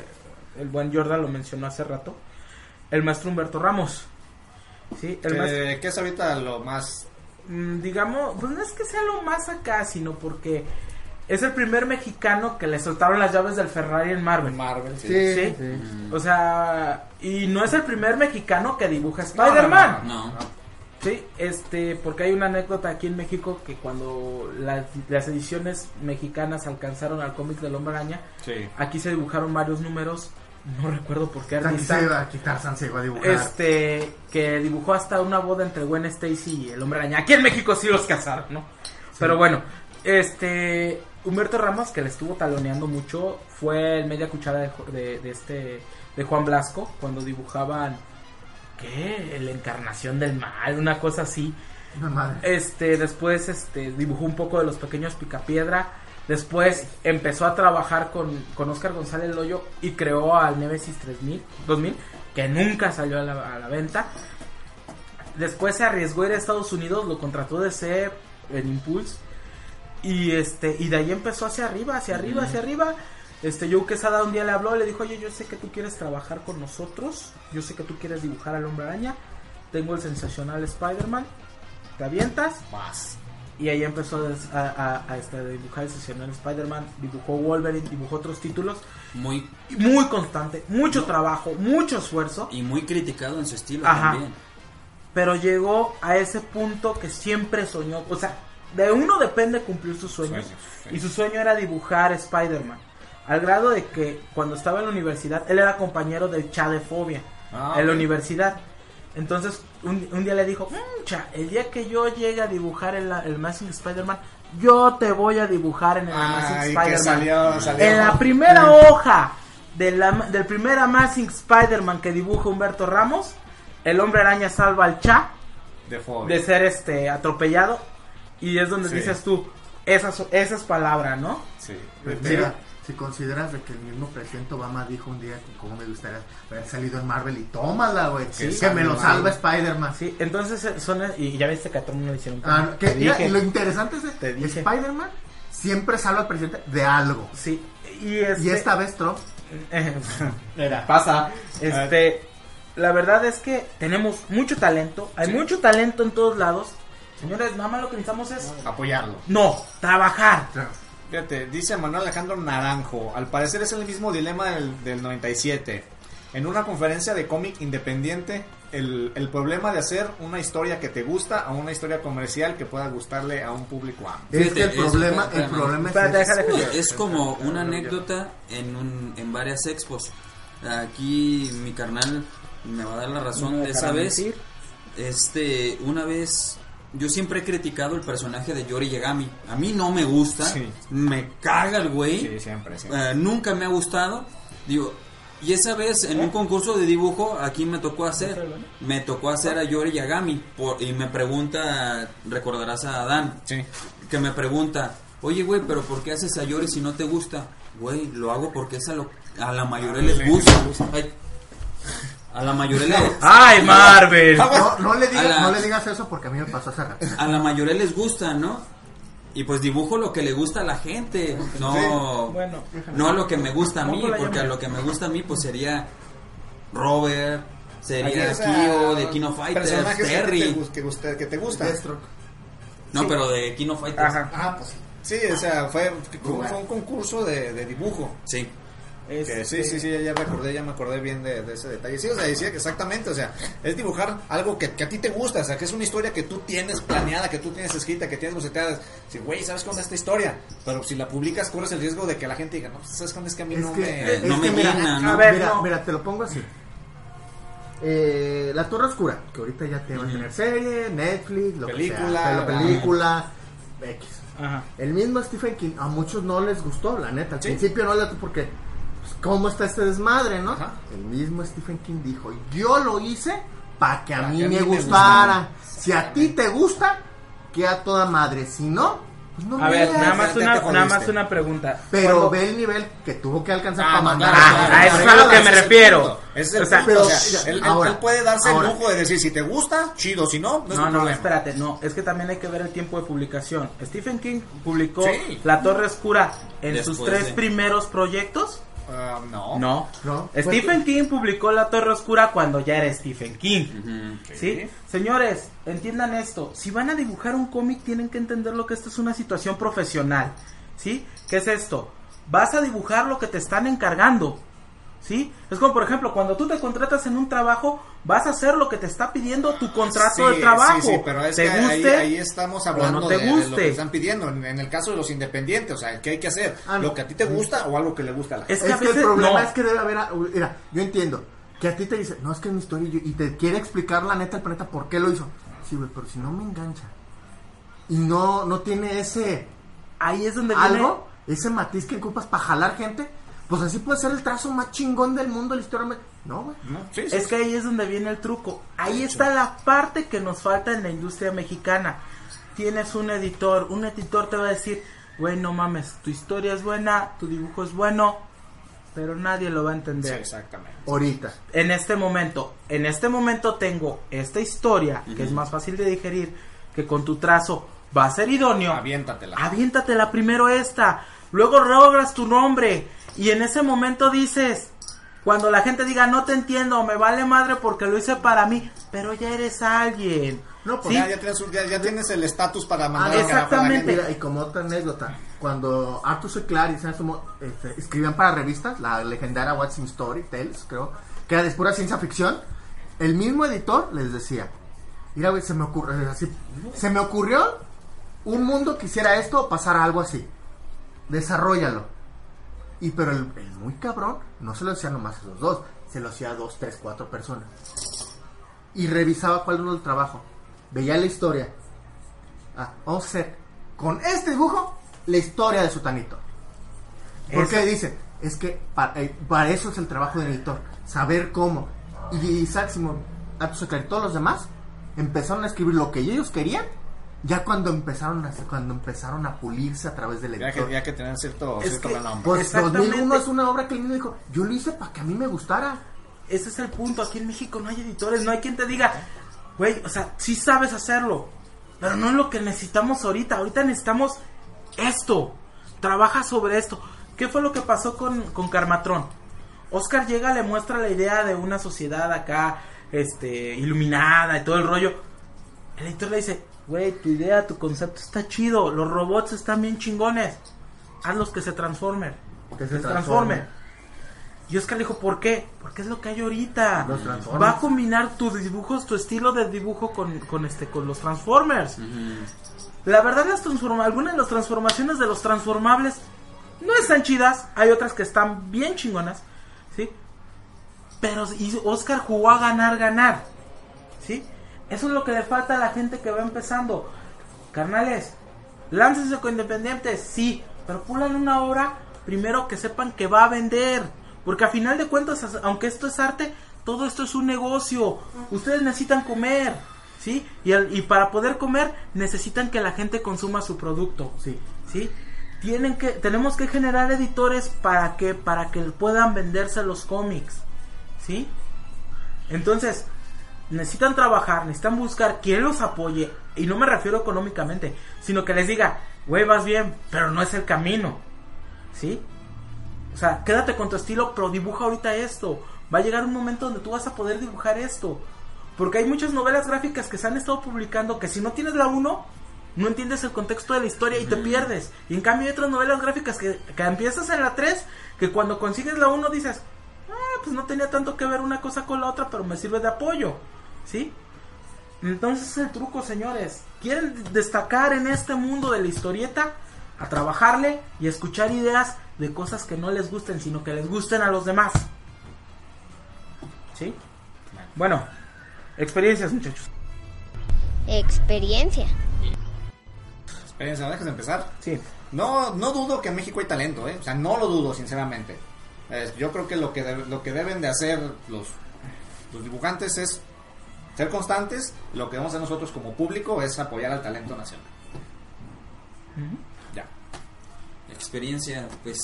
el buen Jordan lo mencionó hace rato, el maestro Humberto Ramos. Sí, el maestro, Que, que es ahorita lo más. mm, digamos, pues no es que sea lo más acá, sino porque es el primer mexicano que le soltaron las llaves del Ferrari en Marvel. Marvel, sí. Sí, Sí. sí. O sea, y no es el primer mexicano que dibuja No, no, Spider-Man. No. Sí, este, porque hay una anécdota aquí en México que cuando las, las ediciones mexicanas alcanzaron al cómic del Hombre Araña, Sí. aquí se dibujaron varios números, no recuerdo por qué Aquí artista, se iba a quitar San se iba a dibujar. este, que dibujó hasta una boda entre Gwen Stacy y el Hombre Araña. Aquí en México sí los casaron, ¿no? Pero bueno, este, Humberto Ramos, que le estuvo taloneando mucho, fue el media cuchara de, de, de este, de Juan Blasco, cuando dibujaban, ¿qué? La encarnación del mal, una cosa así. Madre. Este, después este, dibujó un poco de los pequeños Picapiedra. Después empezó a trabajar con, con Oscar González Loyo y creó al Nemesis 3000, 2000, que nunca salió a la, a la venta. Después se arriesgó a ir a Estados Unidos, lo contrató DC en Impulse. Y este, y de ahí empezó hacia arriba, hacia arriba, hacia arriba. Este, Joe Quesada un día le habló, le dijo, oye, yo sé que tú quieres trabajar con nosotros, yo sé que tú quieres dibujar al hombre araña, tengo el sensacional Spider-Man, te avientas. Más. Y ahí empezó a, a- a- a, este, a dibujar el sensacional Spider-Man, dibujó Wolverine, dibujó otros títulos. Muy Muy constante, mucho trabajo, mucho esfuerzo. y muy criticado en su estilo Ajá. también. Pero llegó a ese punto que siempre soñó. O sea, de uno depende cumplir sus sueños. Sueños, sí. Y su sueño era dibujar Spider-Man. Al grado de que cuando estaba en la universidad, él era compañero del Cha de Fobia. Ah, en la universidad. Entonces, un, un día le dijo, "Mm, Cha, el día que yo llegue a dibujar el, el Amazing Spider-Man, yo te voy a dibujar en el Amazing Spider-Man. En la primera hoja del, am- del primer Amazing Spider-Man que dibuja Humberto Ramos, el hombre araña salva al Cha De fobia. de ser este atropellado y es donde Sí. dices tú esas esas palabras no Sí. Si consideras de que el mismo presidente Obama dijo un día que como me gustaría haber salido en Marvel y tómala, güey, Sí, que me lo salva Spider-Man. sí entonces eh, son y ya viste que a todo el mundo le hicieron Ah, no, que, te mira, dije. y lo interesante es que. Spider-Man siempre salva al presidente de algo. sí y este Y esta vez Trump Mira, pasa este la verdad es que tenemos mucho talento hay mucho talento en todos lados señores nada más lo que necesitamos es Apoyarlo. no trabajar Fíjate, dice Manuel Alejandro Naranjo, al parecer es el mismo dilema del, del 97. En una conferencia de cómic independiente, el, el problema de hacer una historia que te gusta a una historia comercial que pueda gustarle a un público amplio. es que el problema, el problema es Espérate, ese. déjale que- Es como una anécdota en, un, en varias expos. Aquí mi carnal me va a dar la razón de esa vez. mentir. Este, una vez yo siempre he criticado el personaje de Yori Yagami. A mí no me gusta, Sí. me caga el güey. Sí, siempre, siempre. Eh, nunca me ha gustado. Digo, y esa vez en un concurso de dibujo aquí me tocó hacer, me tocó hacer a Yori Yagami por, y me pregunta, recordarás a Adán, Sí. que me pregunta, oye güey, pero ¿por qué haces a Yori si no te gusta? Güey, lo hago porque es a, lo, a la mayoría les gusta. Ay, a la mayoría les, ay Marvel No, no le digas, la- no le digas eso porque a mí me pasó hace rato. a la mayoría les gusta, ¿no? Y pues dibujo lo que le gusta a la gente, no, bueno no a lo que me gusta a mí, ¿Cómo la porque a lo que me gusta a mí pues sería Robert, sería Kyo de Kino Fighters, personajes que Terry. te, gus- que, guste- que te gustan. No, pero de Kino Fighters. Ajá. Ah, pues sí, o sea, fue, fue un concurso de, de dibujo. Sí. Que Este, sí, sí, sí, ya, ya recordé, ya me acordé bien de, de ese detalle. Sí, o sea, decía que exactamente, o sea, es dibujar algo que, que a ti te gusta, o sea, que es una historia que tú tienes planeada, que tú tienes escrita, que tienes boceteada. Si, güey, ¿sabes cómo es esta historia? Pero si la publicas, corres el riesgo de que la gente diga, no, ¿sabes cómo es que a mí Es no que, me... es no que me mira, llena, ¿no? A ver, mira, no. mira, te lo pongo así. Eh, la Torre Oscura, que ahorita ya te va a tener serie, Netflix, lo Película, que sea, película, X. ajá El mismo Stephen King, a muchos no les gustó, la neta. Al Sí. principio no les porque, pues, ¿cómo está este desmadre, no? Ajá. El mismo Stephen King dijo, yo lo hice para que a Pa' mí que a me mí me gustara. Si a ti te gusta, que a toda madre. Si no, pues no a ver nada más una nada más una pregunta Pero ve el nivel que tuvo que alcanzar Ah, para mandar claro, Ah, claro, a eso es a lo que me refiero. punto. Ese es el O sea, punto, pero- o sea, él, él- ahora, él puede darse ahora. el lujo de decir, si te gusta, chido, si no, no es No, espérate, no, es que también hay que ver el tiempo de publicación. Stephen King publicó Sí. La Torre Oscura en sus tres de- primeros proyectos. Ah, no. No. No. Stephen King publicó La Torre Oscura cuando ya era Stephen King. ¿Sí? Señores, entiendan esto. Si van a dibujar un cómic, tienen que entender lo que esto es una situación profesional. ¿Sí? ¿Qué es esto? Vas a dibujar lo que te están encargando. ¿Sí? Es como, por ejemplo, cuando tú te contratas en un trabajo, vas a hacer lo que te está pidiendo tu contrato Sí, de trabajo. Sí, sí, pero es te que ahí- guste ahí, estamos hablando no te de, de lo que están pidiendo. En, en el caso de los independientes, o sea, ¿qué hay que hacer? Ah, no. ¿Lo que a ti te gusta o algo que le gusta a la gente? Es que Es a que veces el problema no. es que debe haber. Mira, yo entiendo que a ti te dice, no, es que es mi historia y, te quiere explicar la neta el planeta por qué lo hizo. Sí, güey, pero si no me engancha y no, no tiene ese Ahí es donde viene... algo, ese matiz que ocupas para jalar gente, pues así puede ser el trazo más chingón del mundo, la historia. No, güey. ¿No? Sí, sí, Es que ahí es donde viene el truco. Ahí está la parte que nos falta en la industria mexicana. Tienes un editor, un editor te va a decir, güey, no mames, tu historia es buena, tu dibujo es bueno, pero nadie lo va a entender. exactamente. Ahorita. en este momento, en este momento tengo esta historia que es más fácil de digerir, que con tu trazo va a ser idóneo. Aviéntatela. Aviéntatela primero esta, luego logras tu nombre y en ese momento dices, cuando la gente diga no te entiendo, me vale madre porque lo hice para mí, pero ya eres alguien. No, pues ¿Sí? Ya, ya tienes, un- ya, ya tienes el estatus para Ah, mandar al carajo a la exactamente. gente. Mira, y como otra anécdota, cuando Arthur C. Clarke y Sam Sumo, este, escribían para revistas, la legendaria What's in Story, Tales, creo, que era de pura ciencia ficción, el mismo editor les decía, mira, güey, se me ocurre, así, se me ocurrió un mundo que hiciera esto o pasara algo así. Desarrollalo. Y pero el, el muy cabrón no se lo hacía nomás a los dos, se lo hacía a dos, tres, cuatro personas. Y revisaba cuál era el trabajo. Veía la historia. Ah, vamos a hacer con este dibujo la historia de Sutanito. Porque Eso- dice, es que para, eh, para eso es el trabajo del editor, saber cómo. Y Isaac C. Clarke y todos los demás empezaron a escribir lo que ellos querían, ya cuando empezaron a cuando empezaron a pulirse a través del Ya editor. que, ya que tener cierto, Es cierto que- renombre. Pues Exactamente. 2001 es una obra que él mismo dijo, yo lo hice para que a mí me gustara. Ese es el punto. Aquí en México no hay editores, no hay quien te diga, güey, o sea, sí sabes hacerlo, pero no es lo que necesitamos ahorita. Ahorita necesitamos esto. Trabaja sobre esto. ¿Qué fue lo que pasó con, con Carmatrón? Oscar llega, le muestra la idea de una sociedad acá, este, iluminada y todo el rollo. El editor le dice, güey, tu idea, tu concepto está chido, los robots están bien chingones, hazlos que se transformen, Que se se transformen. transformen. Y Oscar le dijo, ¿por qué? Porque es lo que hay ahorita. Los Transformers. Va a combinar tus dibujos, tu estilo de dibujo con, con este, con los Transformers. La verdad, las transforma algunas de las transformaciones de los transformables no están chidas. Hay otras que están bien chingonas, ¿sí? Pero y Oscar jugó a ganar, ganar, ¿sí? Eso es lo que le falta a la gente que va empezando. Carnales, láncense con independientes, sí, pero pulan una obra primero que sepan que va a vender. Porque a final de cuentas, as- aunque esto es arte, todo esto es un negocio. Ustedes necesitan comer, ¿sí? Y, y para poder comer, necesitan que la gente consuma su producto, Sí. ¿sí? Tienen que, tenemos que generar editores para que, para que puedan venderse los cómics, ¿sí? Entonces, necesitan trabajar, necesitan buscar quien los apoye. Y no me refiero económicamente, sino que les diga, güey, vas bien, pero no es el camino. ¿Sí? O sea, quédate con tu estilo, pero dibuja ahorita esto. Va a llegar un momento donde tú vas a poder dibujar esto. Porque hay muchas novelas gráficas que se han estado publicando que si no tienes la 1, no entiendes el contexto de la historia y te pierdes. Y en cambio hay otras novelas gráficas que, que empiezas en la 3, que cuando consigues la 1 dices, ah, pues no tenía tanto que ver una cosa con la otra, pero me sirve de apoyo. ¿Sí? Entonces es el truco, señores. ¿Quieren destacar en este mundo de la historieta? A trabajarle y escuchar ideas de cosas que no les gusten, sino que les gusten a los demás. ¿Sí? Bueno, experiencias, muchachos. Experiencia. Experiencia, ¿dejas de empezar? Sí. No, no dudo que en México hay talento, ¿eh? O sea, no lo dudo, sinceramente. Eh, yo creo que lo que, debe- lo que deben de hacer los, los dibujantes es ser constantes. Lo que debemos hacer nosotros como público es apoyar al talento nacional. Ya. Experiencia, pues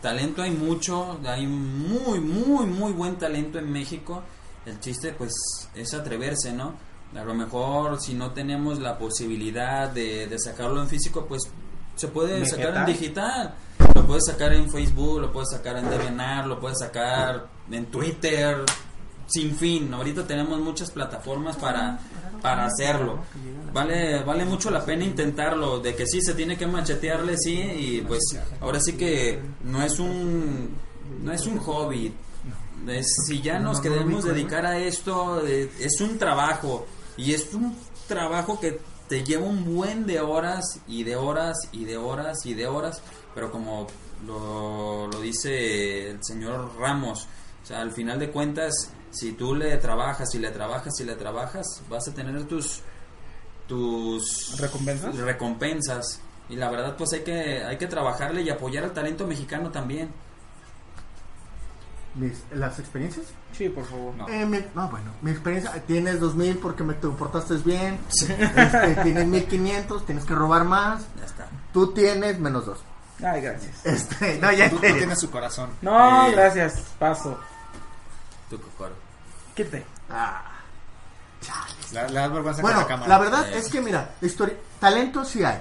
talento hay mucho, hay muy, muy, muy buen talento en México. El chiste pues es atreverse, ¿no? A lo mejor si no tenemos la posibilidad de, de sacarlo en físico, pues se puede sacar en digital. Lo puedes sacar en Facebook, lo puedes sacar en DeviantArt, lo puedes sacar en Twitter, sin fin. Ahorita tenemos muchas plataformas para, para hacerlo. Vale, vale mucho la pena intentarlo, de que sí se tiene que machetearle, sí, y pues ahora sí que no es un no es un hobby, Es- si ya No, nos no, no queremos dedicar a esto, eh, es un trabajo. Y es un trabajo que te lleva un buen de horas y de horas y de horas y de horas. Pero como lo, dice el señor Ramos, al final de cuentas, si tú le trabajas y le trabajas y le trabajas, vas a tener tus tus ¿Recompensas? recompensas. Y la verdad, pues hay que hay que trabajarle y apoyar al talento mexicano también. Mis- ¿Las experiencias? Sí, por favor. Eh, mi- no, bueno, mi experiencia, tienes 2000 porque me te portaste bien, este, tienes 1500, tienes que robar más, Ya está. tú tienes menos 2. Ay, gracias. Este, no, ya Tú, tú tienes su corazón. No, Eh. gracias. Paso. Tu cocoro. Quite. Ah. Le, le das vergüenza Bueno, con la cámara. la verdad es que mira, historia, talento sí hay.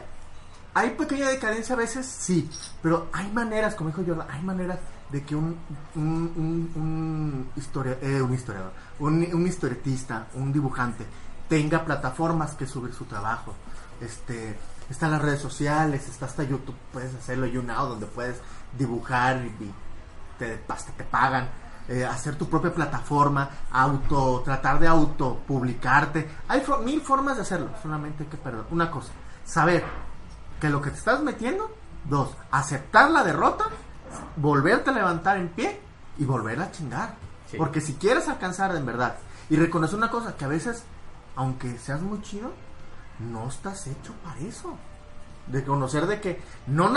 Hay pequeña decadencia a veces, sí, pero hay maneras, como dijo Jordan, hay maneras de que un un, un, un historia, eh, un historiador, un, un historietista, un dibujante tenga plataformas que subir su trabajo. Este, están las redes sociales, está hasta YouTube, puedes hacerlo YouNow donde puedes dibujar y, y te, hasta te pagan. Eh, hacer tu propia plataforma, auto, tratar de auto publicarte. Hay mil formas de hacerlo, solamente hay que perder. Una cosa, saber que lo que te estás metiendo, dos, aceptar la derrota, volverte a levantar en pie y volver a chingar. Porque si quieres alcanzar en verdad y reconocer una cosa, que a veces, aunque seas muy chido, no estás hecho para eso. De conocer de que no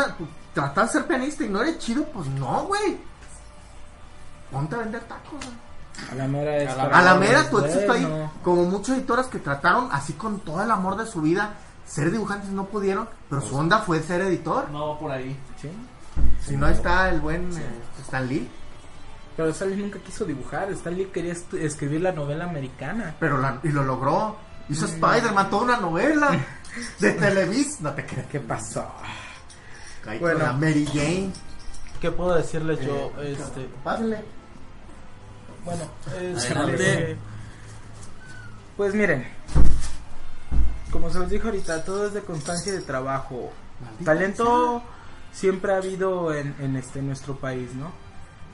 tratar de ser pianista y no eres chido, pues no, güey. Ponte a vender tacos. A la mera es A la- mera tu éxito ahí, como muchas editoras que trataron así con todo el amor de su vida, ser dibujantes no pudieron, pero su onda fue ser editor. No, por ahí. Sí. Si no está el buen eh, Stan Lee, Pero Stanley nunca quiso dibujar. Stanley quería estu- escribir la novela americana. pero la- y lo logró. Hizo Spider-Man, toda una novela de Televis. No te creas. ¿Qué pasó? Bueno. con la Mary Jane. ¿Qué puedo decirles yo? Eh, Este, Pásenle. Bueno, este, Adelante. pues miren, como se los dije ahorita, todo es de constancia y de trabajo. Maldita Talento siempre ha habido en, en este en nuestro país, ¿no?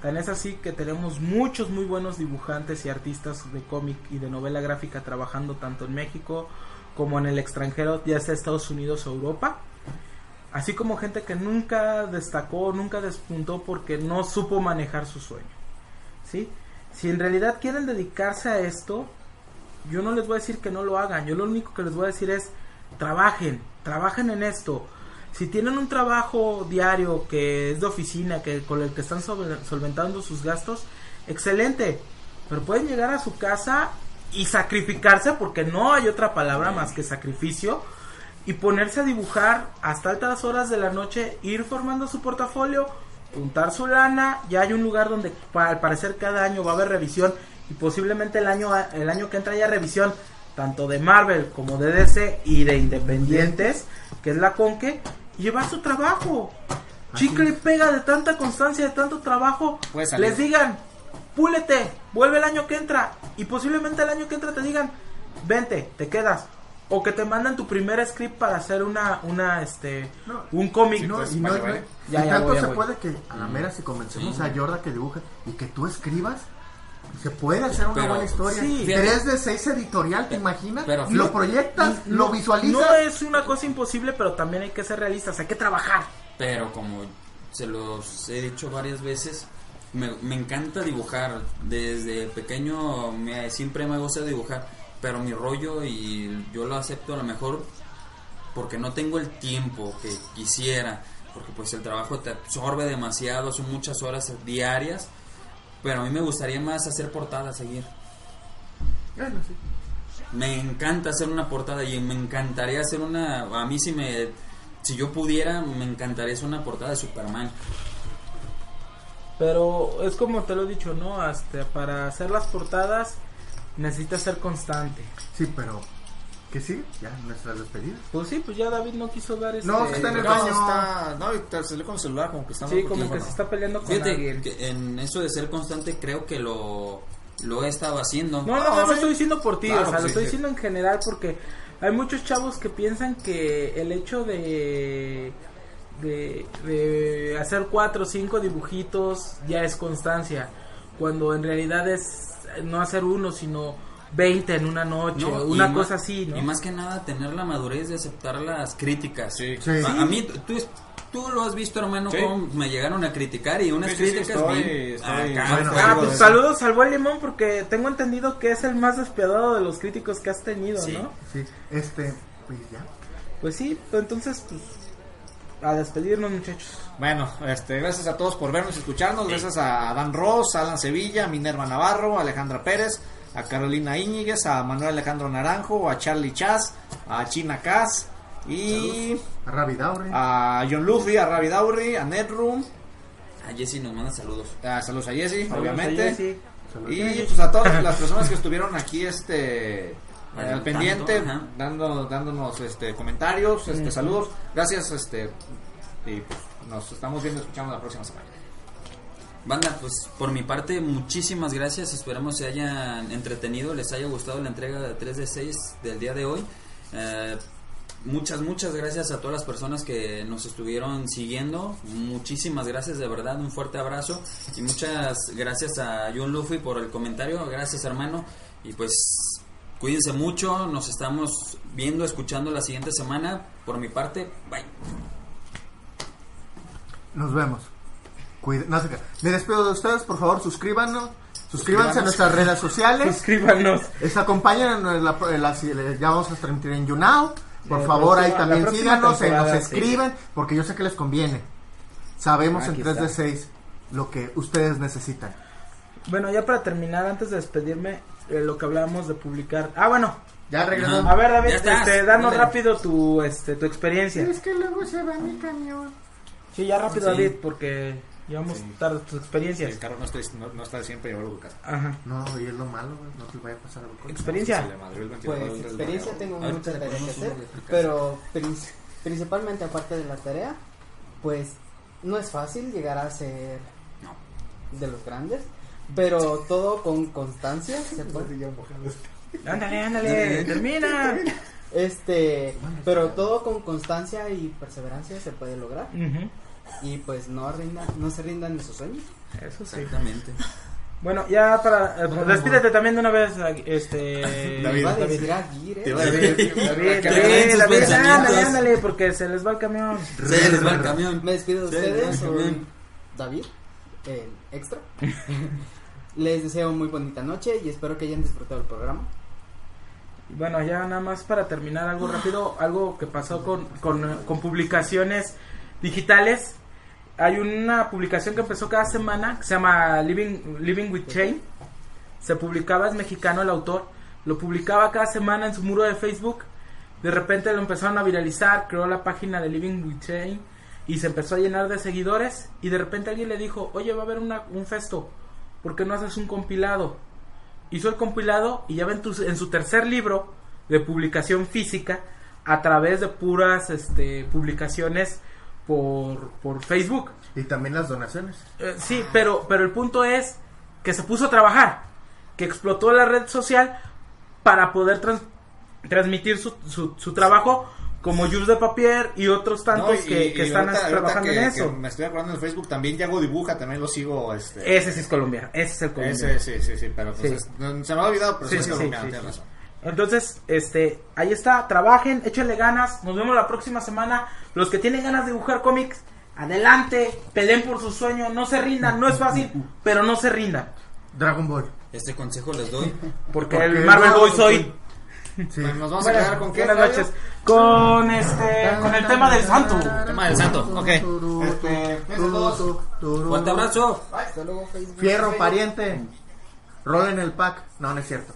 Tan es así que tenemos muchos muy buenos dibujantes y artistas de cómic y de novela gráfica trabajando tanto en México como en el extranjero, ya sea Estados Unidos o Europa. Así como gente que nunca destacó, nunca despuntó porque no supo manejar su sueño. ¿Sí? Si en realidad quieren dedicarse a esto, yo no les voy a decir que no lo hagan. Yo lo único que les voy a decir es trabajen, trabajen en esto. Si tienen un trabajo diario que es de oficina, que con el que están sobre- solventando sus gastos, excelente. Pero pueden llegar a su casa y sacrificarse, porque no hay otra palabra más que sacrificio, y ponerse a dibujar hasta altas horas de la noche, ir formando su portafolio, juntar su lana, ya hay un lugar donde al parecer cada año va a haber revisión y posiblemente el año el año que entra haya revisión tanto de Marvel como de DC y de independientes, que es la Conque, y llevar su trabajo. Chicle y pega de tanta constancia, de tanto trabajo, salir. les digan, púlete, vuelve el año que entra y posiblemente el año que entra te digan, vente, te quedas. O que te mandan tu primer script para hacer una, una, este, No. un cómic. No, y no, vale, no- vale. Ya, y ya tanto voy, ya se voy. puede que a la mera si convencemos Sí. a Jordan que dibuje y que tú escribas, se puede hacer una Pero, buena historia. sí. Tres de seis editorial, ¿te imaginas? pero- lo proyectas, No- lo visualizas. No es una cosa imposible, pero también hay que ser realistas, hay que trabajar. Pero como se los he dicho varias veces, me, me encanta dibujar. Desde pequeño me, siempre me gusta dibujar. Pero mi rollo, y yo lo acepto a lo mejor porque no tengo el tiempo que quisiera. Porque pues el trabajo te absorbe demasiado, son muchas horas diarias. Pero a mí me gustaría más hacer portadas, seguir. Bueno, sí. Me encanta hacer una portada y me encantaría hacer una. A mí, si me. Si yo pudiera, me encantaría hacer una portada de Superman. Pero es como te lo he dicho, ¿no? Hasta para hacer las portadas necesitas ser constante. Sí, pero ¿qué sí? Ya nuestra despedida. Pues sí, pues ya David no quiso dar este... No, que está en el baño. está- no, y te salió con el celular como que está Sí, como que se está peleando con Fíjate alguien. que en eso de ser constante, creo que lo, lo he estado haciendo. No, no, no, No, sí. estoy diciendo por ti, Claro, o sea, sí, lo estoy sí. diciendo en general porque hay muchos chavos que piensan que el hecho de, de, de hacer cuatro o cinco dibujitos ya es constancia. cuando en realidad es no hacer uno, sino 20 en una noche, No, una cosa así, ¿no? Y más que nada tener la madurez de aceptar las críticas. Sí. Sí. A, a mí, tú, tú lo has visto, hermano, Sí. cómo me llegaron a criticar y unas Sí, sí, sí, críticas estoy- bien estoy- acá, bueno, Ah, pues saludos al buen limón porque tengo entendido que es el más despiadado de los críticos que has tenido, Sí. ¿no? Sí, este, pues ya. Pues sí, pues entonces pues a despedirnos muchachos. Bueno, este, gracias a todos por vernos y escucharnos. Gracias a Dan Ross, a Alan Sevilla, a Minerva Navarro, a Alejandra Pérez, a Carolina Íñiguez, a Manuel Alejandro Naranjo, a Charlie Chaz, a China Cas y A Ravidaure. a John Luffy, a Ravi Dauri, a Netroom. A Jessy nos manda saludos. a saludos a Jesse, a obviamente. Y pues a todas las personas que estuvieron aquí este Al al pendiente tanto, dando dándonos este comentarios, este saludos. Gracias este y pues, nos estamos viendo y escuchando la próxima semana. Banda, pues por mi parte, muchísimas gracias. Esperamos se hayan entretenido, les haya gustado la entrega de 3 de 6 del día de hoy. Eh, muchas, muchas gracias a todas las personas que nos estuvieron siguiendo. Muchísimas gracias, de verdad, un fuerte abrazo. Y muchas gracias a John Luffy por el comentario. Gracias, hermano. Y pues cuídense mucho. Nos estamos viendo, escuchando la siguiente semana. Por mi parte, bye. Nos vemos. Cuida- no sé qué. Me despido de ustedes, por favor, suscríbanos. Suscríbanse a nuestras redes sociales. Suscríbanos. Les acompañan en la, en la- ya vamos a transmitir en YouNow. Por La favor, ahí también síganos, y nos sí. escriben, porque yo sé que les conviene. Sabemos en Aquí 3 de está. 6 lo que ustedes necesitan. Bueno, ya para terminar, antes de despedirme, eh, lo que hablábamos de publicar. Ah, bueno. Ya regresamos. A ver, David, este, danos Dale. rápido tu, este, tu experiencia. que luego se va mi camión. Sí, ya rápido, Sí. David, porque llevamos tarde tus experiencias. El carro no está, no, no está siempre llevarlo a tu casa. Ajá. No, y es lo malo, güey, no te vaya a pasar algo. con- Experiencia. Se le madrió el ventilador Pues del experiencia tengo Ahorita mucha le tarea que ponemos hacer, pero prin- principalmente aparte de la tarea, pues no es fácil llegar a ser de los grandes, pero todo con constancia se puede. Ándale, ándale, termina. Este, pero todo con constancia y perseverancia se puede lograr y pues no rindan, no se rindan en sus sueños. Eso sí. Exactamente. Bueno, ya para. eh, despídete también de una vez, este. David. Va a David. Te a decir- David, David, David, ándale, ándale, porque se les va el camión. Se les va el camión. Me despido de ustedes. David, el extra. Les deseo muy bonita noche y espero que hayan disfrutado el programa. Bueno, ya nada más para terminar algo rápido, algo que pasó con, con, con publicaciones digitales. Hay una publicación que empezó cada semana que se llama Living, Living with Chain. Se publicaba, es mexicano el autor. Lo publicaba cada semana en su muro de Facebook. De repente lo empezaron a viralizar, creó la página de Living with Chain y se empezó a llenar de seguidores. Y de repente alguien le dijo, oye, va a haber una, un festo, ¿por qué no haces un compilado? hizo el compilado y ya ven tu- en su tercer libro de publicación física a través de puras este, publicaciones por, por Facebook. Y también las donaciones. Eh, sí, pero, pero el punto es que se puso a trabajar, que explotó la red social para poder trans- transmitir su, su, su trabajo como Jules de Papier y otros tantos No, y- que, y que están ahorita- trabajando ahorita en eso. que me estoy acordando en Facebook también Yago dibuja, también lo sigo este Ese sí es colombiano, ese es el colombiano. ese, sí, sí, sí, pero pues Sí. es- no, se me ha olvidado, pero sí, Sí, es sí, colombiano, sí, tienes sí. razón. Entonces, este, ahí está, trabajen, échenle ganas, nos vemos la próxima semana. Los que tienen ganas de dibujar cómics, adelante, peleen por su sueño, no se rindan, no es fácil, pero no se rindan. Dragon Ball. Este consejo les doy. Porque, Porque el Marvel no, Boy soy. Sí. Bueno, nos vamos Buenas- a quedar con qué buenas noches. Con este, con el tema del santo. Tema del santo, ok. Este. Fuerte abrazo. Hasta luego, Facebook. Fierro, pariente. Rolen el pack. No, no es cierto.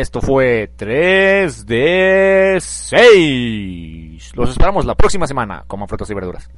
Esto fue 3 de 6. Los esperamos la próxima semana como frutas y verduras.